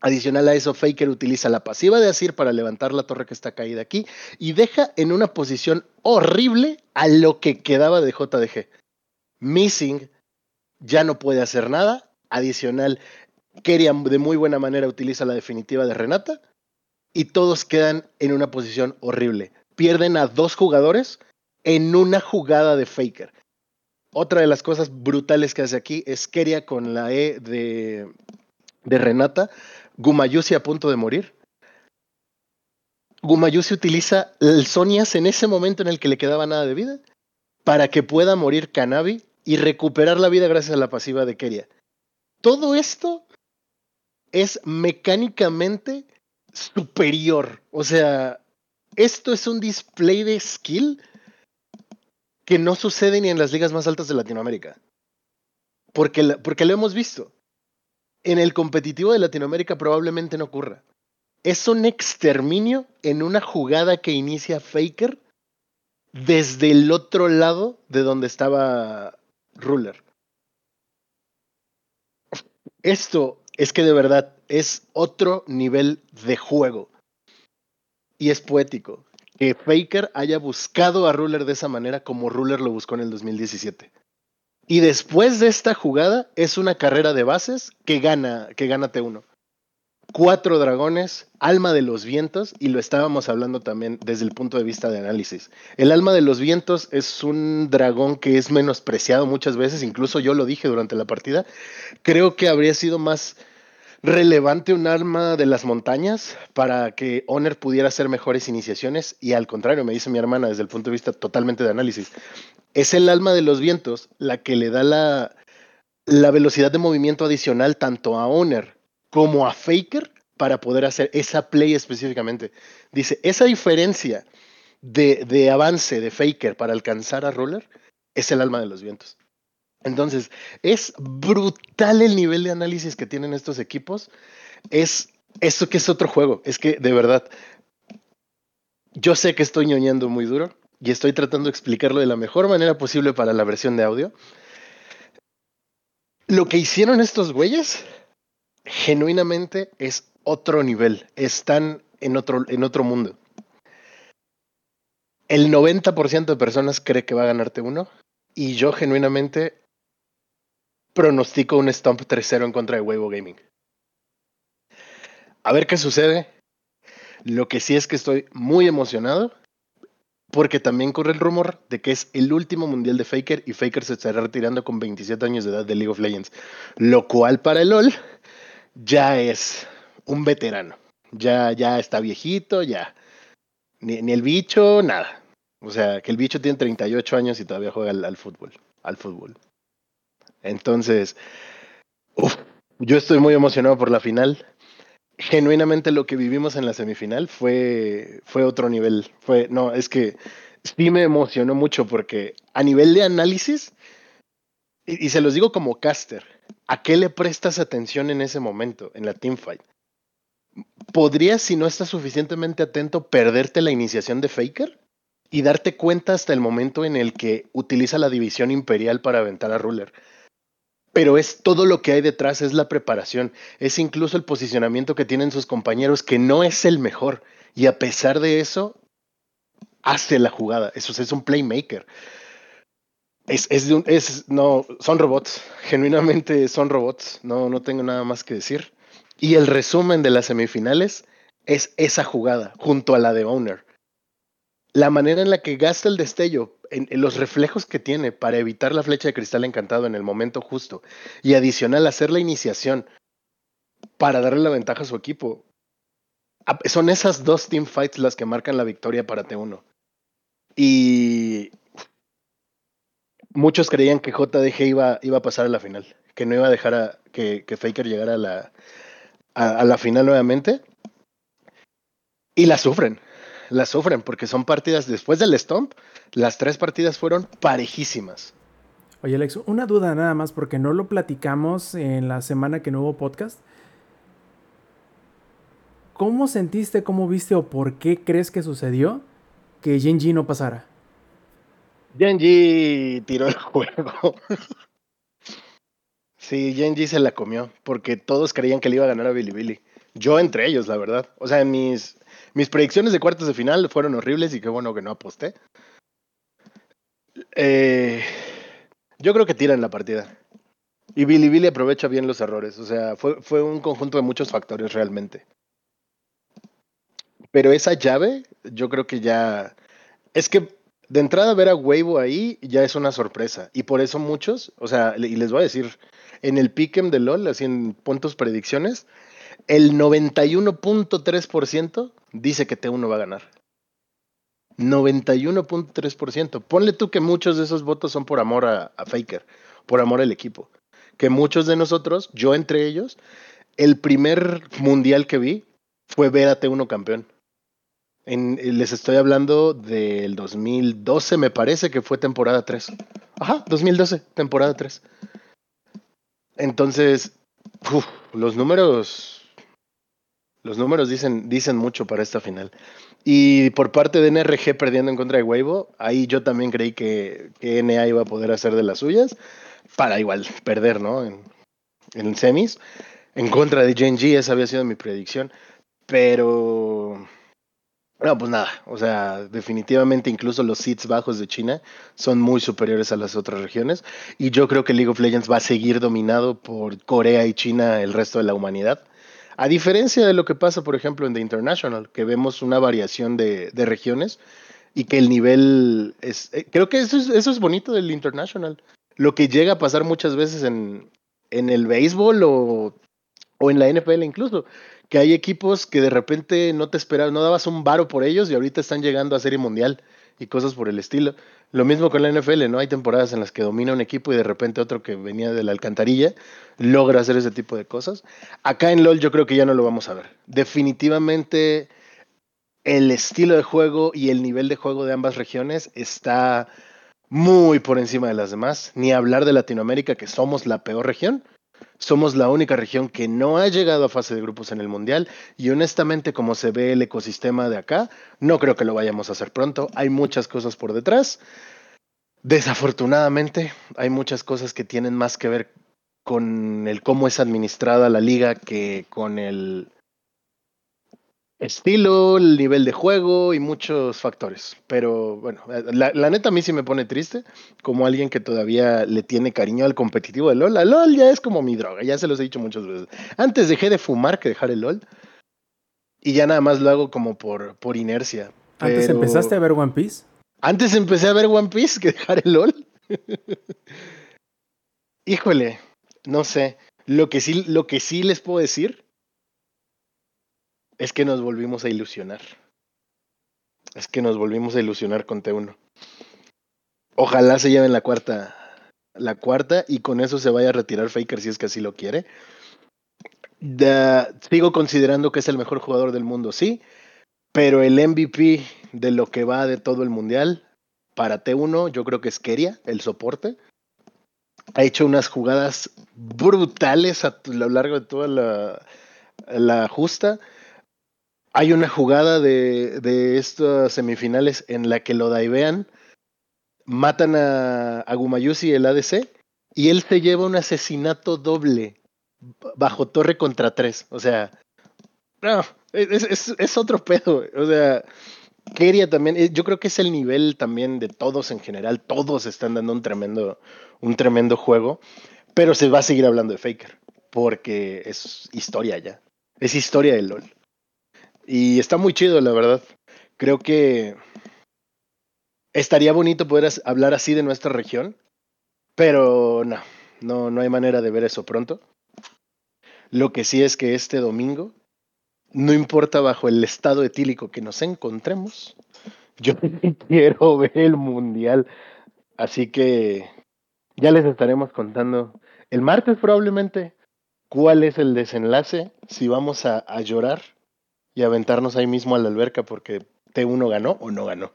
Adicional a eso, Faker utiliza la pasiva de Asir para levantar la torre que está caída aquí y deja en una posición horrible a lo que quedaba de JDG. Missing ya no puede hacer nada. Adicional, Keria de muy buena manera utiliza la definitiva de Renata y todos quedan en una posición horrible. Pierden a dos jugadores en una jugada de Faker. Otra de las cosas brutales que hace aquí es Keria con la E de, de Renata, Gumayusi a punto de morir. Gumayusi utiliza el Sonias en ese momento en el que le quedaba nada de vida para que pueda morir Kanabi y recuperar la vida gracias a la pasiva de Keria. Todo esto es mecánicamente superior. O sea, esto es un display de skill que no sucede ni en las ligas más altas de Latinoamérica. Porque, porque lo hemos visto. En el competitivo de Latinoamérica probablemente no ocurra. Es un exterminio en una jugada que inicia Faker desde el otro lado de donde estaba Ruler. Esto es que de verdad es otro nivel de juego. Y es poético que Faker haya buscado a Ruler de esa manera como Ruler lo buscó en el 2017. Y después de esta jugada es una carrera de bases que gana, que gana T1. Cuatro dragones, alma de los vientos, y lo estábamos hablando también desde el punto de vista de análisis. El alma de los vientos es un dragón que es menospreciado muchas veces, incluso yo lo dije durante la partida. Creo que habría sido más relevante un arma de las montañas para que Honor pudiera hacer mejores iniciaciones y al contrario, me dice mi hermana desde el punto de vista totalmente de análisis, es el alma de los vientos la que le da la, la velocidad de movimiento adicional tanto a Honor como a Faker para poder hacer esa play específicamente. Dice, esa diferencia de, de avance de Faker para alcanzar a Roller es el alma de los vientos. Entonces, es brutal el nivel de análisis que tienen estos equipos. Es eso que es otro juego. Es que, de verdad, yo sé que estoy ñoñando muy duro y estoy tratando de explicarlo de la mejor manera posible para la versión de audio. Lo que hicieron estos güeyes, genuinamente, es otro nivel. Están en otro, en otro mundo. El 90% de personas cree que va a ganarte uno. Y yo genuinamente pronostico un Stomp 3-0 en contra de Weibo Gaming. A ver qué sucede. Lo que sí es que estoy muy emocionado porque también corre el rumor de que es el último mundial de Faker y Faker se estará retirando con 27 años de edad de League of Legends. Lo cual para el LOL ya es un veterano. Ya, ya está viejito, ya. Ni, el bicho, nada. O sea, que el bicho tiene 38 años y todavía juega al, fútbol. Al fútbol. Entonces, yo estoy muy emocionado por la final. Genuinamente lo que vivimos en la semifinal fue, fue otro nivel. Fue, no, es que sí me emocionó mucho porque a nivel de análisis, y se los digo como caster, ¿a qué le prestas atención en ese momento, en la teamfight? ¿Podrías, si no estás suficientemente atento, perderte la iniciación de Faker? Y darte cuenta hasta el momento en el que utiliza la división imperial para aventar a Ruler pero es todo lo que hay detrás, es la preparación, es incluso el posicionamiento que tienen sus compañeros, que no es el mejor, y a pesar de eso, hace la jugada, eso es un playmaker. Es, es, no, son robots, genuinamente son robots, no, no tengo nada más que decir. Y el resumen de las semifinales es esa jugada, junto a la de Owner. La manera en la que gasta el destello en, los reflejos que tiene para evitar la flecha de cristal encantado en el momento justo y adicional hacer la iniciación para darle la ventaja a su equipo. Son esas dos team fights las que marcan la victoria para T1. Y muchos creían que JDG iba, iba a pasar a la final, que no iba a dejar a, que, Faker llegara a la, a, a la final nuevamente. Y la sufren, la sufren, porque son partidas después del Stomp, las tres partidas fueron parejísimas. Oye, Alex, una duda nada más, porque no lo platicamos en la semana que no hubo podcast. ¿Cómo sentiste, cómo viste o por qué crees que sucedió que Genji no pasara? Genji tiró el juego. sí, Genji se la comió, porque todos creían que le iba a ganar a Billy Billy. Yo entre ellos, la verdad. O sea, mis, mis predicciones de cuartos de final fueron horribles y qué bueno que no aposté. Eh, yo creo que tiran la partida. Y Billy Billy aprovecha bien los errores. O sea, fue, fue un conjunto de muchos factores realmente. Pero esa llave, yo creo que ya. Es que de entrada ver a Weibo ahí ya es una sorpresa. Y por eso muchos, o sea, y les voy a decir, en el pick'em de LOL, así en puntos predicciones, el 91.3% dice que T1 va a ganar. 91.3%. Ponle tú que muchos de esos votos son por amor a, a, Faker, por amor al equipo. Que muchos de nosotros, yo entre ellos, el primer mundial que vi fue ver a T1 campeón. En, les estoy hablando del 2012, me parece que fue temporada 3. Ajá, 2012, temporada 3. Entonces, uf, los números los números dicen, dicen mucho para esta final. Y por parte de NRG perdiendo en contra de Weibo, ahí yo también creí que, que NA iba a poder hacer de las suyas para igual perder, ¿no? En, en semis. En contra de Genji, esa había sido mi predicción. Pero. No, pues nada. O sea, definitivamente incluso los seeds bajos de China son muy superiores a las otras regiones. Y yo creo que League of Legends va a seguir dominado por Corea y China el resto de la humanidad. A diferencia de lo que pasa, por ejemplo, en The International, que vemos una variación de, regiones y que el nivel es... Eh, creo que eso es, bonito del International. Lo que llega a pasar muchas veces en, en el béisbol o, o en la NFL incluso, que hay equipos que de repente no te esperabas, no dabas un varo por ellos y ahorita están llegando a Serie Mundial y cosas por el estilo. Lo mismo con la NFL, ¿no? Hay temporadas en las que domina un equipo y de repente otro que venía de la alcantarilla logra hacer ese tipo de cosas. Acá en LOL yo creo que ya no lo vamos a ver. Definitivamente el estilo de juego y el nivel de juego de ambas regiones está muy por encima de las demás. Ni hablar de Latinoamérica, que somos la peor región. Somos la única región que no ha llegado a fase de grupos en el Mundial y honestamente como se ve el ecosistema de acá, no creo que lo vayamos a hacer pronto. Hay muchas cosas por detrás. Desafortunadamente, hay muchas cosas que tienen más que ver con el cómo es administrada la liga que con el estilo, el nivel de juego y muchos factores. Pero bueno, la, la, neta a mí sí me pone triste como alguien que todavía le tiene cariño al competitivo de LOL. La LOL ya es como mi droga, ya se los he dicho muchas veces. Antes dejé de fumar que dejar el LOL y ya nada más lo hago como por, por inercia. ¿Antes empezaste a ver One Piece? Antes empecé a ver One Piece que dejar el LOL. Híjole, no sé. Lo que sí, lo que sí les puedo decir es que nos volvimos a ilusionar. Es que nos volvimos a ilusionar con T1. Ojalá se lleven la cuarta, la cuarta y con eso se vaya a retirar Faker si es que así lo quiere. Sigo considerando que es el mejor jugador del mundo, sí, pero el MVP de lo que va de todo el mundial para T1 yo creo que es Keria, el soporte. Ha hecho unas jugadas brutales a lo largo de toda la justa hay una jugada de, de, estas semifinales en la que lo daivean, matan a, a Gumayusi, el ADC, y él se lleva un asesinato doble bajo torre contra tres. O sea, es otro pedo. O sea, Keria también, eh, yo creo que es el nivel también de todos en general. Todos están dando un tremendo, un tremendo juego, pero se va a seguir hablando de Faker, porque es historia ya. Es historia del LOL. Y está muy chido, la verdad. Creo que estaría bonito poder hablar así de nuestra región, pero no, no, no hay manera de ver eso pronto. Lo que sí es que este domingo, no importa bajo el estado etílico que nos encontremos, yo quiero ver el mundial. Así que ya les estaremos contando el martes probablemente cuál es el desenlace, si vamos a, a llorar y aventarnos ahí mismo a la alberca porque T1 ganó o no ganó.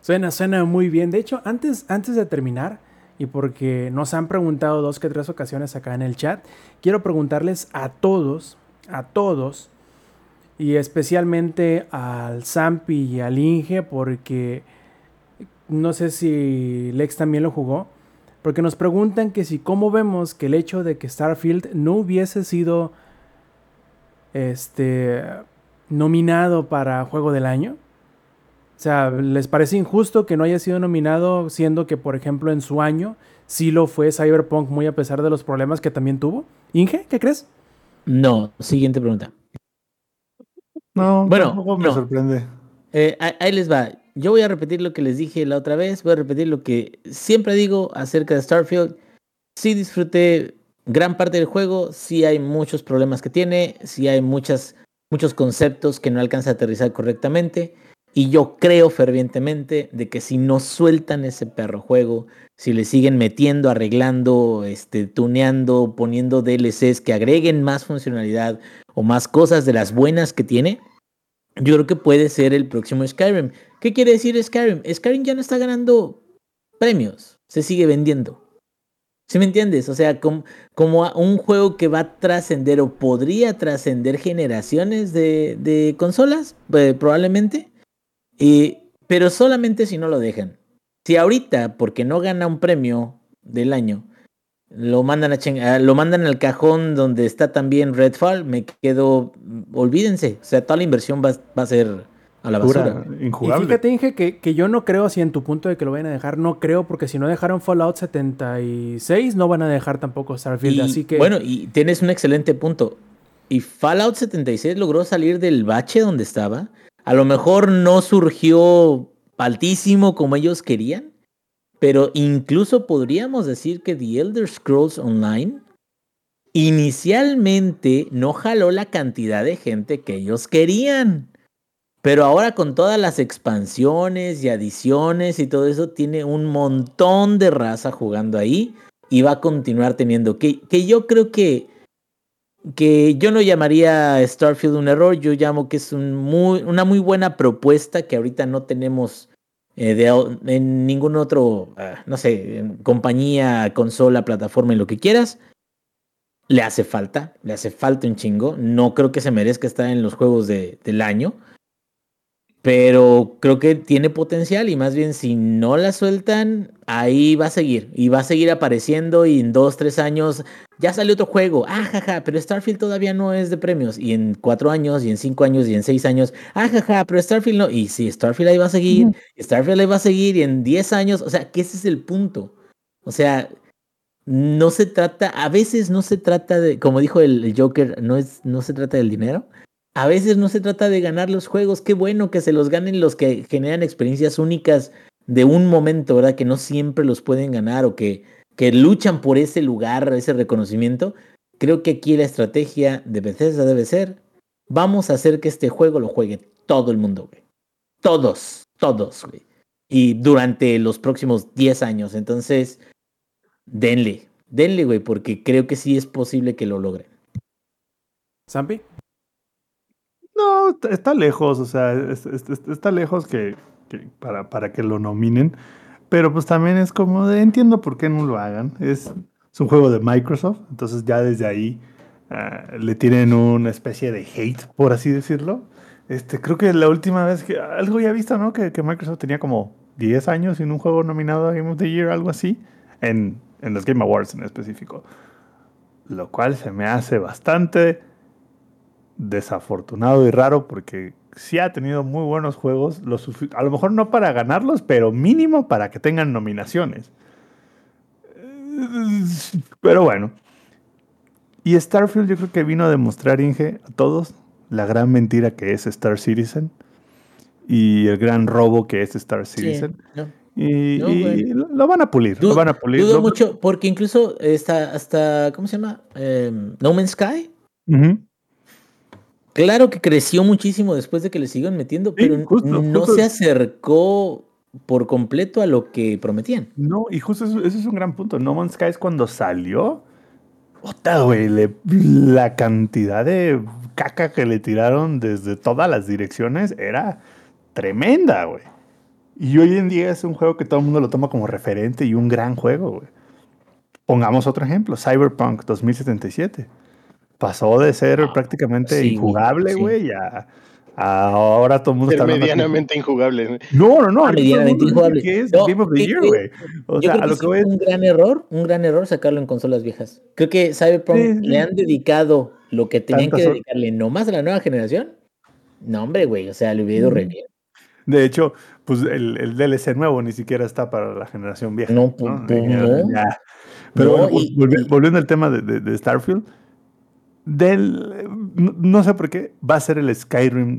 Suena, suena muy bien. De hecho, antes, antes de terminar, y porque nos han preguntado dos que tres ocasiones acá en el chat, quiero preguntarles a todos, a todos, y especialmente al Zampi y al Inge, porque no sé si Lex también lo jugó, porque nos preguntan que si cómo vemos que el hecho de que Starfield no hubiese sido este nominado para juego del año. O sea, ¿les parece injusto que no haya sido nominado siendo que, por ejemplo, en su año sí lo fue Cyberpunk muy a pesar de los problemas que también tuvo? Inge, ¿qué crees? No, siguiente pregunta. No, Bueno, tampoco me no. sorprende. Eh, ahí- ahí les va. Yo voy a repetir lo que les dije la otra vez. Voy a repetir lo que siempre digo acerca de Starfield. Sí disfruté gran parte del juego. Sí hay muchos problemas que tiene. Sí hay muchas, muchos conceptos que no alcanza a aterrizar correctamente. Y yo creo fervientemente de que si no sueltan ese perro juego, si le siguen metiendo, arreglando, este, tuneando, poniendo DLCs que agreguen más funcionalidad o más cosas de las buenas que tiene, yo creo que puede ser el próximo Skyrim. ¿Qué quiere decir Skyrim? Skyrim ya no está ganando premios, se sigue vendiendo. ¿Sí me entiendes? O sea, com- como, a- un juego que va a trascender o podría trascender generaciones de, de consolas, eh, probablemente. Eh, pero solamente si no lo dejan. Si ahorita, porque no gana un premio del año, lo mandan a lo mandan al cajón donde está también Redfall, me quedo, mm, olvídense, o sea, toda la inversión va, va a ser a la basura. Y injugable. fíjate, Inge, que, que yo no creo así en tu punto de que lo vayan a dejar. No creo, porque si no dejaron Fallout 76, no van a dejar tampoco Starfield. Y, así que. Bueno, y tienes un excelente punto. Y Fallout 76 logró salir del bache donde estaba. A lo mejor no surgió altísimo como ellos querían, pero incluso podríamos decir que The Elder Scrolls Online inicialmente no jaló la cantidad de gente que ellos querían. Pero ahora con todas las expansiones y adiciones y todo eso, tiene un montón de raza jugando ahí y va a continuar teniendo. Que, que yo creo que, que yo no llamaría Starfield un error, yo llamo que es un muy, una muy buena propuesta que ahorita no tenemos eh, de, en ningún otro, ah, no sé, compañía, consola, plataforma y lo que quieras. Le hace falta, le hace falta un chingo. No creo que se merezca estar en los juegos de- del año. Pero creo que tiene potencial y más bien si no la sueltan, ahí va a seguir. Y va a seguir apareciendo y en dos, tres años ya salió otro juego. Ah, jaja, pero Starfield todavía no es de premios. Y en cuatro años, y en cinco años, y en seis años. Ah, jaja, pero Starfield no. Y sí, Starfield ahí va a seguir. Starfield ahí va a seguir. Y en diez años, o sea, que ese es el punto. O sea, no se trata, a veces no se trata de, como dijo el, el Joker, no, es, no se trata del dinero. A veces no se trata de ganar los juegos. Qué bueno que se los ganen los que generan experiencias únicas de un momento, ¿verdad? Que no siempre los pueden ganar o que, que luchan por ese lugar, ese reconocimiento. Creo que aquí la estrategia de Bethesda debe ser, vamos a hacer que este juego lo juegue todo el mundo, güey. Todos, todos, güey. Y durante los próximos 10 años. Entonces, denle, denle, güey, porque creo que sí es posible que lo logren. ¿Zampi? No, está- lejos, o sea, es- es- es- está lejos que, para, que lo nominen. Pero pues también es como de entiendo por qué no lo hagan. Es, un juego de Microsoft, entonces ya desde ahí ah, le tienen una especie de hate, por así decirlo. Este, creo que la última vez que algo ya visto, ¿no? Que, que Microsoft tenía como 10 años sin un juego nominado a Game of the Year, algo así, en, en los Game Awards en específico. Lo cual se me hace bastante desafortunado y raro porque sí ha tenido muy buenos juegos, a lo mejor no para ganarlos, pero mínimo para que tengan nominaciones. Eh, Pero bueno. Y Starfield yo creo que vino a demostrar, Inge, a todos la gran mentira que es Star Citizen y el gran robo que es Star Citizen. no. Y, No, y güey. lo, lo van a pulir, Du- lo van a pulir. Dudo Lo- mucho, porque incluso está hasta, ¿cómo se llama? Em, no Man's Sky. Ujú. Claro que creció muchísimo después de que le siguieron metiendo, Sí, pero justo, no justo. se acercó por completo a lo que prometían. No, y justo eso, eso es un gran punto. No Man's Sky es cuando salió. Ota, güey, le- la cantidad de caca que le tiraron desde todas las direcciones era tremenda, güey. Y hoy en día es un juego que todo el mundo lo toma como referente y un gran juego, güey. Pongamos otro ejemplo, Cyberpunk 2077. Pasó de ser Ah, prácticamente sí, güey, injugable, sí. güey, a, a ahora todo el mundo Ser está medianamente injugable. No, no, no. Ah, medianamente injugable. que es No, Game of the ¿qué Year, güey. O Yo sea, creo a que lo sí que es- un gran error, un gran error sacarlo en consolas viejas. Creo que Cyberpunk Sí, sí. le han dedicado lo que tenían Tantas que dedicarle nomás a la nueva generación. No, hombre, güey, o sea, le hubiera ido re Mm. bien. De hecho, pues el, el DLC nuevo ni siquiera está para la generación vieja. No, pu- pu- Ya- no. ya. Pero No, bueno, y- volvi- y- volviendo al tema de, de- de Starfield, del, no, sé por qué, va a ser el Skyrim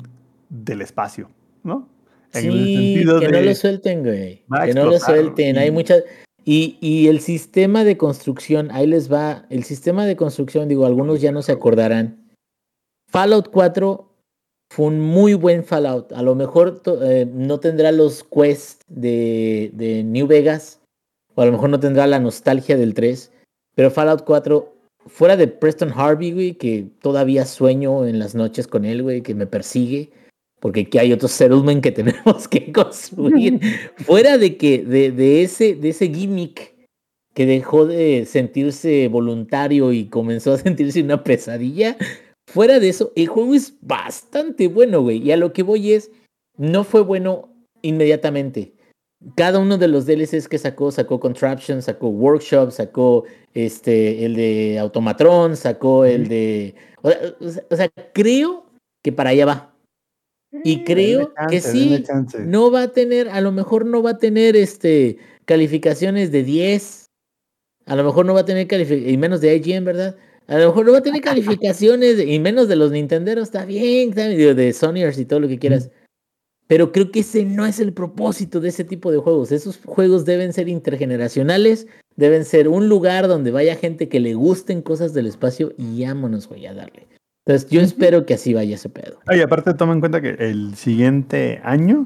del espacio, ¿no? En el sentido que no lo suelten, güey. Que no lo suelten. y- Hay muchas. Y, y el sistema de construcción, ahí les va. El sistema de construcción, digo, algunos ya no se acordarán. Fallout 4 fue un muy buen Fallout. A lo mejor eh, no tendrá los quests de, de New Vegas, o a lo mejor no tendrá la nostalgia del 3, pero Fallout 4, fuera de Preston Harvey, güey, que todavía sueño en las noches con él, güey, que me persigue, porque aquí hay otro settlement que tenemos que construir. fuera de que, de, de ese, de ese gimmick que dejó de sentirse voluntario y comenzó a sentirse una pesadilla, fuera de eso, el juego es bastante bueno, güey. Y a lo que voy es, no fue bueno inmediatamente. Cada uno de los DLCs que sacó, sacó Contraption, sacó Workshop, sacó este, el de Automatron, sacó el de... O sea, o sea- creo que para allá va. Y creo Denle que sí, no va a tener, a lo mejor no va a tener este calificaciones de 10. A lo mejor no va a tener calificaciones, y menos de IGN, ¿verdad? A lo mejor no va a tener calificaciones, y menos de los Nintenderos, está bien, está bien, digo, de Sonyers y todo lo que quieras. Pero creo que ese no es el propósito de ese tipo de juegos. Esos juegos deben ser intergeneracionales, deben ser un lugar donde vaya gente que le gusten cosas del espacio y vámonos, güey, a darle. Entonces, yo espero que así vaya ese pedo. Ay, aparte toma en cuenta que el siguiente año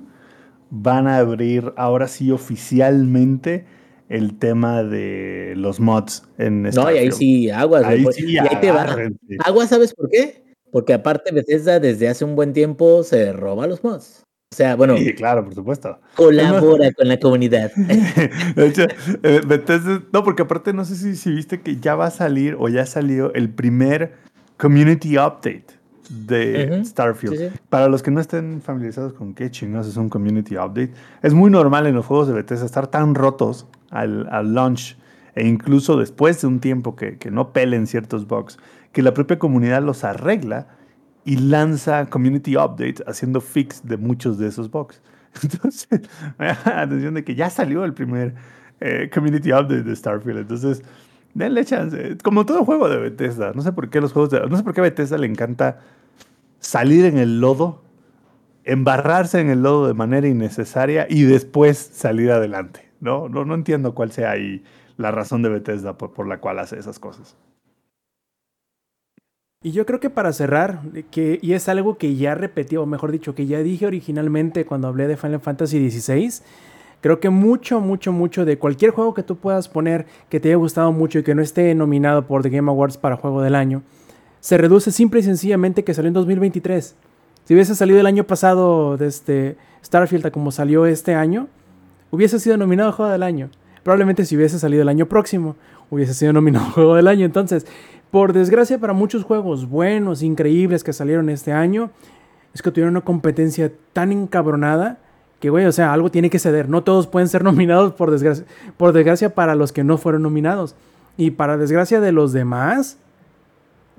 van a abrir ahora sí oficialmente el tema de los mods en No, y ahí Starfield. sí, aguas, Ahí sí, y ahí te va. agárrense. Agua, ¿sabes por qué? Porque aparte Bethesda desde hace un buen tiempo se roba los mods. O sea, bueno, Sí, claro, por supuesto. colabora con la comunidad. De hecho, eh, Bethesda- no, porque aparte no sé si, si viste que ya va a salir o ya salió el primer community update de Starfield. sí, sí. Para los que no estén familiarizados con qué chingados es un community update, es muy normal en los juegos de Bethesda estar tan rotos al, al launch e incluso después de un tiempo que, que no pelen ciertos bugs, que la propia comunidad los arregla y lanza community updates haciendo fix de muchos de esos bugs. Entonces, atención de que ya salió el primer eh, community update de Starfield. Entonces, denle chance. Como todo juego de Bethesda. No sé por qué los juegos de, no sé por qué a Bethesda le encanta salir en el lodo, embarrarse en el lodo de manera innecesaria y después salir adelante. No, no, no entiendo cuál sea ahí la razón de Bethesda por, por la cual hace esas cosas. Y yo creo que para cerrar, que, y es algo que ya repetí, o mejor dicho, que ya dije originalmente cuando hablé de Final Fantasy XVI, creo que mucho, mucho, mucho de cualquier juego que tú puedas poner que te haya gustado mucho y que no esté nominado por The Game Awards para Juego del Año, se reduce simple y sencillamente que salió en 2023. Si hubiese salido el año pasado de este Starfield a como salió este año, hubiese sido nominado Juego del Año. Probablemente si hubiese salido el año próximo, hubiese sido nominado Juego del Año. Entonces, por desgracia para muchos juegos buenos, increíbles que salieron este año, es que tuvieron una competencia tan encabronada que, güey, o sea, algo tiene que ceder. No todos pueden ser nominados por desgracia, por desgracia para los que no fueron nominados. Y para desgracia de los demás,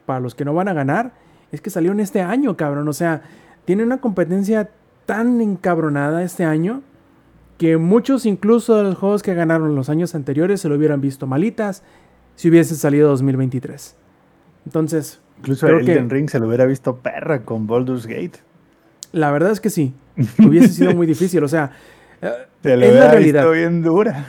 para los que no van a ganar, es que salieron este año, cabrón. O sea, tiene una competencia tan encabronada este año que muchos incluso de los juegos que ganaron los años anteriores se lo hubieran visto malitas si hubiese salido 2023. Entonces, Incluso Creo Elden que- Ring se lo hubiera visto perra con Baldur's Gate. la verdad es que sí, hubiese sido muy difícil. O sea, eh, Se lo es la realidad. visto bien dura.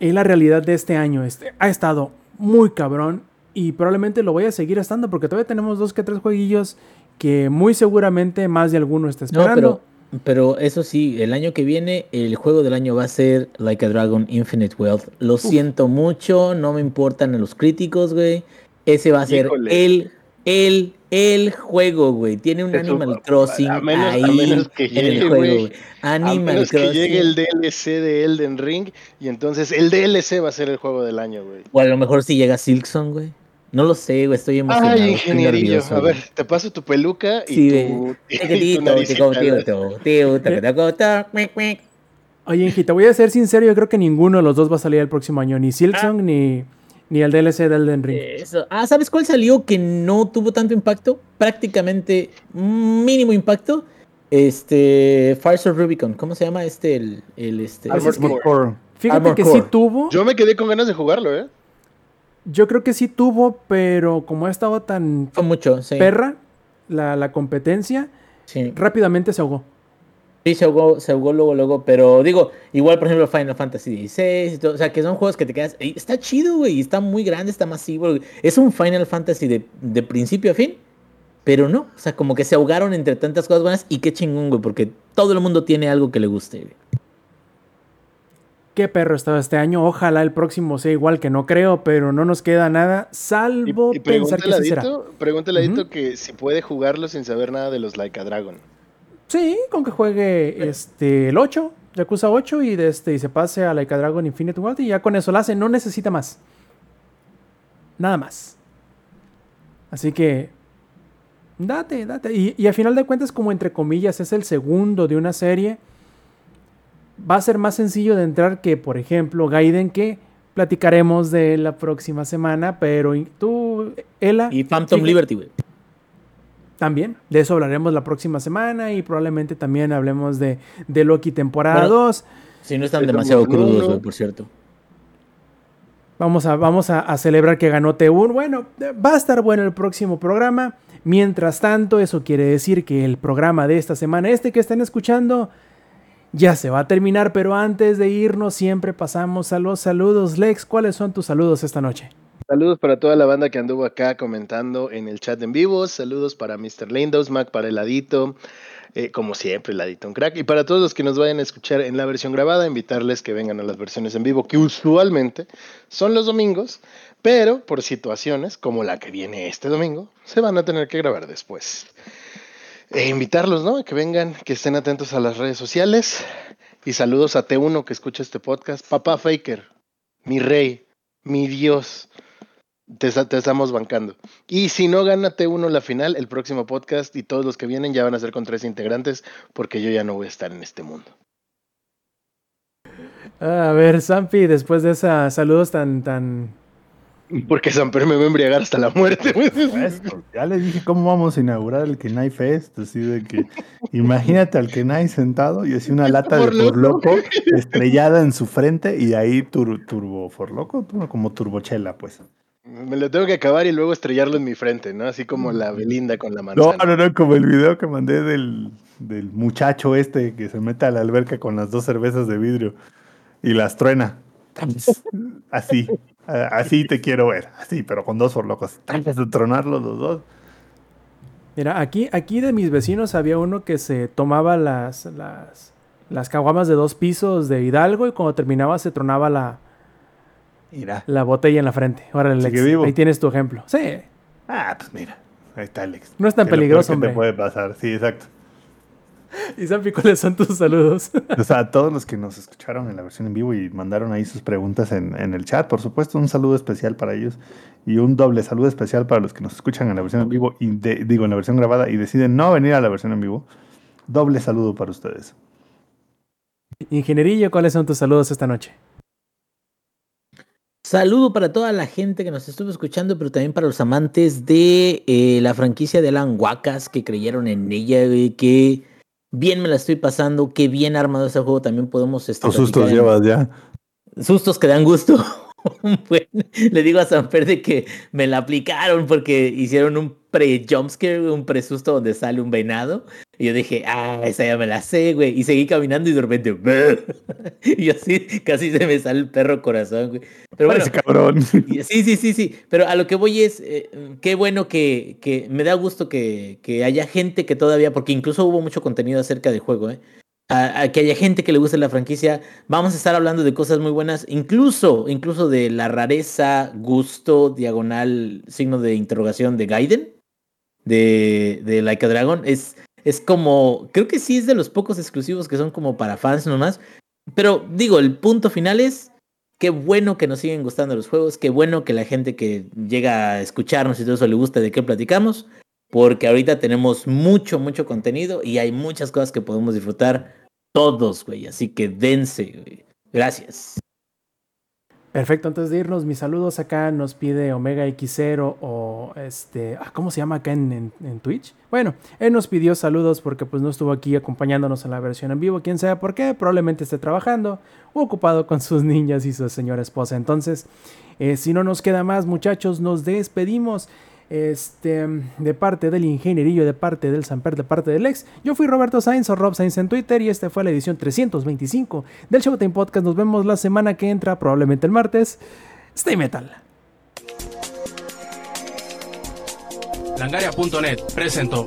Es la realidad de este año. Este, ha estado muy cabrón y probablemente lo voy a seguir estando porque todavía tenemos dos que tres jueguillos que muy seguramente más de alguno está No, esperando. pero pero eso sí, el año que viene, el juego del año va a ser Like a Dragon Infinite Wealth. Lo siento mucho, no me importan los críticos, güey. Ese va a ser Híjole. el, el, el juego, güey. Tiene un Eso, Animal Crossing a menos- a ahí menos que en el llegue, juego, güey. güey. A Animal menos que Crossing. llegue el DLC de Elden Ring y entonces el DLC va a ser el juego del año, güey. O a lo mejor si llega Silksong, güey. No lo sé, güey. Estoy emocionado. Ay, ingenierillo. A ver, te paso tu peluca y Sí, tu, y tu. Oye, Ingi, te voy a ser sincero, yo creo que ninguno de los dos va a salir el próximo año, ni Silksong ni, ni el DLC de Elden Ring. Eso. Ah, ¿sabes cuál salió que no tuvo tanto impacto? Prácticamente mínimo impacto. Este. Fires of Rubicon. ¿Cómo se llama este? El, el este. Armored Core. Fíjate Armor que Core. sí tuvo, yo, Yo me quedé con ganas de jugarlo, ¿eh? creo que sí tuvo, pero como ha estado tan Fue mucho, sí. perra la, la competencia, sí. rápidamente se ahogó. Sí, se ahogó, se ahogó luego, luego. Pero digo, igual, por ejemplo, Final Fantasy XVI. y todo, o sea, que son juegos que te quedas. "Ey, Está chido, güey. Está muy grande, está masivo. güey. Es un Final Fantasy de, de principio a fin. Pero no. O sea, como que se ahogaron entre tantas cosas buenas. Y qué chingón, güey. Porque todo el mundo tiene algo que le guste, güey. Qué perro estaba este año, ojalá el próximo sea igual, que no creo, pero no nos queda nada, Y, salvo y pensar que sí será. pregunta Pregúntale a Adito Ujú. que si puede jugarlo sin saber nada de los Like a Dragon. Sí, con que juegue este, el 8, Yakuza 8 y, de este, y se pase a Like a Dragon Infinite World y ya con eso lo hace, no necesita más. Nada más. Así que, date, date. Y, y a final de cuentas, como entre comillas, es el segundo de una serie, va a ser más sencillo de entrar que, por ejemplo, Gaiden, que platicaremos de la próxima semana, pero tú, Ela... Y Phantom Liberty, güey. También, de eso hablaremos la próxima semana y probablemente también hablemos de, de Loki temporada Bueno. 2. Si no están demasiado crudos, por cierto. Vamos a, vamos a, a celebrar que ganó T1. Bueno, va a estar bueno el próximo programa. Mientras tanto, eso quiere decir que el programa de esta semana, este que están escuchando, ya se va a terminar. Pero antes de irnos, siempre pasamos a los saludos. Lex, ¿cuáles son tus saludos esta noche? Saludos para toda la banda que anduvo acá comentando en el chat en vivo. Saludos para Mr. Lindos, Mac para el Adito. eh, como siempre, el Adito un crack. Y para todos los que nos vayan a escuchar en la versión grabada, invitarles que vengan a las versiones en vivo, que usualmente son los domingos, pero por situaciones como la que viene este domingo, se van a tener que grabar después. E invitarlos, ¿no? Que vengan, que estén atentos a las redes sociales. Y saludos a T1 que escucha este podcast. Papá Faker, mi rey, mi Dios. Te, esta- te estamos bancando. Y si no gana T1 la final, el próximo podcast y todos los que vienen ya van a ser con tres integrantes porque yo ya no voy a estar en este mundo. A ver, Zampi, después de esos saludos tan, tan... Porque Samper me va a embriagar hasta la muerte. Esto, ya le dije cómo vamos a inaugurar el Kenai Fest, así de que imagínate al Kenai sentado y así una lata de Por loco. Forloco estrellada en su frente y ahí tur- turbo Forloco, como turbochela, pues. Me lo tengo que acabar y luego estrellarlo en mi frente, ¿no? Así como la Belinda con la No, manzana. no, no, como el video que mandé del, del muchacho este que se mete a la alberca con las dos cervezas de vidrio y las truena. Así, así te quiero ver, así, pero con dos Forlocos. Antes de tronarlos los dos. Mira, aquí, aquí de mis vecinos había uno que se tomaba las, las, las caguamas de dos pisos de Hidalgo y cuando terminaba se tronaba la, Mira. la botella en la frente. Órale, Sigue Lex, vivo. ahí tienes tu ejemplo. Sí, Ah, pues mira, ahí está Alex. No es tan peligroso, hombre. te puede pasar, sí, exacto. y Zampi, ¿cuáles son tus saludos? O sea, a todos los que nos escucharon en la versión en vivo y mandaron ahí sus preguntas en, en el chat, por supuesto, un saludo especial para ellos y un doble saludo especial para los que nos escuchan en la versión en vivo y de- digo en la versión grabada y deciden no venir a la versión en vivo. Doble saludo para ustedes. Ingenierillo, ¿cuáles son tus saludos esta noche? Saludo para toda la gente que nos estuvo escuchando, pero también para los amantes de eh, la franquicia de Alan Wacas que creyeron en ella, güey, que bien me la estoy pasando, que bien armado ese juego. También podemos este, Los sustos llevas ya. sustos que dan gusto. Bueno, le digo a Sanfer de que me la aplicaron porque hicieron un pre-jumpscare, un pre-susto donde sale un venado. Y yo dije, ah, esa ya me la sé, güey. Y seguí caminando y de repente, y así casi se me sale el perro corazón, güey. Pero bueno, cabrón. Sí, sí, sí, sí. Pero a lo que voy es, eh, qué bueno que, que me da gusto que, que haya gente que todavía, porque incluso hubo mucho contenido acerca del juego, ¿eh? a, que haya gente que le guste la franquicia. Vamos a estar hablando de cosas muy buenas, incluso, incluso de la rareza, gusto, diagonal, signo de interrogación de Gaiden, de, de Like a Dragon. Es, es como, creo que sí es de los pocos exclusivos que son como para fans nomás. Pero digo, el punto final es, qué bueno que nos siguen gustando los juegos, qué bueno que la gente que llega a escucharnos y todo eso le gusta de qué platicamos porque ahorita tenemos mucho, mucho contenido y hay muchas cosas que podemos disfrutar todos, güey. Así que dense, güey. Gracias. Perfecto, antes de irnos, mis saludos acá nos pide Omega X0 o este, ah, ¿cómo se llama acá en, en, Twitch? Bueno, él nos pidió saludos porque pues no estuvo aquí acompañándonos en la versión en vivo, quién sabe por qué, probablemente esté trabajando ocupado con sus niñas y su señora esposa. Entonces, eh, si no nos queda más muchachos, nos despedimos este, de parte del ingenierillo, de parte del Samper, de parte del ex. Yo fui Roberto Sainz o Rob Sainz en Twitter y esta fue la edición 325 del Showtime Podcast. Nos vemos la semana que entra, probablemente el martes. Stay Metal. Langaria.net presentó.